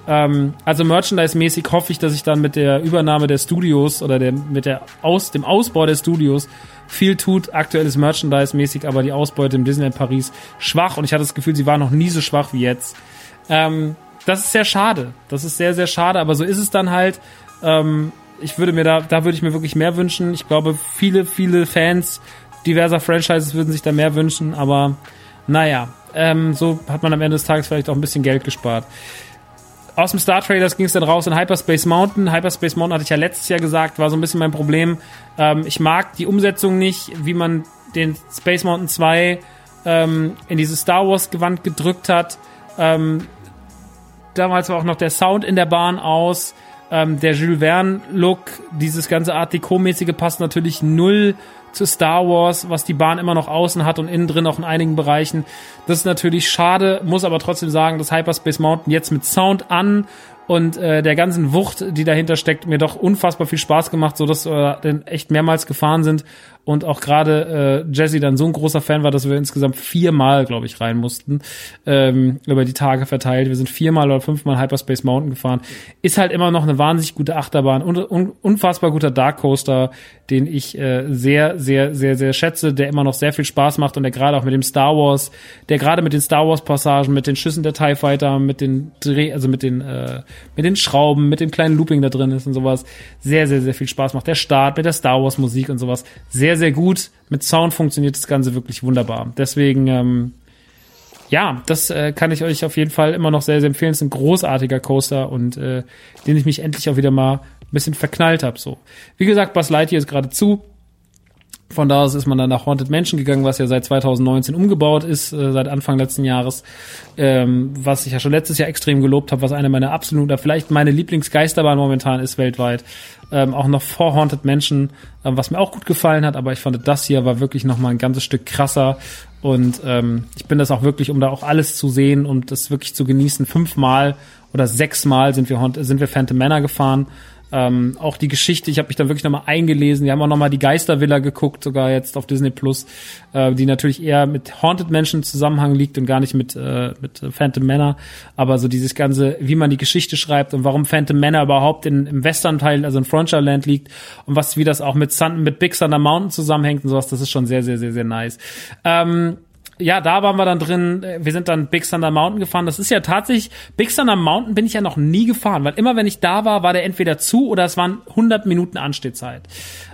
Ähm, also Merchandise-mäßig hoffe ich, dass ich dann mit der Übernahme der Studios oder der, mit der Aus, dem Ausbau der Studios viel tut. Aktuell ist Merchandise-mäßig, aber die Ausbeute im Disneyland Paris schwach und ich hatte das Gefühl, sie war noch nie so schwach wie jetzt. Ähm, das ist sehr schade. Das ist sehr, sehr schade, aber so ist es dann halt. Ähm, ich würde mir da, da würde ich mir wirklich mehr wünschen. Ich glaube, viele, viele Fans diverser Franchises würden sich da mehr wünschen, aber naja, ähm, so hat man am Ende des Tages vielleicht auch ein bisschen Geld gespart. Aus dem Star Traders ging es dann raus in Hyperspace Mountain. Hyperspace Mountain hatte ich ja letztes Jahr gesagt, war so ein bisschen mein Problem. Ähm, ich mag die Umsetzung nicht, wie man den Space Mountain 2 ähm, in dieses Star Wars Gewand gedrückt hat. Ähm, damals war auch noch der Sound in der Bahn aus. Ähm, der Jules Verne-Look, dieses ganze Art Deco-mäßige passt natürlich null zu Star Wars, was die Bahn immer noch außen hat und innen drin auch in einigen Bereichen. Das ist natürlich schade, muss aber trotzdem sagen, dass Hyperspace Mountain jetzt mit Sound an und äh, der ganzen Wucht, die dahinter steckt, mir doch unfassbar viel Spaß gemacht, so dass wir denn echt mehrmals gefahren sind und auch gerade äh, Jesse dann so ein großer Fan war, dass wir insgesamt viermal, glaube ich, rein mussten ähm, über die Tage verteilt. Wir sind viermal oder fünfmal Hyperspace Mountain gefahren. Ist halt immer noch eine wahnsinnig gute Achterbahn und un unfassbar guter Dark Coaster, den ich äh, sehr, sehr, sehr, sehr schätze, der immer noch sehr viel Spaß macht und der gerade auch mit dem Star Wars, der gerade mit den Star Wars Passagen, mit den Schüssen der Tie Fighter, mit den Dreh, also mit den äh, mit den Schrauben, mit dem kleinen Looping da drin ist und sowas, sehr, sehr, sehr viel Spaß macht. Der Start mit der Star Wars Musik und sowas, sehr, sehr gut. Mit Sound funktioniert das Ganze wirklich wunderbar. Deswegen, ähm, ja, das äh, kann ich euch auf jeden Fall immer noch sehr, sehr empfehlen. Es ist ein großartiger Coaster und äh, den ich mich endlich auch wieder mal ein bisschen verknallt habe. So, wie gesagt, Buzz Lightyear ist gerade zu. Von da aus ist man dann nach Haunted Mansion gegangen, was ja seit 2019 umgebaut ist, äh, seit Anfang letzten Jahres, ähm, was ich ja schon letztes Jahr extrem gelobt habe, was eine meiner absoluten, vielleicht meine Lieblingsgeisterbahn momentan ist weltweit. Ähm, auch noch vor Haunted Mansion, ähm, was mir auch gut gefallen hat, aber ich fand, das hier war wirklich noch mal ein ganzes Stück krasser. Und ähm, ich bin das auch wirklich, um da auch alles zu sehen und das wirklich zu genießen, fünfmal oder sechsmal sind wir, sind wir Phantom Manor gefahren ähm, auch die Geschichte, ich habe mich dann wirklich nochmal eingelesen. Wir haben auch nochmal die Geistervilla geguckt, sogar jetzt auf Disney Plus, äh, die natürlich eher mit Haunted Mansion Zusammenhang liegt und gar nicht mit, äh, mit Phantom Manor. Aber so dieses ganze, wie man die Geschichte schreibt und warum Phantom Manor überhaupt in, im Western-Teil, also in Frontierland liegt und was, wie das auch mit, Sun, mit Big Thunder Mountain zusammenhängt und sowas, das ist schon sehr, sehr, sehr, sehr nice. Ähm, ja, da waren wir dann drin. Wir sind dann Big Thunder Mountain gefahren. Das ist ja tatsächlich, Big Thunder Mountain bin ich ja noch nie gefahren, weil immer wenn ich da war, war der entweder zu oder es waren 100 Minuten Anstehzeit.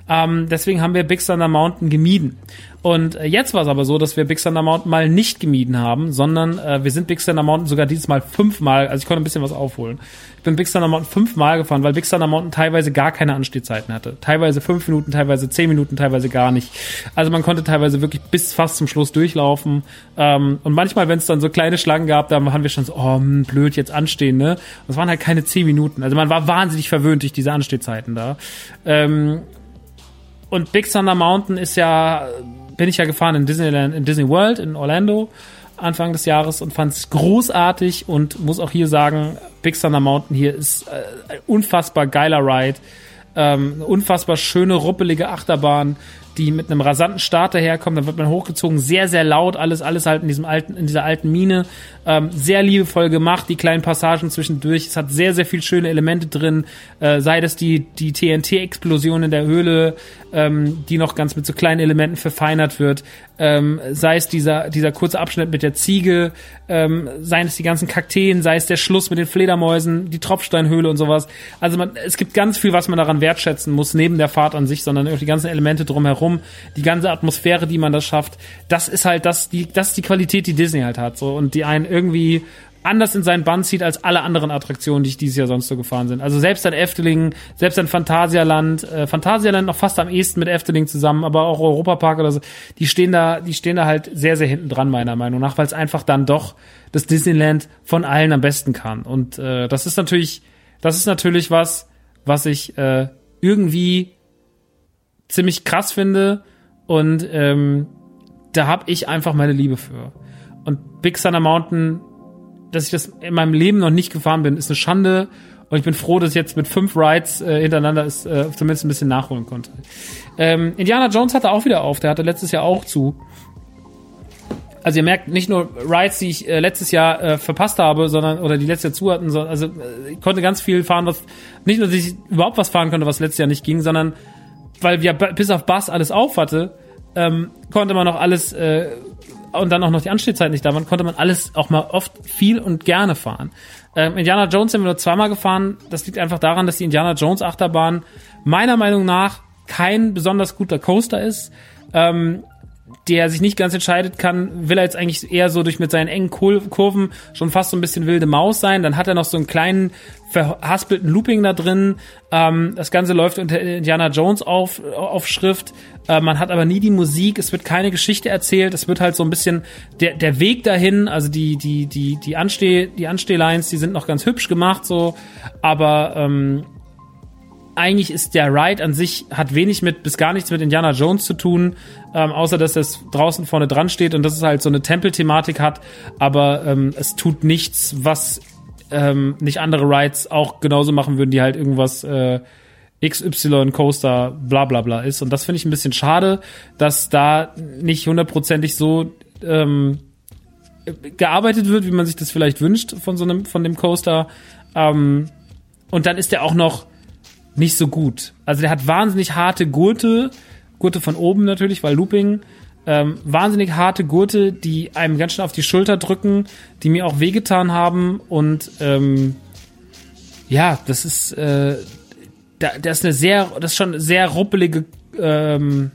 Ähm, deswegen haben wir Big Thunder Mountain gemieden. Und äh, jetzt war es aber so, dass wir Big Thunder Mountain mal nicht gemieden haben, sondern äh, wir sind Big Thunder Mountain sogar dieses Mal fünfmal, also ich konnte ein bisschen was aufholen. Ich bin Big Thunder Mountain fünfmal gefahren, weil Big Thunder Mountain teilweise gar keine Anstehzeiten hatte. Teilweise fünf Minuten, teilweise zehn Minuten, teilweise gar nicht. Also man konnte teilweise wirklich bis fast zum Schluss durchlaufen. Ähm, und manchmal, wenn es dann so kleine Schlangen gab, da haben wir schon so, oh, hm, blöd, jetzt anstehen, ne? Das waren halt keine zehn Minuten. Also man war wahnsinnig verwöhnt durch diese Anstehzeiten da. Ähm, und Big Thunder Mountain ist ja, bin ich ja gefahren in Disneyland, in Disney World in Orlando Anfang des Jahres und fand es großartig und muss auch hier sagen, Big Thunder Mountain hier ist äh, ein unfassbar geiler Ride, ähm, unfassbar schöne, ruppelige Achterbahn, die mit einem rasanten Start daherkommen. Dann wird man hochgezogen, sehr, sehr laut, alles, alles halt in diesem alten, in dieser alten Mine. Ähm, sehr liebevoll gemacht, die kleinen Passagen zwischendurch. Es hat sehr, sehr viel schöne Elemente drin. Äh, sei das die, die TNT-Explosion in der Höhle, ähm, die noch ganz mit so kleinen Elementen verfeinert wird. Ähm, sei es dieser, dieser kurze Abschnitt mit der Ziege, ähm, seien es die ganzen Kakteen, sei es der Schluss mit den Fledermäusen, die Tropfsteinhöhle und sowas. Also man, es gibt ganz viel, was man daran wertschätzen muss, neben der Fahrt an sich, sondern auch die ganzen Elemente drumherum, die ganze Atmosphäre, die man da schafft. Das ist halt das, die, das ist die Qualität, die Disney halt hat, so, und die einen irgendwie anders in seinen Bann zieht als alle anderen Attraktionen, die ich dieses Jahr sonst so gefahren sind. Also selbst ein Efteling, selbst ein Phantasialand, äh, Phantasialand noch fast am ehesten mit Efteling zusammen, aber auch Europapark oder so, die stehen da, die stehen da halt sehr, sehr hinten dran, meiner Meinung nach, weil es einfach dann doch das Disneyland von allen am besten kann. Und äh, das ist natürlich, das ist natürlich was, was ich äh, irgendwie ziemlich krass finde und ähm, da habe ich einfach meine Liebe für. Und Big Thunder Mountain dass ich das in meinem Leben noch nicht gefahren bin, ist eine Schande. Und ich bin froh, dass ich jetzt mit fünf Rides äh, hintereinander es äh, zumindest ein bisschen nachholen konnte. Ähm, Indiana Jones hatte auch wieder auf, der hatte letztes Jahr auch zu. Also ihr merkt nicht nur Rides, die ich äh, letztes Jahr äh, verpasst habe, sondern oder die letztes Jahr zu hatten, sondern also äh, ich konnte ganz viel fahren, was nicht nur, dass ich überhaupt was fahren konnte, was letztes Jahr nicht ging, sondern weil wir bis auf Bass alles auf hatte, ähm, konnte man noch alles äh, und dann auch noch die Anstehzeit nicht da waren, konnte man alles auch mal oft viel und gerne fahren. Ähm, Indiana Jones sind wir nur zweimal gefahren. Das liegt einfach daran, dass die Indiana Jones Achterbahn meiner Meinung nach kein besonders guter Coaster ist. Ähm, der sich nicht ganz entscheidet kann, will er jetzt eigentlich eher so durch mit seinen engen Kurven schon fast so ein bisschen wilde Maus sein. Dann hat er noch so einen kleinen verhaspelten Looping da drin. Ähm, das Ganze läuft unter Indiana Jones auf, auf Schrift. Äh, man hat aber nie die Musik. Es wird keine Geschichte erzählt. Es wird halt so ein bisschen der, der Weg dahin, also die, die, die, die Ansteh, die Anstehlines, die sind noch ganz hübsch gemacht so. Aber, ähm, eigentlich ist der Ride an sich, hat wenig mit, bis gar nichts mit Indiana Jones zu tun, ähm, außer dass es draußen vorne dran steht und dass es halt so eine Tempelthematik hat, aber ähm, es tut nichts, was ähm, nicht andere Rides auch genauso machen würden, die halt irgendwas äh, XY Coaster bla bla bla ist. Und das finde ich ein bisschen schade, dass da nicht hundertprozentig so ähm, gearbeitet wird, wie man sich das vielleicht wünscht von so einem, von dem Coaster. Ähm, und dann ist der auch noch nicht so gut. Also der hat wahnsinnig harte Gurte, Gurte von oben natürlich, weil Looping, ähm, wahnsinnig harte Gurte, die einem ganz schön auf die Schulter drücken, die mir auch wehgetan haben und ähm, ja, das ist äh, da, das ist eine sehr, das ist schon sehr ruppelige, ähm,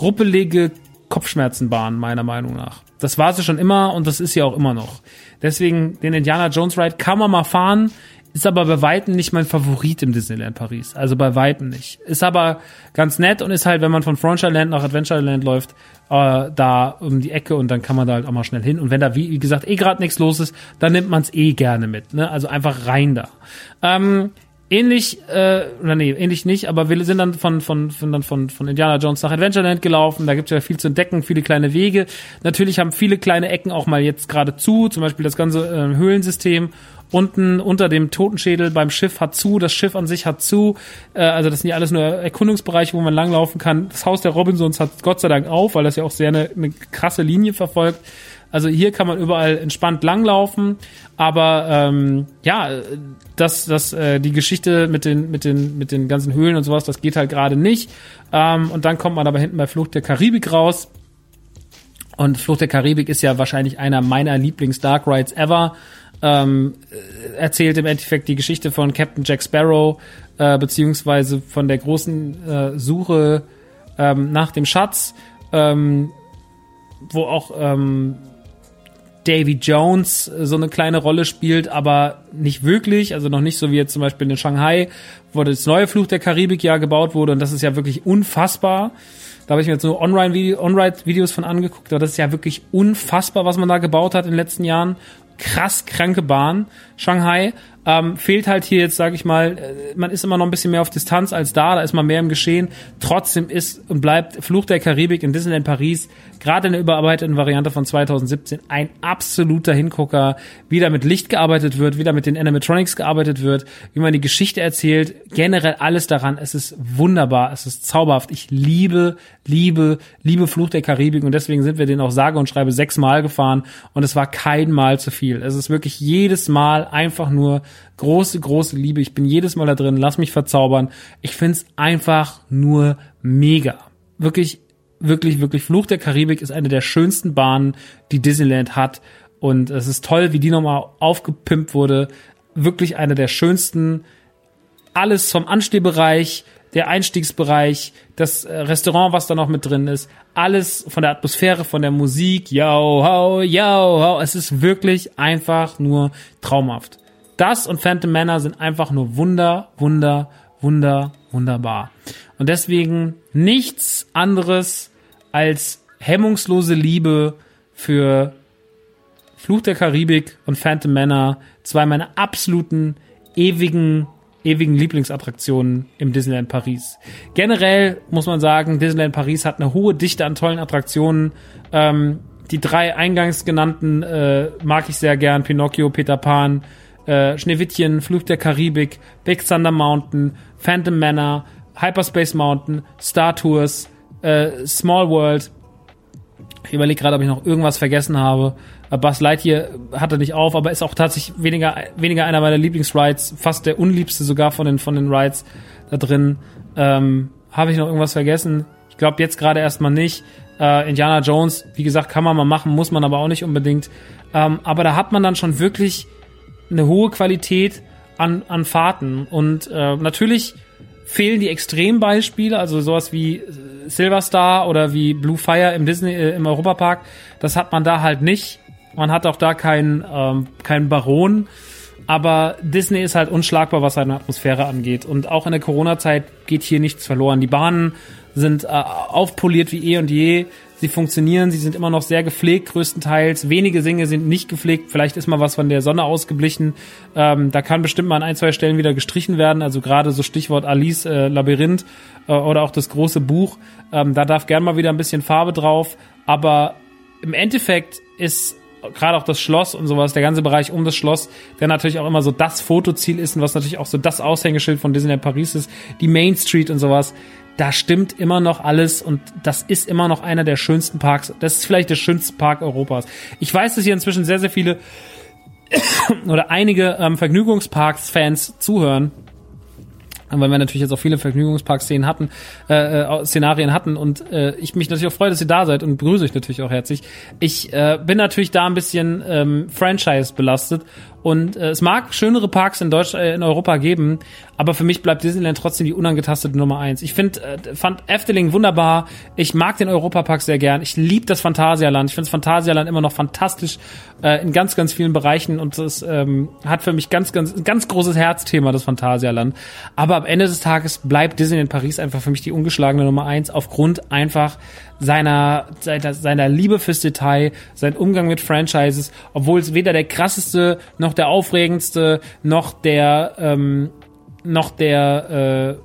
ruppelige Kopfschmerzenbahn meiner Meinung nach. Das war sie schon immer und das ist sie auch immer noch. Deswegen den Indiana Jones Ride kann man mal fahren ist aber bei Weitem nicht mein Favorit im Disneyland Paris. Also bei Weitem nicht. Ist aber ganz nett und ist halt, wenn man von Frontierland nach Adventureland läuft, äh, da um die Ecke und dann kann man da halt auch mal schnell hin. Und wenn da, wie, gesagt, eh gerade nichts los ist, dann nimmt man es eh gerne mit. Ne? Also einfach rein da. Ähm, ähnlich, äh, nee, ähnlich nicht, aber wir sind dann von, von, von, dann von, von Indiana Jones nach Adventureland gelaufen. Da gibt's ja viel zu entdecken, viele kleine Wege. Natürlich haben viele kleine Ecken auch mal jetzt gerade zu, zum Beispiel das ganze äh, Höhlensystem. Unten unter dem Totenschädel beim Schiff hat zu, das Schiff an sich hat zu. Äh, also das sind ja alles nur Erkundungsbereiche, wo man langlaufen kann. Das Haus der Robinsons hat Gott sei Dank auf, weil das ja auch sehr eine, eine krasse Linie verfolgt. Also hier kann man überall entspannt langlaufen, aber ähm, ja, das, das, äh, die Geschichte mit den, mit den, mit den ganzen Höhlen und sowas, das geht halt gerade nicht. Ähm, und dann kommt man aber hinten bei Flucht der Karibik raus. Und Flucht der Karibik ist ja wahrscheinlich einer meiner Lieblings-Dark Rides ever. Ähm, erzählt im Endeffekt die Geschichte von Captain Jack Sparrow, äh, beziehungsweise von der großen äh, Suche ähm, nach dem Schatz, ähm, wo auch ähm, Davy Jones äh, so eine kleine Rolle spielt, aber nicht wirklich, also noch nicht so wie jetzt zum Beispiel in Shanghai, wo das neue Fluch der Karibik ja gebaut wurde und das ist ja wirklich unfassbar. Da habe ich mir jetzt nur On-Ride-Videos von angeguckt, aber das ist ja wirklich unfassbar, was man da gebaut hat in den letzten Jahren. Krass kranke Bahn, Shanghai. Ähm, fehlt halt hier jetzt, sage ich mal, äh, man ist immer noch ein bisschen mehr auf Distanz als da, da ist man mehr im Geschehen. Trotzdem ist und bleibt Fluch der Karibik in Disneyland Paris gerade in der überarbeiteten Variante von 2017 ein absoluter Hingucker, wie da mit Licht gearbeitet wird, wie da mit den Animatronics gearbeitet wird, wie man die Geschichte erzählt, generell alles daran. Es ist wunderbar, es ist zauberhaft. Ich liebe, liebe, liebe Fluch der Karibik und deswegen sind wir den auch sage und schreibe sechsmal gefahren und es war kein Mal zu viel. Es ist wirklich jedes Mal einfach nur große, große Liebe. Ich bin jedes Mal da drin, lass mich verzaubern. Ich find's einfach nur mega. Wirklich wirklich, wirklich Fluch der Karibik ist eine der schönsten Bahnen, die Disneyland hat. Und es ist toll, wie die nochmal aufgepimpt wurde. Wirklich eine der schönsten. Alles vom Anstehbereich, der Einstiegsbereich, das äh, Restaurant, was da noch mit drin ist, alles von der Atmosphäre, von der Musik, yo, ho, yo, ho. Es ist wirklich einfach nur traumhaft. Das und Phantom Manor sind einfach nur wunder, wunder, wunder, wunderbar. Und deswegen nichts anderes als hemmungslose Liebe für Fluch der Karibik und Phantom Manor, zwei meiner absoluten ewigen ewigen Lieblingsattraktionen im Disneyland Paris. Generell muss man sagen, Disneyland Paris hat eine hohe Dichte an tollen Attraktionen. Ähm, die drei eingangs genannten äh, mag ich sehr gern. Pinocchio, Peter Pan, äh, Schneewittchen, Fluch der Karibik, Big Thunder Mountain, Phantom Manor, Hyperspace Mountain, Star Tours, äh, Small World. Ich überlege gerade, ob ich noch irgendwas vergessen habe. Äh, Buzz Lightyear hatte nicht auf, aber ist auch tatsächlich weniger, weniger einer meiner Lieblingsrides, fast der unliebste sogar von den, von den Rides da drin. Ähm, habe ich noch irgendwas vergessen? Ich glaube jetzt gerade erstmal nicht. Äh, Indiana Jones, wie gesagt, kann man mal machen, muss man aber auch nicht unbedingt. Ähm, aber da hat man dann schon wirklich eine hohe Qualität an, an Fahrten. Und äh, natürlich fehlen die Extrembeispiele, also sowas wie Silver Star oder wie Blue Fire im Disney äh, im Europapark. Das hat man da halt nicht. Man hat auch da keinen ähm, keinen Baron. Aber Disney ist halt unschlagbar, was seine Atmosphäre angeht. Und auch in der Corona-Zeit geht hier nichts verloren. Die Bahnen sind äh, aufpoliert wie eh und je. Sie funktionieren, sie sind immer noch sehr gepflegt, größtenteils. Wenige Dinge sind nicht gepflegt. Vielleicht ist mal was von der Sonne ausgeblichen. Ähm, da kann bestimmt mal an ein, zwei Stellen wieder gestrichen werden. Also gerade so Stichwort Alice äh, Labyrinth äh, oder auch das große Buch. Ähm, da darf gern mal wieder ein bisschen Farbe drauf. Aber im Endeffekt ist gerade auch das Schloss und sowas, der ganze Bereich um das Schloss, der natürlich auch immer so das Fotoziel ist und was natürlich auch so das Aushängeschild von Disneyland Paris ist, die Main Street und sowas da stimmt immer noch alles und das ist immer noch einer der schönsten Parks. Das ist vielleicht der schönste Park Europas. Ich weiß, dass hier inzwischen sehr, sehr viele oder einige ähm, Vergnügungsparks-Fans zuhören weil wir natürlich jetzt auch viele Vergnügungspark-Szenen hatten, äh, äh, Szenarien hatten und äh, ich mich natürlich auch freue, dass ihr da seid und begrüße euch natürlich auch herzlich. Ich äh, bin natürlich da ein bisschen ähm, Franchise belastet Und äh, es mag schönere Parks in Deutschland, äh, in Europa geben, aber für mich bleibt Disneyland trotzdem die unangetastete Nummer eins. Ich finde, äh, fand Efteling wunderbar. Ich mag den Europapark sehr gern. Ich liebe das Phantasialand. Ich finde das Phantasialand immer noch fantastisch äh, in ganz, ganz vielen Bereichen und es ähm, hat für mich ganz, ganz, ganz großes Herzthema, das Phantasialand. Aber am Ende des Tages bleibt Disneyland Paris einfach für mich die ungeschlagene Nummer eins aufgrund einfach seiner, seiner, seiner Liebe fürs Detail, sein Umgang mit Franchises, obwohl es weder der krasseste, noch der aufregendste, noch der, ähm, noch der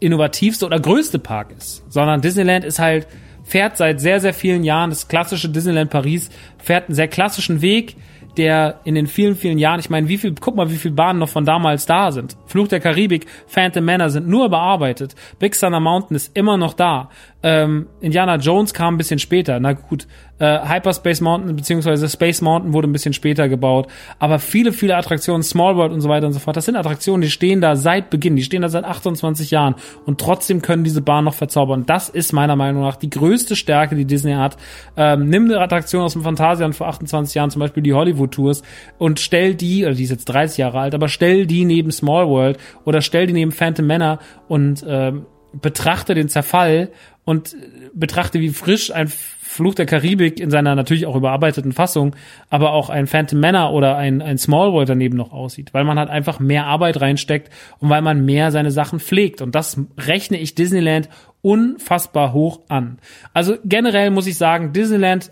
äh, innovativste oder größte Park ist, sondern Disneyland ist halt, fährt seit sehr, sehr vielen Jahren, das klassische Disneyland Paris, fährt einen sehr klassischen Weg, der in den vielen, vielen Jahren, ich meine, wie viel, guck mal, wie viele Bahnen noch von damals da sind. Fluch der Karibik, Phantom Manor sind nur überarbeitet. Big Thunder Mountain ist immer noch da. Ähm, Indiana Jones kam ein bisschen später. Na gut, äh, Hyperspace Mountain bzw. Space Mountain wurde ein bisschen später gebaut. Aber viele, viele Attraktionen, Small World und so weiter und so fort, das sind Attraktionen, die stehen da seit Beginn. Die stehen da seit 28 Jahren. Und trotzdem können diese Bahnen noch verzaubern. Das ist meiner Meinung nach die größte Stärke, die Disney hat. Ähm, nimm eine Attraktion aus dem Phantasialand vor 28 Jahren, zum Beispiel die Hollywood Tours, und stell die, oder die ist jetzt 30 Jahre alt, aber stell die neben Small World oder stell die neben Phantom Manor und ähm, betrachte den Zerfall und betrachte, wie frisch ein Fluch der Karibik in seiner natürlich auch überarbeiteten Fassung, aber auch ein Phantom Manor oder ein, ein Small World daneben noch aussieht, weil man halt einfach mehr Arbeit reinsteckt und weil man mehr seine Sachen pflegt. Und das rechne ich Disneyland unfassbar hoch an. Also generell muss ich sagen, Disneyland,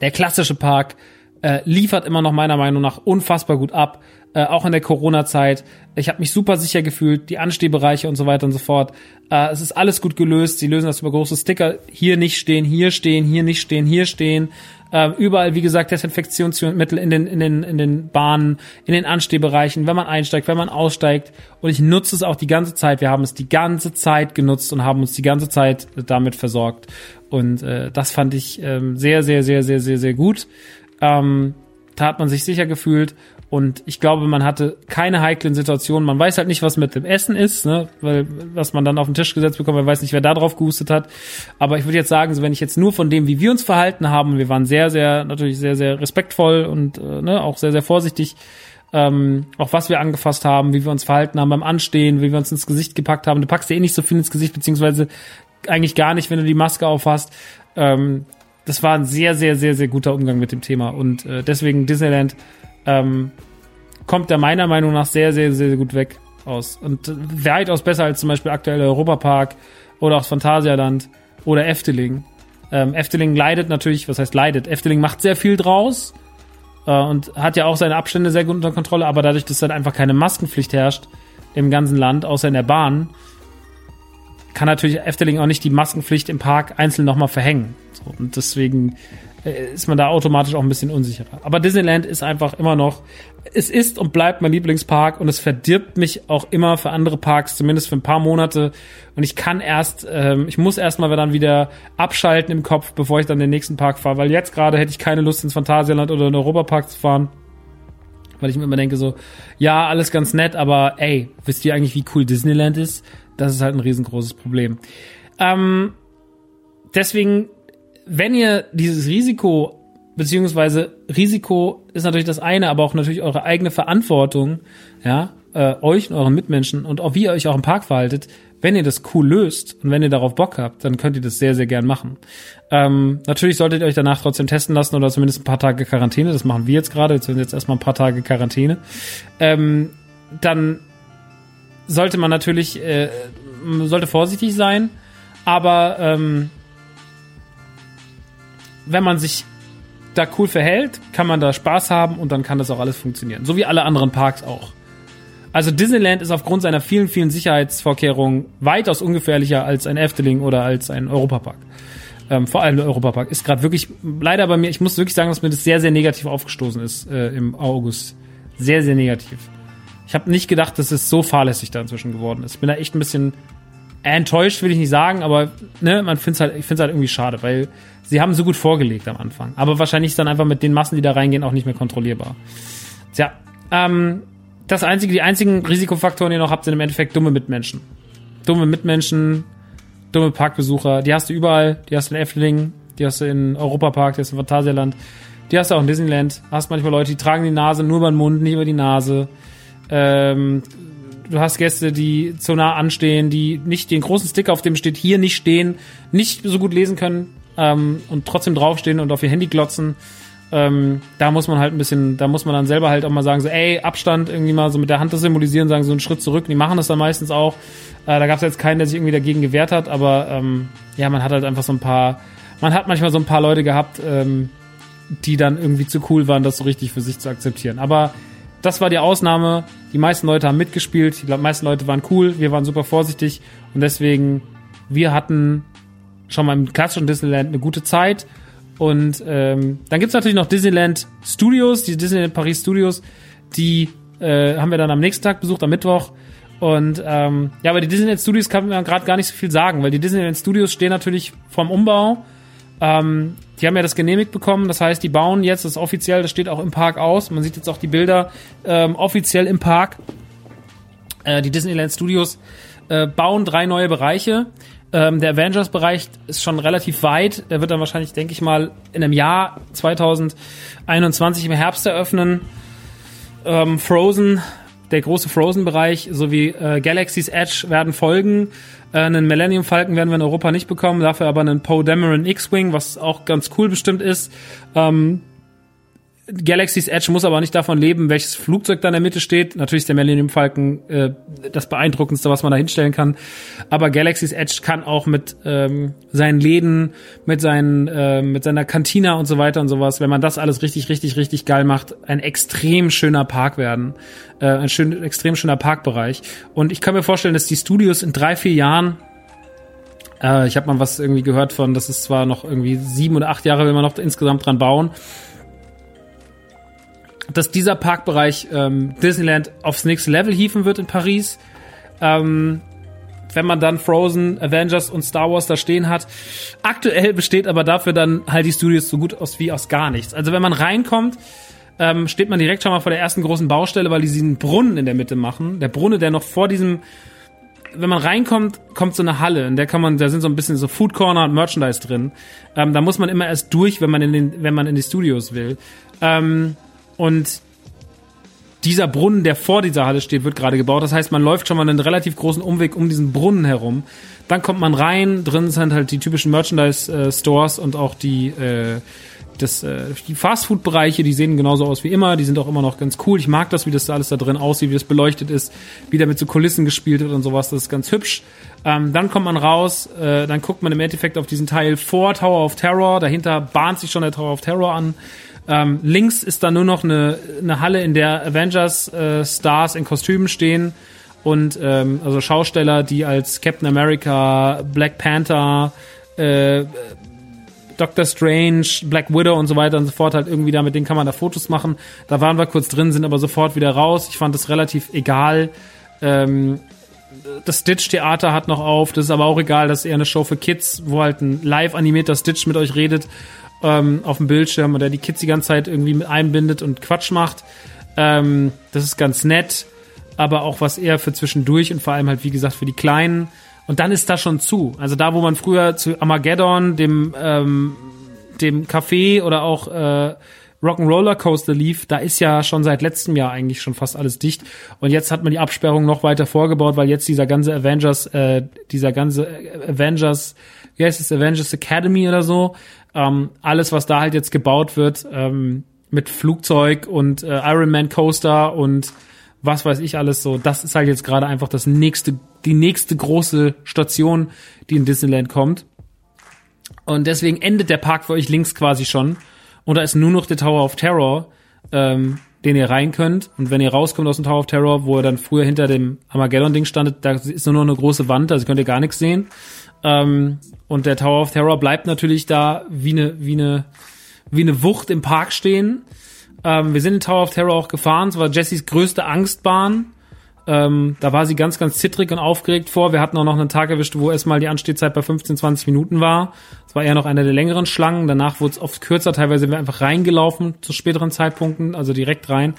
der klassische Park, äh, liefert immer noch meiner Meinung nach unfassbar gut ab äh, auch in der Corona-Zeit. Ich habe mich super sicher gefühlt, die Anstehbereiche und so weiter und so fort. Äh, es ist alles gut gelöst. Sie lösen das über große Sticker. Hier nicht stehen, hier stehen, hier nicht stehen, hier stehen. Äh, überall, wie gesagt, Desinfektionsmittel in den, in den, in den Bahnen, in den Anstehbereichen, wenn man einsteigt, wenn man aussteigt. Und ich nutze es auch die ganze Zeit. Wir haben es die ganze Zeit genutzt und haben uns die ganze Zeit damit versorgt. Und äh, das fand ich ähm, sehr, sehr, sehr, sehr, sehr, sehr gut. Ähm, da hat man sich sicher gefühlt und ich glaube, man hatte keine heiklen Situationen. Man weiß halt nicht, was mit dem Essen ist, ne? weil was man dann auf den Tisch gesetzt bekommt, man weiß nicht, wer da drauf gehustet hat. Aber ich würde jetzt sagen, so wenn ich jetzt nur von dem, wie wir uns verhalten haben, wir waren sehr, sehr, natürlich sehr, sehr respektvoll und äh, ne, auch sehr, sehr vorsichtig, ähm, auch was wir angefasst haben, wie wir uns verhalten haben beim Anstehen, wie wir uns ins Gesicht gepackt haben. Du packst dir eh nicht so viel ins Gesicht, beziehungsweise eigentlich gar nicht, wenn du die Maske aufhast. Ähm, das war ein sehr, sehr, sehr, sehr guter Umgang mit dem Thema. Und äh, deswegen Disneyland ähm, kommt da meiner Meinung nach sehr, sehr, sehr gut weg aus. Und weitaus besser als zum Beispiel aktuell Europapark oder auch Phantasialand oder Efteling. Ähm, Efteling leidet natürlich, was heißt leidet? Efteling macht sehr viel draus äh, und hat ja auch seine Abstände sehr gut unter Kontrolle, aber dadurch, dass dann einfach keine Maskenpflicht herrscht im ganzen Land, außer in der Bahn, kann natürlich Efteling auch nicht die Maskenpflicht im Park einzeln nochmal verhängen. So, und deswegen ist man da automatisch auch ein bisschen unsicherer. Aber Disneyland ist einfach immer noch, es ist und bleibt mein Lieblingspark und es verdirbt mich auch immer für andere Parks, zumindest für ein paar Monate. Und ich kann erst, ähm, ich muss erstmal dann wieder abschalten im Kopf, bevor ich dann den nächsten Park fahre, weil jetzt gerade hätte ich keine Lust ins Phantasialand oder in den Europapark zu fahren. Weil ich mir immer denke so, ja, alles ganz nett, aber ey, wisst ihr eigentlich, wie cool Disneyland ist? Das ist halt ein riesengroßes Problem. Ähm, deswegen wenn ihr dieses Risiko, beziehungsweise Risiko ist natürlich das eine, aber auch natürlich eure eigene Verantwortung, ja, äh, euch und euren Mitmenschen und auch wie ihr euch auch im Park verhaltet, wenn ihr das cool löst und wenn ihr darauf Bock habt, dann könnt ihr das sehr, sehr gern machen. Ähm, natürlich solltet ihr euch danach trotzdem testen lassen oder zumindest ein paar Tage Quarantäne. Das machen wir jetzt gerade. Jetzt sind jetzt erstmal ein paar Tage Quarantäne. Ähm, dann sollte man natürlich, äh, sollte vorsichtig sein, aber ähm, wenn man sich da cool verhält, kann man da Spaß haben und dann kann das auch alles funktionieren. So wie alle anderen Parks auch. Also Disneyland ist aufgrund seiner vielen, vielen Sicherheitsvorkehrungen weitaus ungefährlicher als ein Efteling oder als ein Europapark. Ähm, vor allem der Europapark ist gerade wirklich leider bei mir, ich muss wirklich sagen, dass mir das sehr, sehr negativ aufgestoßen ist äh, im August. Sehr, sehr negativ. Ich habe nicht gedacht, dass es so fahrlässig da inzwischen geworden ist. Bin da echt ein bisschen enttäuscht, will ich nicht sagen, aber ne, man findet halt, ich finde es halt irgendwie schade, weil sie haben so gut vorgelegt am Anfang. Aber wahrscheinlich ist dann einfach mit den Massen, die da reingehen, auch nicht mehr kontrollierbar. Tja, ähm, das einzige, die einzigen Risikofaktoren, die ihr noch habt, sind im Endeffekt dumme Mitmenschen. Dumme Mitmenschen, dumme Parkbesucher, die hast du überall, die hast du in Efteling, die hast du in Europapark, die hast du in Phantasialand, Die hast du auch in Disneyland. Hast manchmal Leute, die tragen die Nase nur über den Mund, nicht über die Nase. Ähm, du hast Gäste, die zu nah anstehen, die nicht den großen Sticker, auf dem steht hier nicht stehen, nicht so gut lesen können ähm, und trotzdem draufstehen und auf ihr Handy glotzen. Ähm, da muss man halt ein bisschen, da muss man dann selber halt auch mal sagen, so, ey, Abstand irgendwie mal so mit der Hand das symbolisieren, sagen so einen Schritt zurück. Die machen das dann meistens auch. Äh, da gab es jetzt keinen, der sich irgendwie dagegen gewehrt hat, aber ähm, ja, man hat halt einfach so ein paar, man hat manchmal so ein paar Leute gehabt, ähm, die dann irgendwie zu cool waren, das so richtig für sich zu akzeptieren. Aber das war die Ausnahme. Die meisten Leute haben mitgespielt. Die meisten Leute waren cool. Wir waren super vorsichtig. Und deswegen, wir hatten schon mal im klassischen Disneyland eine gute Zeit. Und ähm, dann gibt's natürlich noch Disneyland Studios, die Disneyland Paris Studios, die äh, haben wir dann am nächsten Tag besucht, am Mittwoch. Und ähm, ja, aber die Disneyland Studios kann man gerade gar nicht so viel sagen, weil die Disneyland Studios stehen natürlich vorm Umbau. Ähm, die haben ja das genehmigt bekommen, das heißt, die bauen jetzt, das ist offiziell, das steht auch im Park aus. Man sieht jetzt auch die Bilder ähm, offiziell im Park. Äh, die Disneyland Studios äh, bauen drei neue Bereiche. Ähm, der Avengers-Bereich ist schon relativ weit. Der wird dann wahrscheinlich, denke ich mal, in einem Jahr 2021 im Herbst eröffnen. Ähm, Frozen, der große Frozen-Bereich sowie äh, Galaxy's Edge werden folgen. Äh, einen Millennium Falcon werden wir in Europa nicht bekommen, dafür aber einen Poe Dameron X-Wing, was auch ganz cool bestimmt ist. Ähm, Galaxy's Edge muss aber nicht davon leben, welches Flugzeug da in der Mitte steht. Natürlich ist der Millennium Falcon äh, das beeindruckendste, was man da hinstellen kann. Aber Galaxy's Edge kann auch mit ähm, seinen Läden, mit seinen, äh, mit seiner Kantina und so weiter und sowas, wenn man das alles richtig, richtig, richtig geil macht, ein extrem schöner Park werden. Äh, ein schön, extrem schöner Parkbereich. Und ich kann mir vorstellen, dass die Studios in drei, vier Jahren äh, ich habe mal was irgendwie gehört von, das ist zwar noch irgendwie sieben oder acht Jahre, will man noch insgesamt dran bauen dass dieser Parkbereich ähm, Disneyland aufs nächste Level hieven wird in Paris. Ähm, wenn man dann Frozen, Avengers und Star Wars da stehen hat. Aktuell besteht aber dafür dann halt die Studios so gut aus wie aus gar nichts. Also wenn man reinkommt, ähm, steht man direkt schon mal vor der ersten großen Baustelle, weil die diesen Brunnen in der Mitte machen. Der Brunnen, der noch vor diesem, wenn man reinkommt, kommt so eine Halle, in der kann man, da sind so ein bisschen so Food Corner und Merchandise drin. Ähm, da muss man immer erst durch, wenn man in den, wenn man in die Studios will. Ähm, und dieser Brunnen, der vor dieser Halle steht, wird gerade gebaut. Das heißt, man läuft schon mal einen relativ großen Umweg um diesen Brunnen herum. Dann kommt man rein, drin sind halt die typischen Merchandise-Stores und auch die, äh, das, äh, die Fastfood-Bereiche, die sehen genauso aus wie immer, die sind auch immer noch ganz cool. Ich mag das, wie das da alles da drin aussieht, wie das beleuchtet ist, wie da mit so Kulissen gespielt wird und sowas, das ist ganz hübsch. Ähm, dann kommt man raus, äh, dann guckt man im Endeffekt auf diesen Teil vor Tower of Terror, dahinter bahnt sich schon der Tower of Terror an. Ähm, links ist da nur noch eine, eine Halle, in der Avengers äh, in Kostümen stehen und ähm, also Schausteller, die als Captain America, Black Panther, äh, Doctor Strange, Black Widow und so weiter und so fort halt irgendwie da, mit denen kann man da Fotos machen. Da waren wir kurz drin, sind aber sofort wieder raus. Ich fand das relativ egal. Ähm, das Stitch-Theater hat noch auf, das ist aber auch egal, das ist eher eine Show für Kids, wo halt ein live animierter Stitch mit euch redet ähm, auf dem Bildschirm oder die Kids die ganze Zeit irgendwie mit einbindet und Quatsch macht. Ähm, das ist ganz nett, aber auch was eher für zwischendurch und vor allem halt, wie gesagt, für die Kleinen. Und dann ist das schon zu. Also da, wo man früher zu Armageddon, dem, ähm, dem Café oder auch äh, Rock'n'Roller Coaster lief, da ist ja schon seit letztem Jahr eigentlich schon fast alles dicht. Und jetzt hat man die Absperrung noch weiter vorgebaut, weil jetzt dieser ganze Avengers, äh, dieser ganze Avengers, wie heißt es, Avengers Academy oder so, ähm, alles, was da halt jetzt gebaut wird, ähm, mit Flugzeug und äh, Ironman Coaster und was weiß ich alles so, das ist halt jetzt gerade einfach das nächste, die nächste große Station, die in Disneyland kommt. Und deswegen endet der Park für euch links quasi schon. Und da ist nur noch der Tower of Terror, ähm, den ihr rein könnt. Und wenn ihr rauskommt aus dem Tower of Terror, wo er dann früher hinter dem Armageddon-Ding standet, da ist nur noch eine große Wand, also könnt ihr gar nichts sehen. Ähm, und der Tower of Terror bleibt natürlich da wie eine, wie eine, wie eine Wucht im Park stehen. Ähm, wir sind in Tower of Terror auch gefahren. Es war Jessys größte Angstbahn. Ähm, da war sie ganz, ganz zittrig und aufgeregt vor. Wir hatten auch noch einen Tag erwischt, wo erstmal die Anstehzeit bei 15, 20 Minuten war. Es war eher noch einer der längeren Schlangen. Danach wurde es oft kürzer. Teilweise sind wir einfach reingelaufen zu späteren Zeitpunkten, also direkt rein.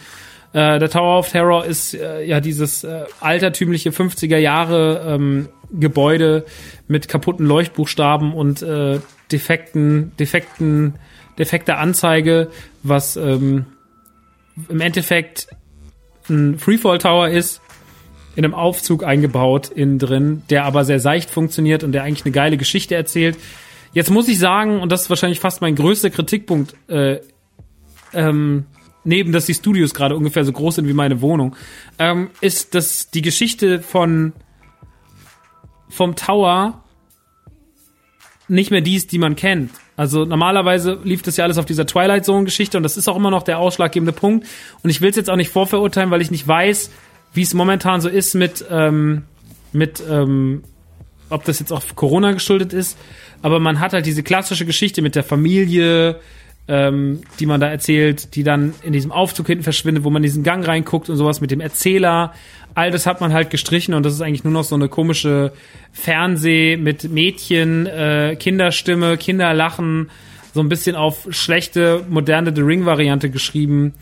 Äh, der Tower of Terror ist äh, ja dieses äh, altertümliche 50er Jahre ähm, Gebäude mit kaputten Leuchtbuchstaben und äh, defekten, defekten defekte Anzeige, was ähm, im Endeffekt ein Freefall Tower ist, in einem Aufzug eingebaut innen drin, der aber sehr seicht funktioniert und der eigentlich eine geile Geschichte erzählt. Jetzt muss ich sagen, und das ist wahrscheinlich fast mein größter Kritikpunkt, äh, ähm, neben dass die Studios gerade ungefähr so groß sind wie meine Wohnung, ähm, ist, dass die Geschichte von vom Tower nicht mehr die ist, die man kennt. Also normalerweise lief das ja alles auf dieser Twilight Zone Geschichte und das ist auch immer noch der ausschlaggebende Punkt. Und ich will es jetzt auch nicht vorverurteilen, weil ich nicht weiß, wie es momentan so ist mit ähm, mit ähm, ob das jetzt auch Corona geschuldet ist. Aber man hat halt diese klassische Geschichte mit der Familie, ähm, die man da erzählt, die dann in diesem Aufzug hinten verschwindet, wo man in diesen Gang reinguckt und sowas mit dem Erzähler. All das hat man halt gestrichen und das ist eigentlich nur noch so eine komische Fernseh mit Mädchen, äh, Kinderstimme, Kinderlachen, so ein bisschen auf schlechte, moderne The Ring-Variante geschrieben.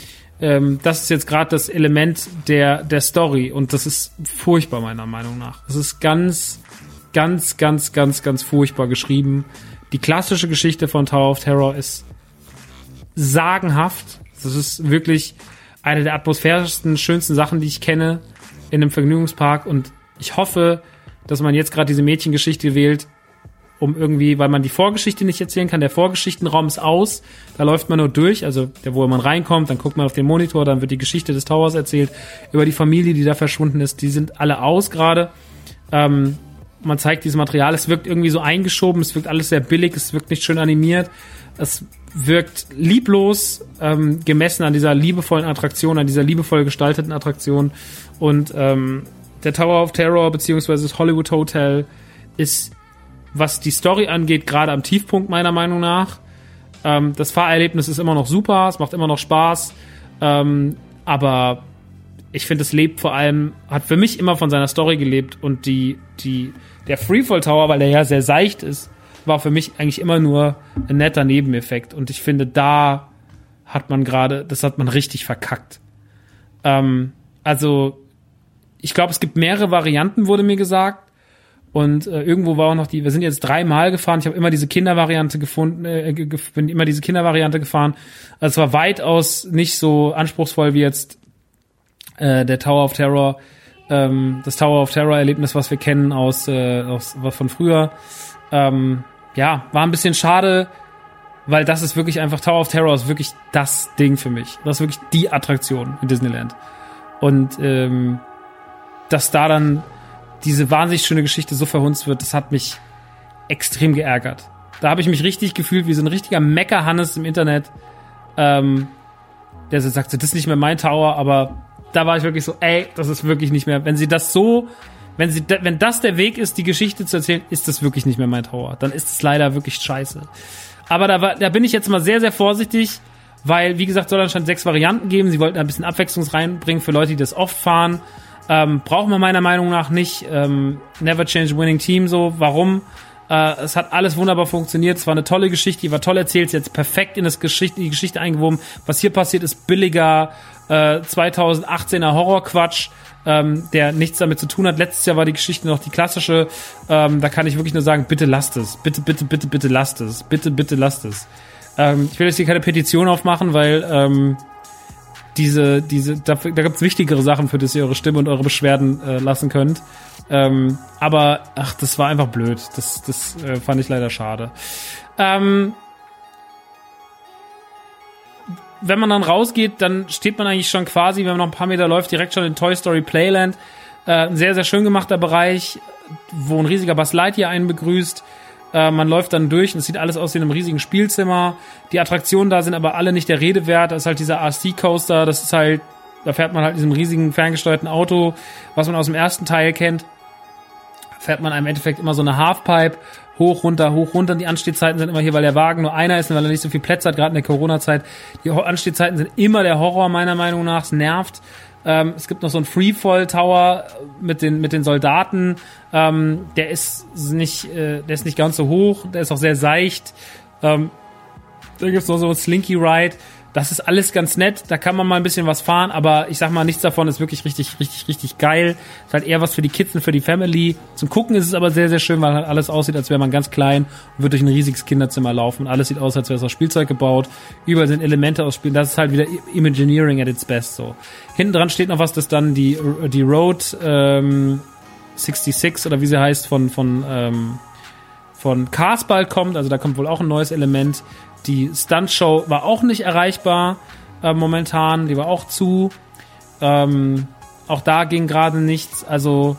Ähm, das ist jetzt gerade das Element der, der Story und das ist furchtbar meiner Meinung nach. Das ist ganz, ganz, ganz, ganz, ganz furchtbar geschrieben. Die klassische Geschichte von Tower of Terror ist sagenhaft. Das ist wirklich eine der atmosphärischsten, schönsten Sachen, die ich kenne in einem Vergnügungspark. Und ich hoffe, dass man jetzt gerade diese Mädchengeschichte wählt, um irgendwie, weil man die Vorgeschichte nicht erzählen kann. Der Vorgeschichtenraum ist aus, da läuft man nur durch, also der, wo man reinkommt, dann guckt man auf den Monitor, dann wird die Geschichte des Towers erzählt, über die Familie, die da verschwunden ist, die sind alle aus gerade. Ähm, man zeigt dieses Material, es wirkt irgendwie so eingeschoben, es wirkt alles sehr billig, es wirkt nicht schön animiert, es wirkt lieblos, ähm, gemessen an dieser liebevollen Attraktion, an dieser liebevoll gestalteten Attraktion. Und ähm, der Tower of Terror beziehungsweise das Hollywood Hotel ist, was die Story angeht, gerade am Tiefpunkt meiner Meinung nach. Ähm, das Fahrerlebnis ist immer noch super, es macht immer noch Spaß, ähm, aber ich finde, es lebt vor allem, hat für mich immer von seiner Story gelebt und die, die, der Freefall Tower, weil der ja sehr seicht ist, war für mich eigentlich immer nur ein netter Nebeneffekt. Und ich finde, da hat man gerade, das hat man richtig verkackt. Ähm, also, ich glaube, es gibt mehrere Varianten, wurde mir gesagt. Und äh, irgendwo war auch noch die, wir sind jetzt dreimal gefahren, ich habe immer diese Kindervariante gefunden, äh, bin immer diese Kindervariante gefahren. Also es war weitaus nicht so anspruchsvoll wie jetzt äh, der Tower of Terror, ähm, das Tower of Terror Erlebnis, was wir kennen aus, äh, aus von früher. Ähm, ja, war ein bisschen schade, weil das ist wirklich einfach Tower of Terror ist wirklich das Ding für mich. Das ist wirklich die Attraktion in Disneyland. Und ähm, dass da dann diese wahnsinnig schöne Geschichte so verhunzt wird, das hat mich extrem geärgert. Da habe ich mich richtig gefühlt wie so ein richtiger Mecker-Hannes im Internet, ähm, der so sagt, das ist nicht mehr mein Tower, aber da war ich wirklich so, ey, das ist wirklich nicht mehr. Wenn sie das so wenn, sie, wenn das der Weg ist, die Geschichte zu erzählen, ist das wirklich nicht mehr mein Tower. Dann ist es leider wirklich scheiße. Aber da, war, da bin ich jetzt mal sehr, sehr vorsichtig, weil, wie gesagt, soll anscheinend sechs Varianten geben. Sie wollten ein bisschen Abwechslung reinbringen für Leute, die das oft fahren. Ähm, braucht man meiner Meinung nach nicht. Ähm, never change winning team so. Warum? Äh, es hat alles wunderbar funktioniert. Es war eine tolle Geschichte, die war toll erzählt. Jetzt perfekt in das Geschichte, die Geschichte eingewoben. Was hier passiert, ist billiger äh, 2018er Horrorquatsch ähm, der nichts damit zu tun hat. Letztes Jahr war die Geschichte noch die klassische. Ähm, da kann ich wirklich nur sagen, bitte lasst es. Bitte, bitte, bitte, bitte lasst es. Bitte, bitte lasst es. Ähm, ich will jetzt hier keine Petition aufmachen, weil ähm, diese, diese, da, da gibt es wichtigere Sachen, für das ihr eure Stimme und eure Beschwerden äh, lassen könnt. Ähm, aber, ach, das war einfach blöd. Das, das äh, fand ich leider schade. Ähm, wenn man dann rausgeht, dann steht man eigentlich schon quasi, wenn man noch ein paar Meter läuft, direkt schon in Toy Story Playland. Äh, ein sehr, sehr schön gemachter Bereich, wo ein riesiger Buzz Lightyear einen begrüßt. Äh, man läuft dann durch und es sieht alles aus wie in einem riesigen Spielzimmer. Die Attraktionen da sind aber alle nicht der Rede wert. Das ist halt dieser RC Coaster, das ist halt, da fährt man halt in diesem riesigen ferngesteuerten Auto, was man aus dem ersten Teil kennt. Fährt man im Endeffekt immer so eine Halfpipe hoch, runter, hoch, runter. Die Anstehzeiten sind immer hier, weil der Wagen nur einer ist und weil er nicht so viel Plätze hat, gerade in der Corona-Zeit. Die Anstehzeiten sind immer der Horror, meiner Meinung nach. Es nervt. Ähm, es gibt noch so einen Freefall-Tower mit den, mit den Soldaten. Ähm, der ist nicht, äh, der ist nicht ganz so hoch. Der ist auch sehr seicht. Ähm, da gibt's noch so einen Slinky Ride. Das ist alles ganz nett, da kann man mal ein bisschen was fahren, aber ich sag mal, nichts davon ist wirklich richtig, richtig, richtig geil. Ist halt eher was für die Kids und für die Family. Zum Gucken ist es aber sehr, sehr schön, weil halt alles aussieht, als wäre man ganz klein und wird durch ein riesiges Kinderzimmer laufen. Alles sieht aus, als wäre es aus Spielzeug gebaut. Überall sind Elemente aus Spielen. Das ist halt wieder Imagineering at its best so. Hinten dran steht noch was, das dann die, die Road ähm, 66 oder wie sie heißt von, von, ähm, von Cars bald kommt. Also da kommt wohl auch ein neues Element. Die Stunt-Show war auch nicht erreichbar äh, momentan. Die war auch zu. Ähm, auch da ging gerade nichts. Also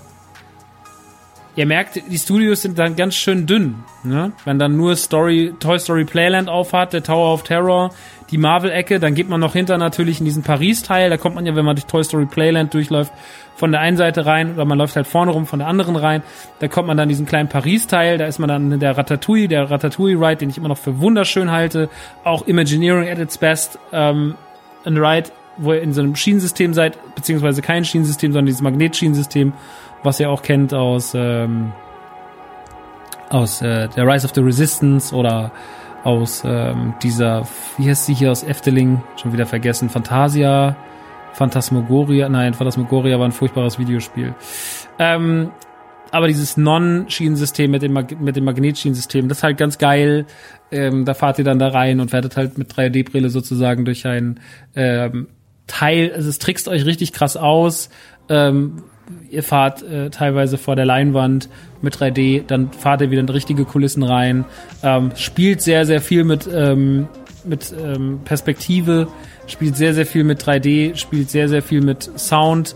ihr merkt, die Studios sind dann ganz schön dünn. Ne? Wenn dann nur Story, Toy Story Playland aufhat, der Tower of Terror, die Marvel-Ecke, dann geht man noch hinter natürlich in diesen Paris-Teil. Da kommt man ja, wenn man durch Toy Story Playland durchläuft, von der einen Seite rein oder man läuft halt vorne rum von der anderen rein. Da kommt man dann diesen kleinen Paris-Teil, da ist man dann in der Ratatouille, der Ratatouille-Ride, den ich immer noch für wunderschön halte. Auch Imagineering at its best. Ähm, ein Ride, wo ihr in so einem Schienensystem seid, beziehungsweise kein Schienensystem, sondern dieses Magnetschienensystem, was ihr auch kennt aus, ähm, aus äh, der Rise of the Resistance oder aus ähm, dieser, wie heißt sie hier aus Efteling, schon wieder vergessen, Fantasia, Phantasmagoria, nein, Phantasmagoria war ein furchtbares Videospiel. Ähm, aber dieses Non-Schienensystem mit dem, Mag mit dem Magnetschienensystem, das ist halt ganz geil. Ähm, da fahrt ihr dann da rein und werdet halt mit 3D-Brille sozusagen durch ein ähm, Teil, also es trickst euch richtig krass aus. Ähm, ihr fahrt äh, teilweise vor der Leinwand mit 3D, dann fahrt ihr wieder in richtige Kulissen rein, ähm, spielt sehr, sehr viel mit, ähm, mit ähm, Perspektive, spielt sehr, sehr viel mit 3D, spielt sehr, sehr viel mit Sound,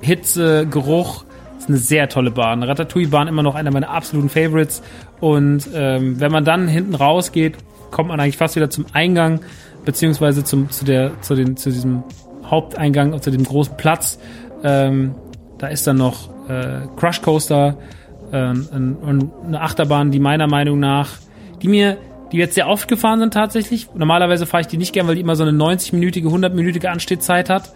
Hitze, Geruch. Ist eine sehr tolle Bahn. Ratatouille-Bahn immer noch einer meiner absoluten Favorites. Und ähm, wenn man dann hinten rausgeht, kommt man eigentlich fast wieder zum Eingang, beziehungsweise zum, zu, der, zu, den, zu diesem Haupteingang, zu dem großen Platz. Ähm, da ist dann noch äh, Crush Coaster äh, und eine Achterbahn, die meiner Meinung nach, die mir, die jetzt sehr oft gefahren sind tatsächlich. Normalerweise fahre ich die nicht gern, weil die immer so eine 90-minütige, 100-minütige Anstehzeit hat.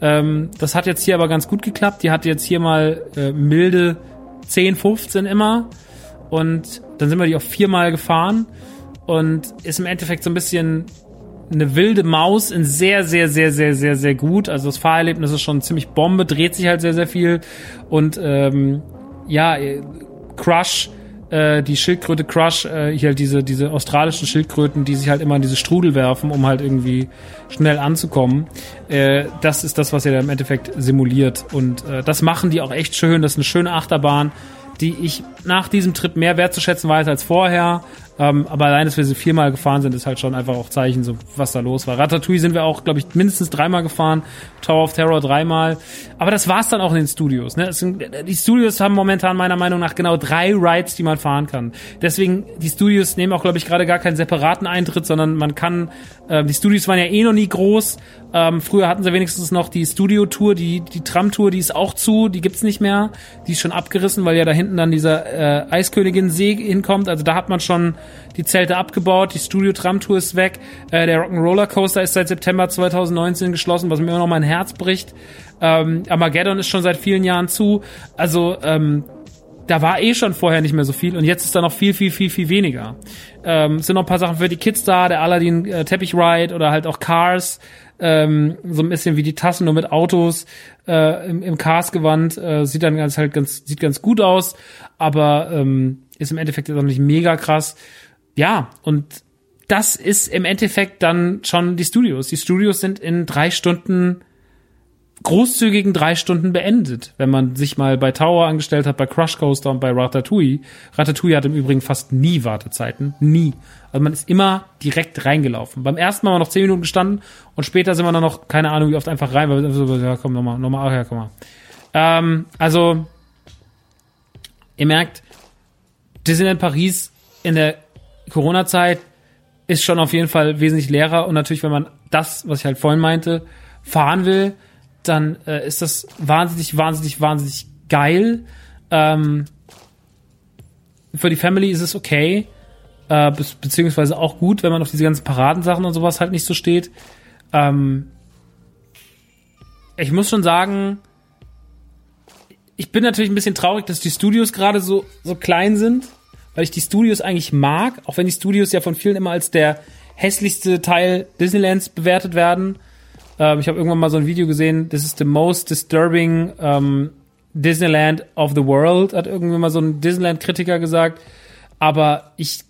Ähm, das hat jetzt hier aber ganz gut geklappt. Die hat jetzt hier mal äh, milde 10, 15 immer. Und dann sind wir die auch viermal gefahren. Und ist im Endeffekt so ein bisschen eine wilde Maus in sehr, sehr, sehr, sehr, sehr, sehr gut. Also das Fahrerlebnis ist schon ziemlich Bombe, dreht sich halt sehr, sehr viel. Und ähm, ja, Crush, äh, die Schildkröte Crush, äh, hier halt diese, diese australischen Schildkröten, die sich halt immer in diese Strudel werfen, um halt irgendwie schnell anzukommen. Äh, das ist das, was ihr da im Endeffekt simuliert. Und äh, das machen die auch echt schön. Das ist eine schöne Achterbahn die ich nach diesem Trip mehr wertzuschätzen weiß als vorher. Ähm, aber allein, dass wir sie viermal gefahren sind, ist halt schon einfach auch Zeichen, so was da los war. Ratatouille sind wir auch, glaube ich, mindestens dreimal gefahren. Tower of Terror dreimal. Aber das war's dann auch in den Studios. Ne? Sind, die Studios haben momentan meiner Meinung nach genau drei Rides, die man fahren kann. Deswegen, die Studios nehmen auch, glaube ich, gerade gar keinen separaten Eintritt, sondern man kann, die Studios waren ja eh noch nie groß. Ähm, früher hatten sie wenigstens noch die Studio-Tour, die, die Tram-Tour, die ist auch zu, die gibt's nicht mehr. Die ist schon abgerissen, weil ja da hinten dann dieser äh, Eiskönigin-See hinkommt. Also da hat man schon die Zelte abgebaut, die Studio-Tram-Tour ist weg. Äh, der Rock'n'Roller Coaster ist seit September 2019 geschlossen, was mir immer noch mein Herz bricht. Ähm, Armageddon ist schon seit vielen Jahren zu. Also ähm, da war eh schon vorher nicht mehr so viel und jetzt ist da noch viel, viel, viel, viel weniger. Ähm, sind noch ein paar Sachen für die Kids da, der Aladdin äh, Teppich Ride oder halt auch Cars, ähm, so ein bisschen wie die Tassen nur mit Autos äh, im, im Cars-Gewand, äh, sieht dann ganz halt ganz, sieht ganz gut aus, aber ähm, ist im Endeffekt jetzt auch nicht mega krass. Ja, und das ist im Endeffekt dann schon die Studios. Die Studios sind in drei Stunden großzügigen drei Stunden beendet, wenn man sich mal bei Tower angestellt hat, bei Crush Coaster und bei Ratatouille. Ratatouille hat im Übrigen fast nie Wartezeiten. Nie. Also man ist immer direkt reingelaufen. Beim ersten Mal haben wir noch zehn Minuten gestanden und später sind wir dann noch, keine Ahnung, wie oft einfach rein, weil wir so, ja, komm, nochmal, nochmal, ach ja, komm mal. Ähm, also, ihr merkt, Disneyland Paris in der Corona-Zeit ist schon auf jeden Fall wesentlich leerer und natürlich, wenn man das, was ich halt vorhin meinte, fahren will, dann äh, ist das wahnsinnig, wahnsinnig, wahnsinnig geil. Ähm, für die Family ist es okay, äh, be beziehungsweise auch gut, wenn man auf diese ganzen Paradensachen und sowas halt nicht so steht. Ähm, ich muss schon sagen, ich bin natürlich ein bisschen traurig, dass die Studios gerade so, so klein sind, weil ich die Studios eigentlich mag, auch wenn die Studios ja von vielen immer als der hässlichste Teil Disneylands bewertet werden. Ähm, ich habe irgendwann mal so ein Video gesehen, this is the most disturbing ähm, Disneyland of the world, hat irgendwann mal so ein Disneyland-Kritiker gesagt. Aber ich,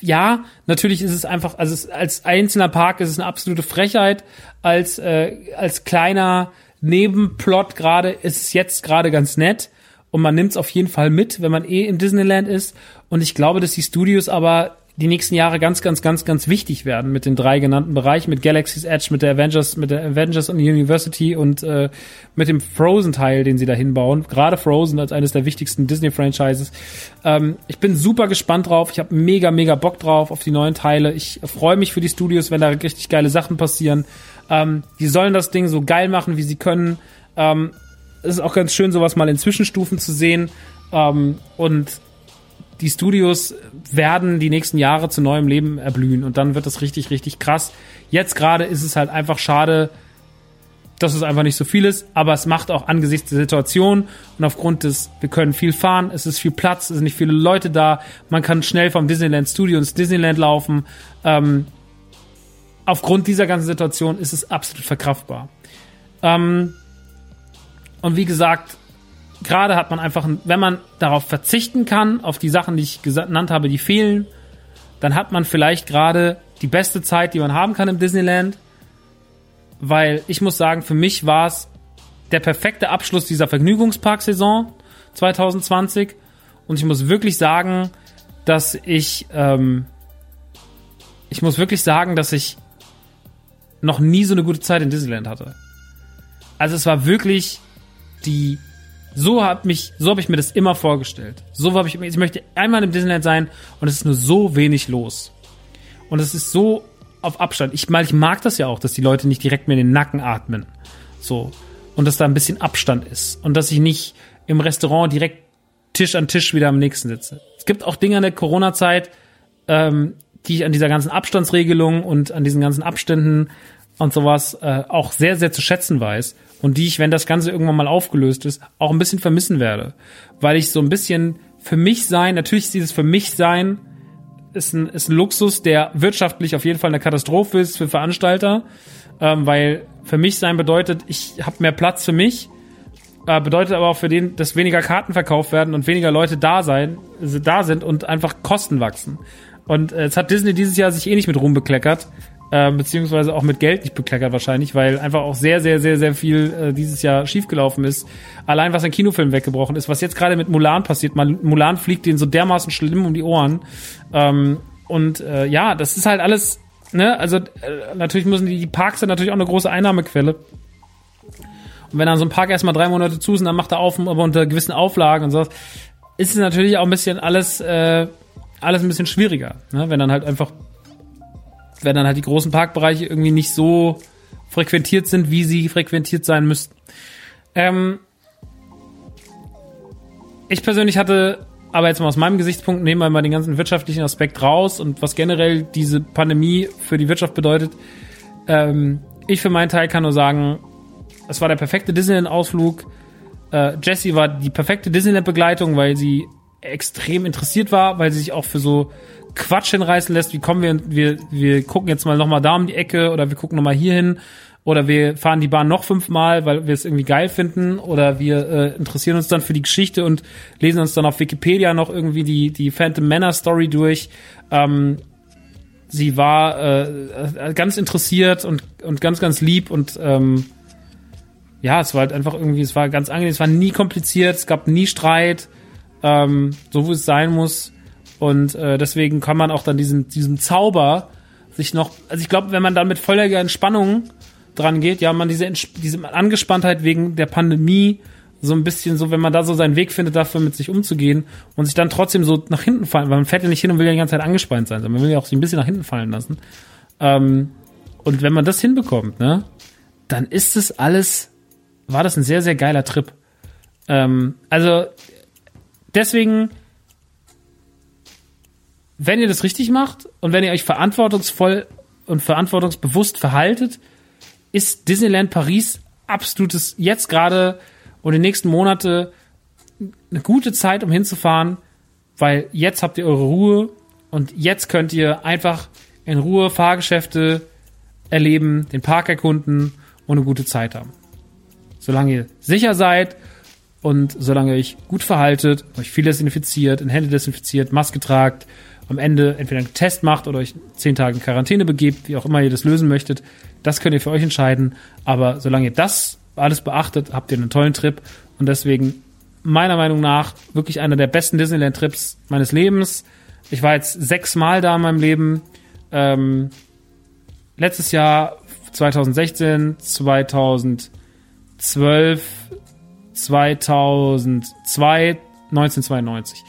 ja, natürlich ist es einfach, also es, als einzelner Park ist es eine absolute Frechheit. Als, äh, als kleiner Nebenplot gerade ist es jetzt gerade ganz nett. Und man nimmt es auf jeden Fall mit, wenn man eh im Disneyland ist. Und ich glaube, dass die Studios aber die nächsten Jahre ganz, ganz, ganz, ganz wichtig werden mit den drei genannten Bereichen, mit Galaxy's Edge, mit der Avengers, mit der Avengers und University und äh, mit dem Frozen-Teil, den sie da hinbauen. Gerade Frozen als eines der wichtigsten Disney-Franchises. Ähm, ich bin super gespannt drauf. Ich habe mega, mega Bock drauf auf die neuen Teile. Ich freue mich für die Studios, wenn da richtig geile Sachen passieren. Ähm, die sollen das Ding so geil machen, wie sie können. Ähm, es ist auch ganz schön, sowas mal in Zwischenstufen zu sehen. Ähm, und die Studios werden die nächsten Jahre zu neuem Leben erblühen und dann wird das richtig, richtig krass. Jetzt gerade ist es halt einfach schade, dass es einfach nicht so viel ist, aber es macht auch angesichts der Situation und aufgrund des, wir können viel fahren, es ist viel Platz, es sind nicht viele Leute da, man kann schnell vom Disneyland Studio ins Disneyland laufen. Ähm, aufgrund dieser ganzen Situation ist es absolut verkraftbar. Ähm, und wie gesagt, gerade hat man einfach, wenn man darauf verzichten kann, auf die Sachen, die ich genannt habe, die fehlen, dann hat man vielleicht gerade die beste Zeit, die man haben kann im Disneyland. Weil ich muss sagen, für mich war es der perfekte Abschluss dieser Vergnügungspark-Saison 2020. Und ich muss wirklich sagen, dass ich, ähm, ich muss wirklich sagen, dass ich noch nie so eine gute Zeit in Disneyland hatte. Also es war wirklich die so hat mich, so habe ich mir das immer vorgestellt. So habe ich, ich möchte einmal im Disneyland sein und es ist nur so wenig los. Und es ist so auf Abstand. Ich, ich mag das ja auch, dass die Leute nicht direkt mir in den Nacken atmen. So. Und dass da ein bisschen Abstand ist. Und dass ich nicht im Restaurant direkt Tisch an Tisch wieder am nächsten sitze. Es gibt auch Dinge in der Corona-Zeit, ähm, die ich an dieser ganzen Abstandsregelung und an diesen ganzen Abständen und sowas äh, auch sehr, sehr zu schätzen weiß und die ich, wenn das Ganze irgendwann mal aufgelöst ist, auch ein bisschen vermissen werde. Weil ich so ein bisschen für mich sein, natürlich ist dieses für mich sein, ist ein, ist ein Luxus, der wirtschaftlich auf jeden Fall eine Katastrophe ist für Veranstalter, ähm, weil für mich sein bedeutet, ich habe mehr Platz für mich, äh, bedeutet aber auch für den, dass weniger Karten verkauft werden und weniger Leute da sein, da sind und einfach Kosten wachsen. Und äh, jetzt hat Disney dieses Jahr sich eh nicht mit Ruhm bekleckert, äh, beziehungsweise auch mit Geld nicht bekleckert wahrscheinlich, weil einfach auch sehr, sehr, sehr, sehr viel äh, dieses Jahr schiefgelaufen ist. Allein was ein Kinofilm weggebrochen ist, was jetzt gerade mit Mulan passiert, Mulan fliegt denen so dermaßen schlimm um die Ohren. Ähm, und äh, ja, das ist halt alles, ne, also äh, natürlich müssen die, die Parks sind natürlich auch eine große Einnahmequelle. Und wenn dann so ein Park erstmal drei Monate zu ist und dann macht er auf, aber unter gewissen Auflagen und sowas, ist es natürlich auch ein bisschen alles, äh, alles ein bisschen schwieriger, ne? wenn dann halt einfach wenn dann halt die großen Parkbereiche irgendwie nicht so frequentiert sind, wie sie frequentiert sein müssten. Ähm, ich persönlich hatte aber jetzt mal aus meinem Gesichtspunkt, nehmen wir mal den ganzen wirtschaftlichen Aspekt raus und was generell diese Pandemie für die Wirtschaft bedeutet. Ähm, ich für meinen Teil kann nur sagen, es war der perfekte Disneyland-Ausflug. Äh, Jessie war die perfekte Disneyland-Begleitung, weil sie extrem interessiert war, weil sie sich auch für so Quatsch hinreißen lässt, wie kommen wir, wir, wir gucken jetzt mal nochmal da um die Ecke oder wir gucken nochmal hier hin oder wir fahren die Bahn noch fünfmal, weil wir es irgendwie geil finden oder wir äh, interessieren uns dann für die Geschichte und lesen uns dann auf Wikipedia noch irgendwie die, die Phantom Manor Story durch. Ähm, sie war äh, ganz interessiert und, und ganz, ganz lieb und ähm, ja, es war halt einfach irgendwie, es war ganz angenehm, es war nie kompliziert, es gab nie Streit, ähm, so wie es sein muss. Und äh, deswegen kann man auch dann diesen, diesen Zauber sich noch, also ich glaube, wenn man dann mit voller Entspannung dran geht, ja, man diese, diese Angespanntheit wegen der Pandemie so ein bisschen so, wenn man da so seinen Weg findet, dafür mit sich umzugehen und sich dann trotzdem so nach hinten fallen, weil man fährt ja nicht hin und will ja die ganze Zeit angespannt sein, sondern man will ja auch sich ein bisschen nach hinten fallen lassen. Ähm, und wenn man das hinbekommt, ne, dann ist es alles, war das ein sehr, sehr geiler Trip. Ähm, also deswegen wenn ihr das richtig macht und wenn ihr euch verantwortungsvoll und verantwortungsbewusst verhaltet, ist Disneyland Paris absolutes jetzt gerade und die nächsten Monate eine gute Zeit, um hinzufahren, weil jetzt habt ihr eure Ruhe und jetzt könnt ihr einfach in Ruhe Fahrgeschäfte erleben, den Park erkunden und eine gute Zeit haben. Solange ihr sicher seid und solange ihr euch gut verhaltet, euch viel desinfiziert, in Hände desinfiziert, Maske tragt, am Ende entweder einen Test macht oder euch zehn Tage in Quarantäne begebt, wie auch immer ihr das lösen möchtet, das könnt ihr für euch entscheiden. Aber solange ihr das alles beachtet, habt ihr einen tollen Trip und deswegen meiner Meinung nach wirklich einer der besten Disneyland-Trips meines Lebens. Ich war jetzt sechsmal da in meinem Leben. Ähm, letztes Jahr 2016, 2012, 2002, 1992.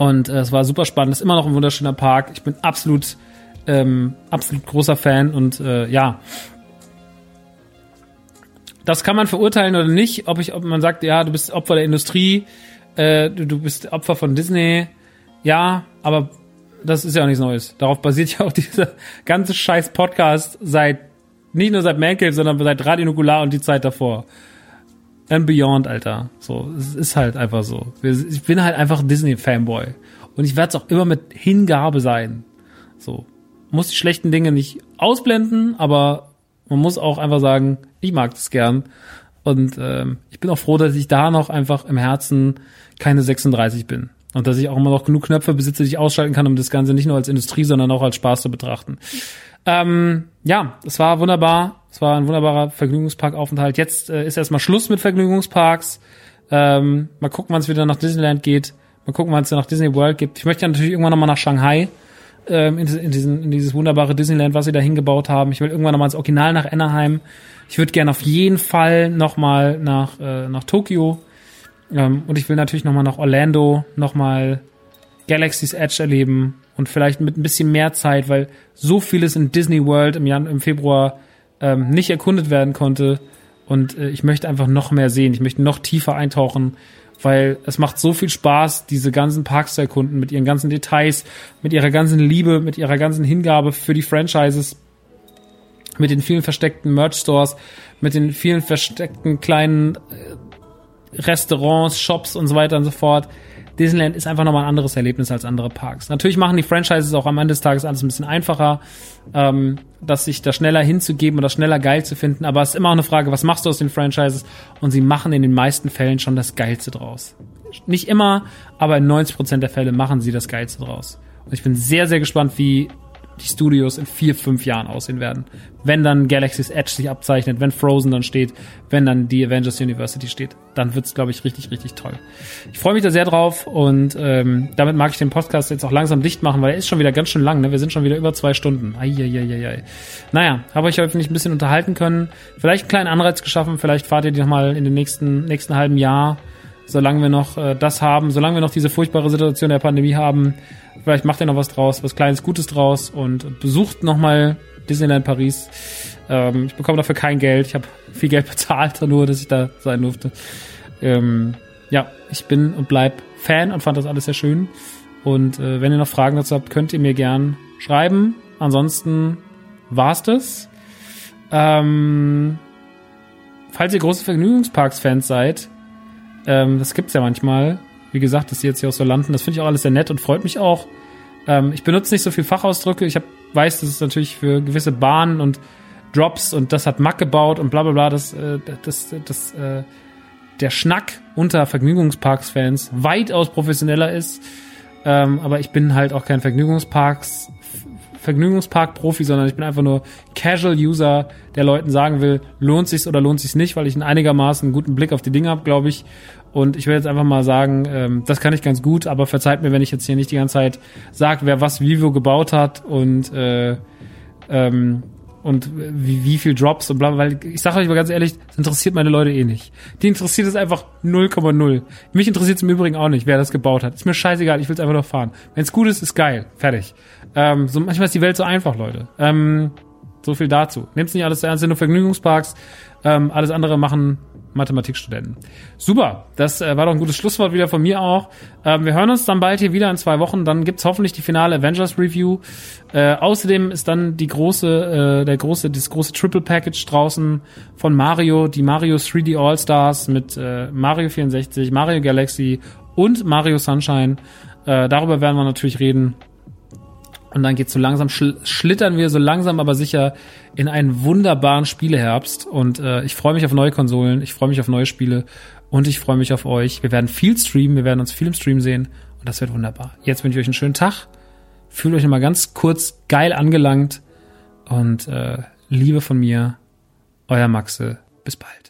Und äh, es war super spannend. Es ist immer noch ein wunderschöner Park. Ich bin absolut, ähm, absolut großer Fan und äh, ja, das kann man verurteilen oder nicht, ob ich, ob man sagt, ja, du bist Opfer der Industrie, äh, du, du bist Opfer von Disney, ja, aber das ist ja auch nichts Neues. Darauf basiert ja auch dieser ganze scheiß Podcast seit, nicht nur seit Mancave, sondern seit Radio Nukular und die Zeit davor. And beyond, Alter. So, es ist halt einfach so. Ich bin halt einfach Disney-Fanboy. Und ich werde es auch immer mit Hingabe sein. So. Muss die schlechten Dinge nicht ausblenden, aber man muss auch einfach sagen, ich mag das gern. Und ähm, ich bin auch froh, dass ich da noch einfach im Herzen keine 36 bin. Und dass ich auch immer noch genug Knöpfe besitze, die ich ausschalten kann, um das Ganze nicht nur als Industrie, sondern auch als Spaß zu betrachten. Ähm, ja, es war wunderbar. Es war ein wunderbarer Vergnügungsparkaufenthalt. Jetzt äh, ist erstmal Schluss mit Vergnügungsparks. Ähm, mal gucken, wann es wieder nach Disneyland geht. Mal gucken, wann es nach Disney World gibt. Ich möchte ja natürlich irgendwann nochmal nach Shanghai ähm, in, in, diesen, in dieses wunderbare Disneyland, was sie da hingebaut haben. Ich will irgendwann nochmal ins Original nach Anaheim. Ich würde gerne auf jeden Fall nochmal nach, äh, nach Tokio. Ähm, und ich will natürlich nochmal nach Orlando, nochmal Galaxy's Edge erleben und vielleicht mit ein bisschen mehr Zeit, weil so vieles in Disney World im, Jan im Februar ähm, nicht erkundet werden konnte. Und äh, ich möchte einfach noch mehr sehen. Ich möchte noch tiefer eintauchen weil es macht so viel Spaß, diese ganzen Parks zu erkunden, mit ihren ganzen Details, mit ihrer ganzen Liebe, mit ihrer ganzen Hingabe für die Franchises, mit den vielen versteckten Merch-Stores, mit den vielen versteckten kleinen äh, Restaurants, Shops und so weiter und so fort. Disneyland ist einfach nochmal ein anderes Erlebnis als andere Parks. Natürlich machen die Franchises auch am Ende des Tages alles ein bisschen einfacher, ähm, dass sich da schneller hinzugeben oder schneller geil zu finden. Aber es ist immer auch eine Frage, was machst du aus den Franchises? Und sie machen in den meisten Fällen schon das Geilste draus. Nicht immer, aber in 90% der Fälle machen sie das Geilste draus. Und ich bin sehr, sehr gespannt, wie die Studios in vier, fünf Jahren aussehen werden. Wenn dann Galaxy's Edge sich abzeichnet, wenn Frozen dann steht, wenn dann die Avengers University steht, dann wird's, glaube ich, richtig, richtig toll. Ich freue mich da sehr drauf und ähm, damit mag ich den Podcast jetzt auch langsam dicht machen, weil er ist schon wieder ganz schön lang. Ne? Wir sind schon wieder über zwei Stunden. Eieieiei. Naja, habe ich hoffentlich ein bisschen unterhalten können. Vielleicht einen kleinen Anreiz geschaffen. Vielleicht fahrt ihr die nochmal in den nächsten, nächsten halben Jahr solange wir noch äh, das haben, solange wir noch diese furchtbare Situation der Pandemie haben, vielleicht macht ihr noch was draus, was kleines Gutes draus und besucht nochmal Disneyland Paris. Ähm, ich bekomme dafür kein Geld. Ich habe viel Geld bezahlt, nur dass ich da sein durfte. Ähm, ja, ich bin und bleib Fan und fand das alles sehr schön. Und äh, wenn ihr noch Fragen dazu habt, könnt ihr mir gern schreiben. Ansonsten war's das. Ähm, falls ihr große Vergnügungsparks-Fans seid, ähm, das gibt's ja manchmal. Wie gesagt, dass sie jetzt hier auch so landen. Das finde ich auch alles sehr nett und freut mich auch. Ähm, ich benutze nicht so viel Fachausdrücke. Ich hab, weiß, dass es natürlich für gewisse Bahnen und Drops und das hat Mack gebaut und bla bla bla, das, äh, das, das, äh, der Schnack unter Vergnügungsparks-Fans weitaus professioneller ist. Ähm, aber ich bin halt auch kein Vergnügungsparks Vergnügungspark-Profi, sondern ich bin einfach nur Casual-User, der Leuten sagen will, lohnt sich's oder lohnt sich's nicht, weil ich einen einigermaßen guten Blick auf die Dinge habe, glaube ich. Und ich will jetzt einfach mal sagen, ähm, das kann ich ganz gut, aber verzeiht mir, wenn ich jetzt hier nicht die ganze Zeit sage, wer was Vivo gebaut hat und äh, ähm, und wie, wie viel Drops und bla, weil ich sage euch mal ganz ehrlich, das interessiert meine Leute eh nicht. Die interessiert es einfach 0,0. Mich interessiert es im Übrigen auch nicht, wer das gebaut hat. Ist mir scheißegal, ich will es einfach nur fahren. Wenn es gut ist, ist geil. Fertig. Ähm, so, manchmal ist die Welt so einfach, Leute. Ähm, so viel dazu. Nehmt nicht alles ernst, sind nur Vergnügungsparks. Ähm, alles andere machen Mathematikstudenten. Super, das äh, war doch ein gutes Schlusswort wieder von mir auch. Ähm, wir hören uns dann bald hier wieder in zwei Wochen. Dann gibt's hoffentlich die finale Avengers Review. Äh, außerdem ist dann die große, äh, der große, das große Triple Package draußen von Mario, die Mario 3D All Stars mit äh, Mario 64, Mario Galaxy und Mario Sunshine. Äh, darüber werden wir natürlich reden. Und dann geht's so langsam, schl schlittern wir so langsam, aber sicher in einen wunderbaren Spieleherbst. Und äh, ich freue mich auf neue Konsolen, ich freue mich auf neue Spiele und ich freue mich auf euch. Wir werden viel streamen, wir werden uns viel im Stream sehen und das wird wunderbar. Jetzt wünsche ich euch einen schönen Tag. Fühlt euch nochmal ganz kurz geil angelangt und äh, Liebe von mir, euer Maxe. Bis bald.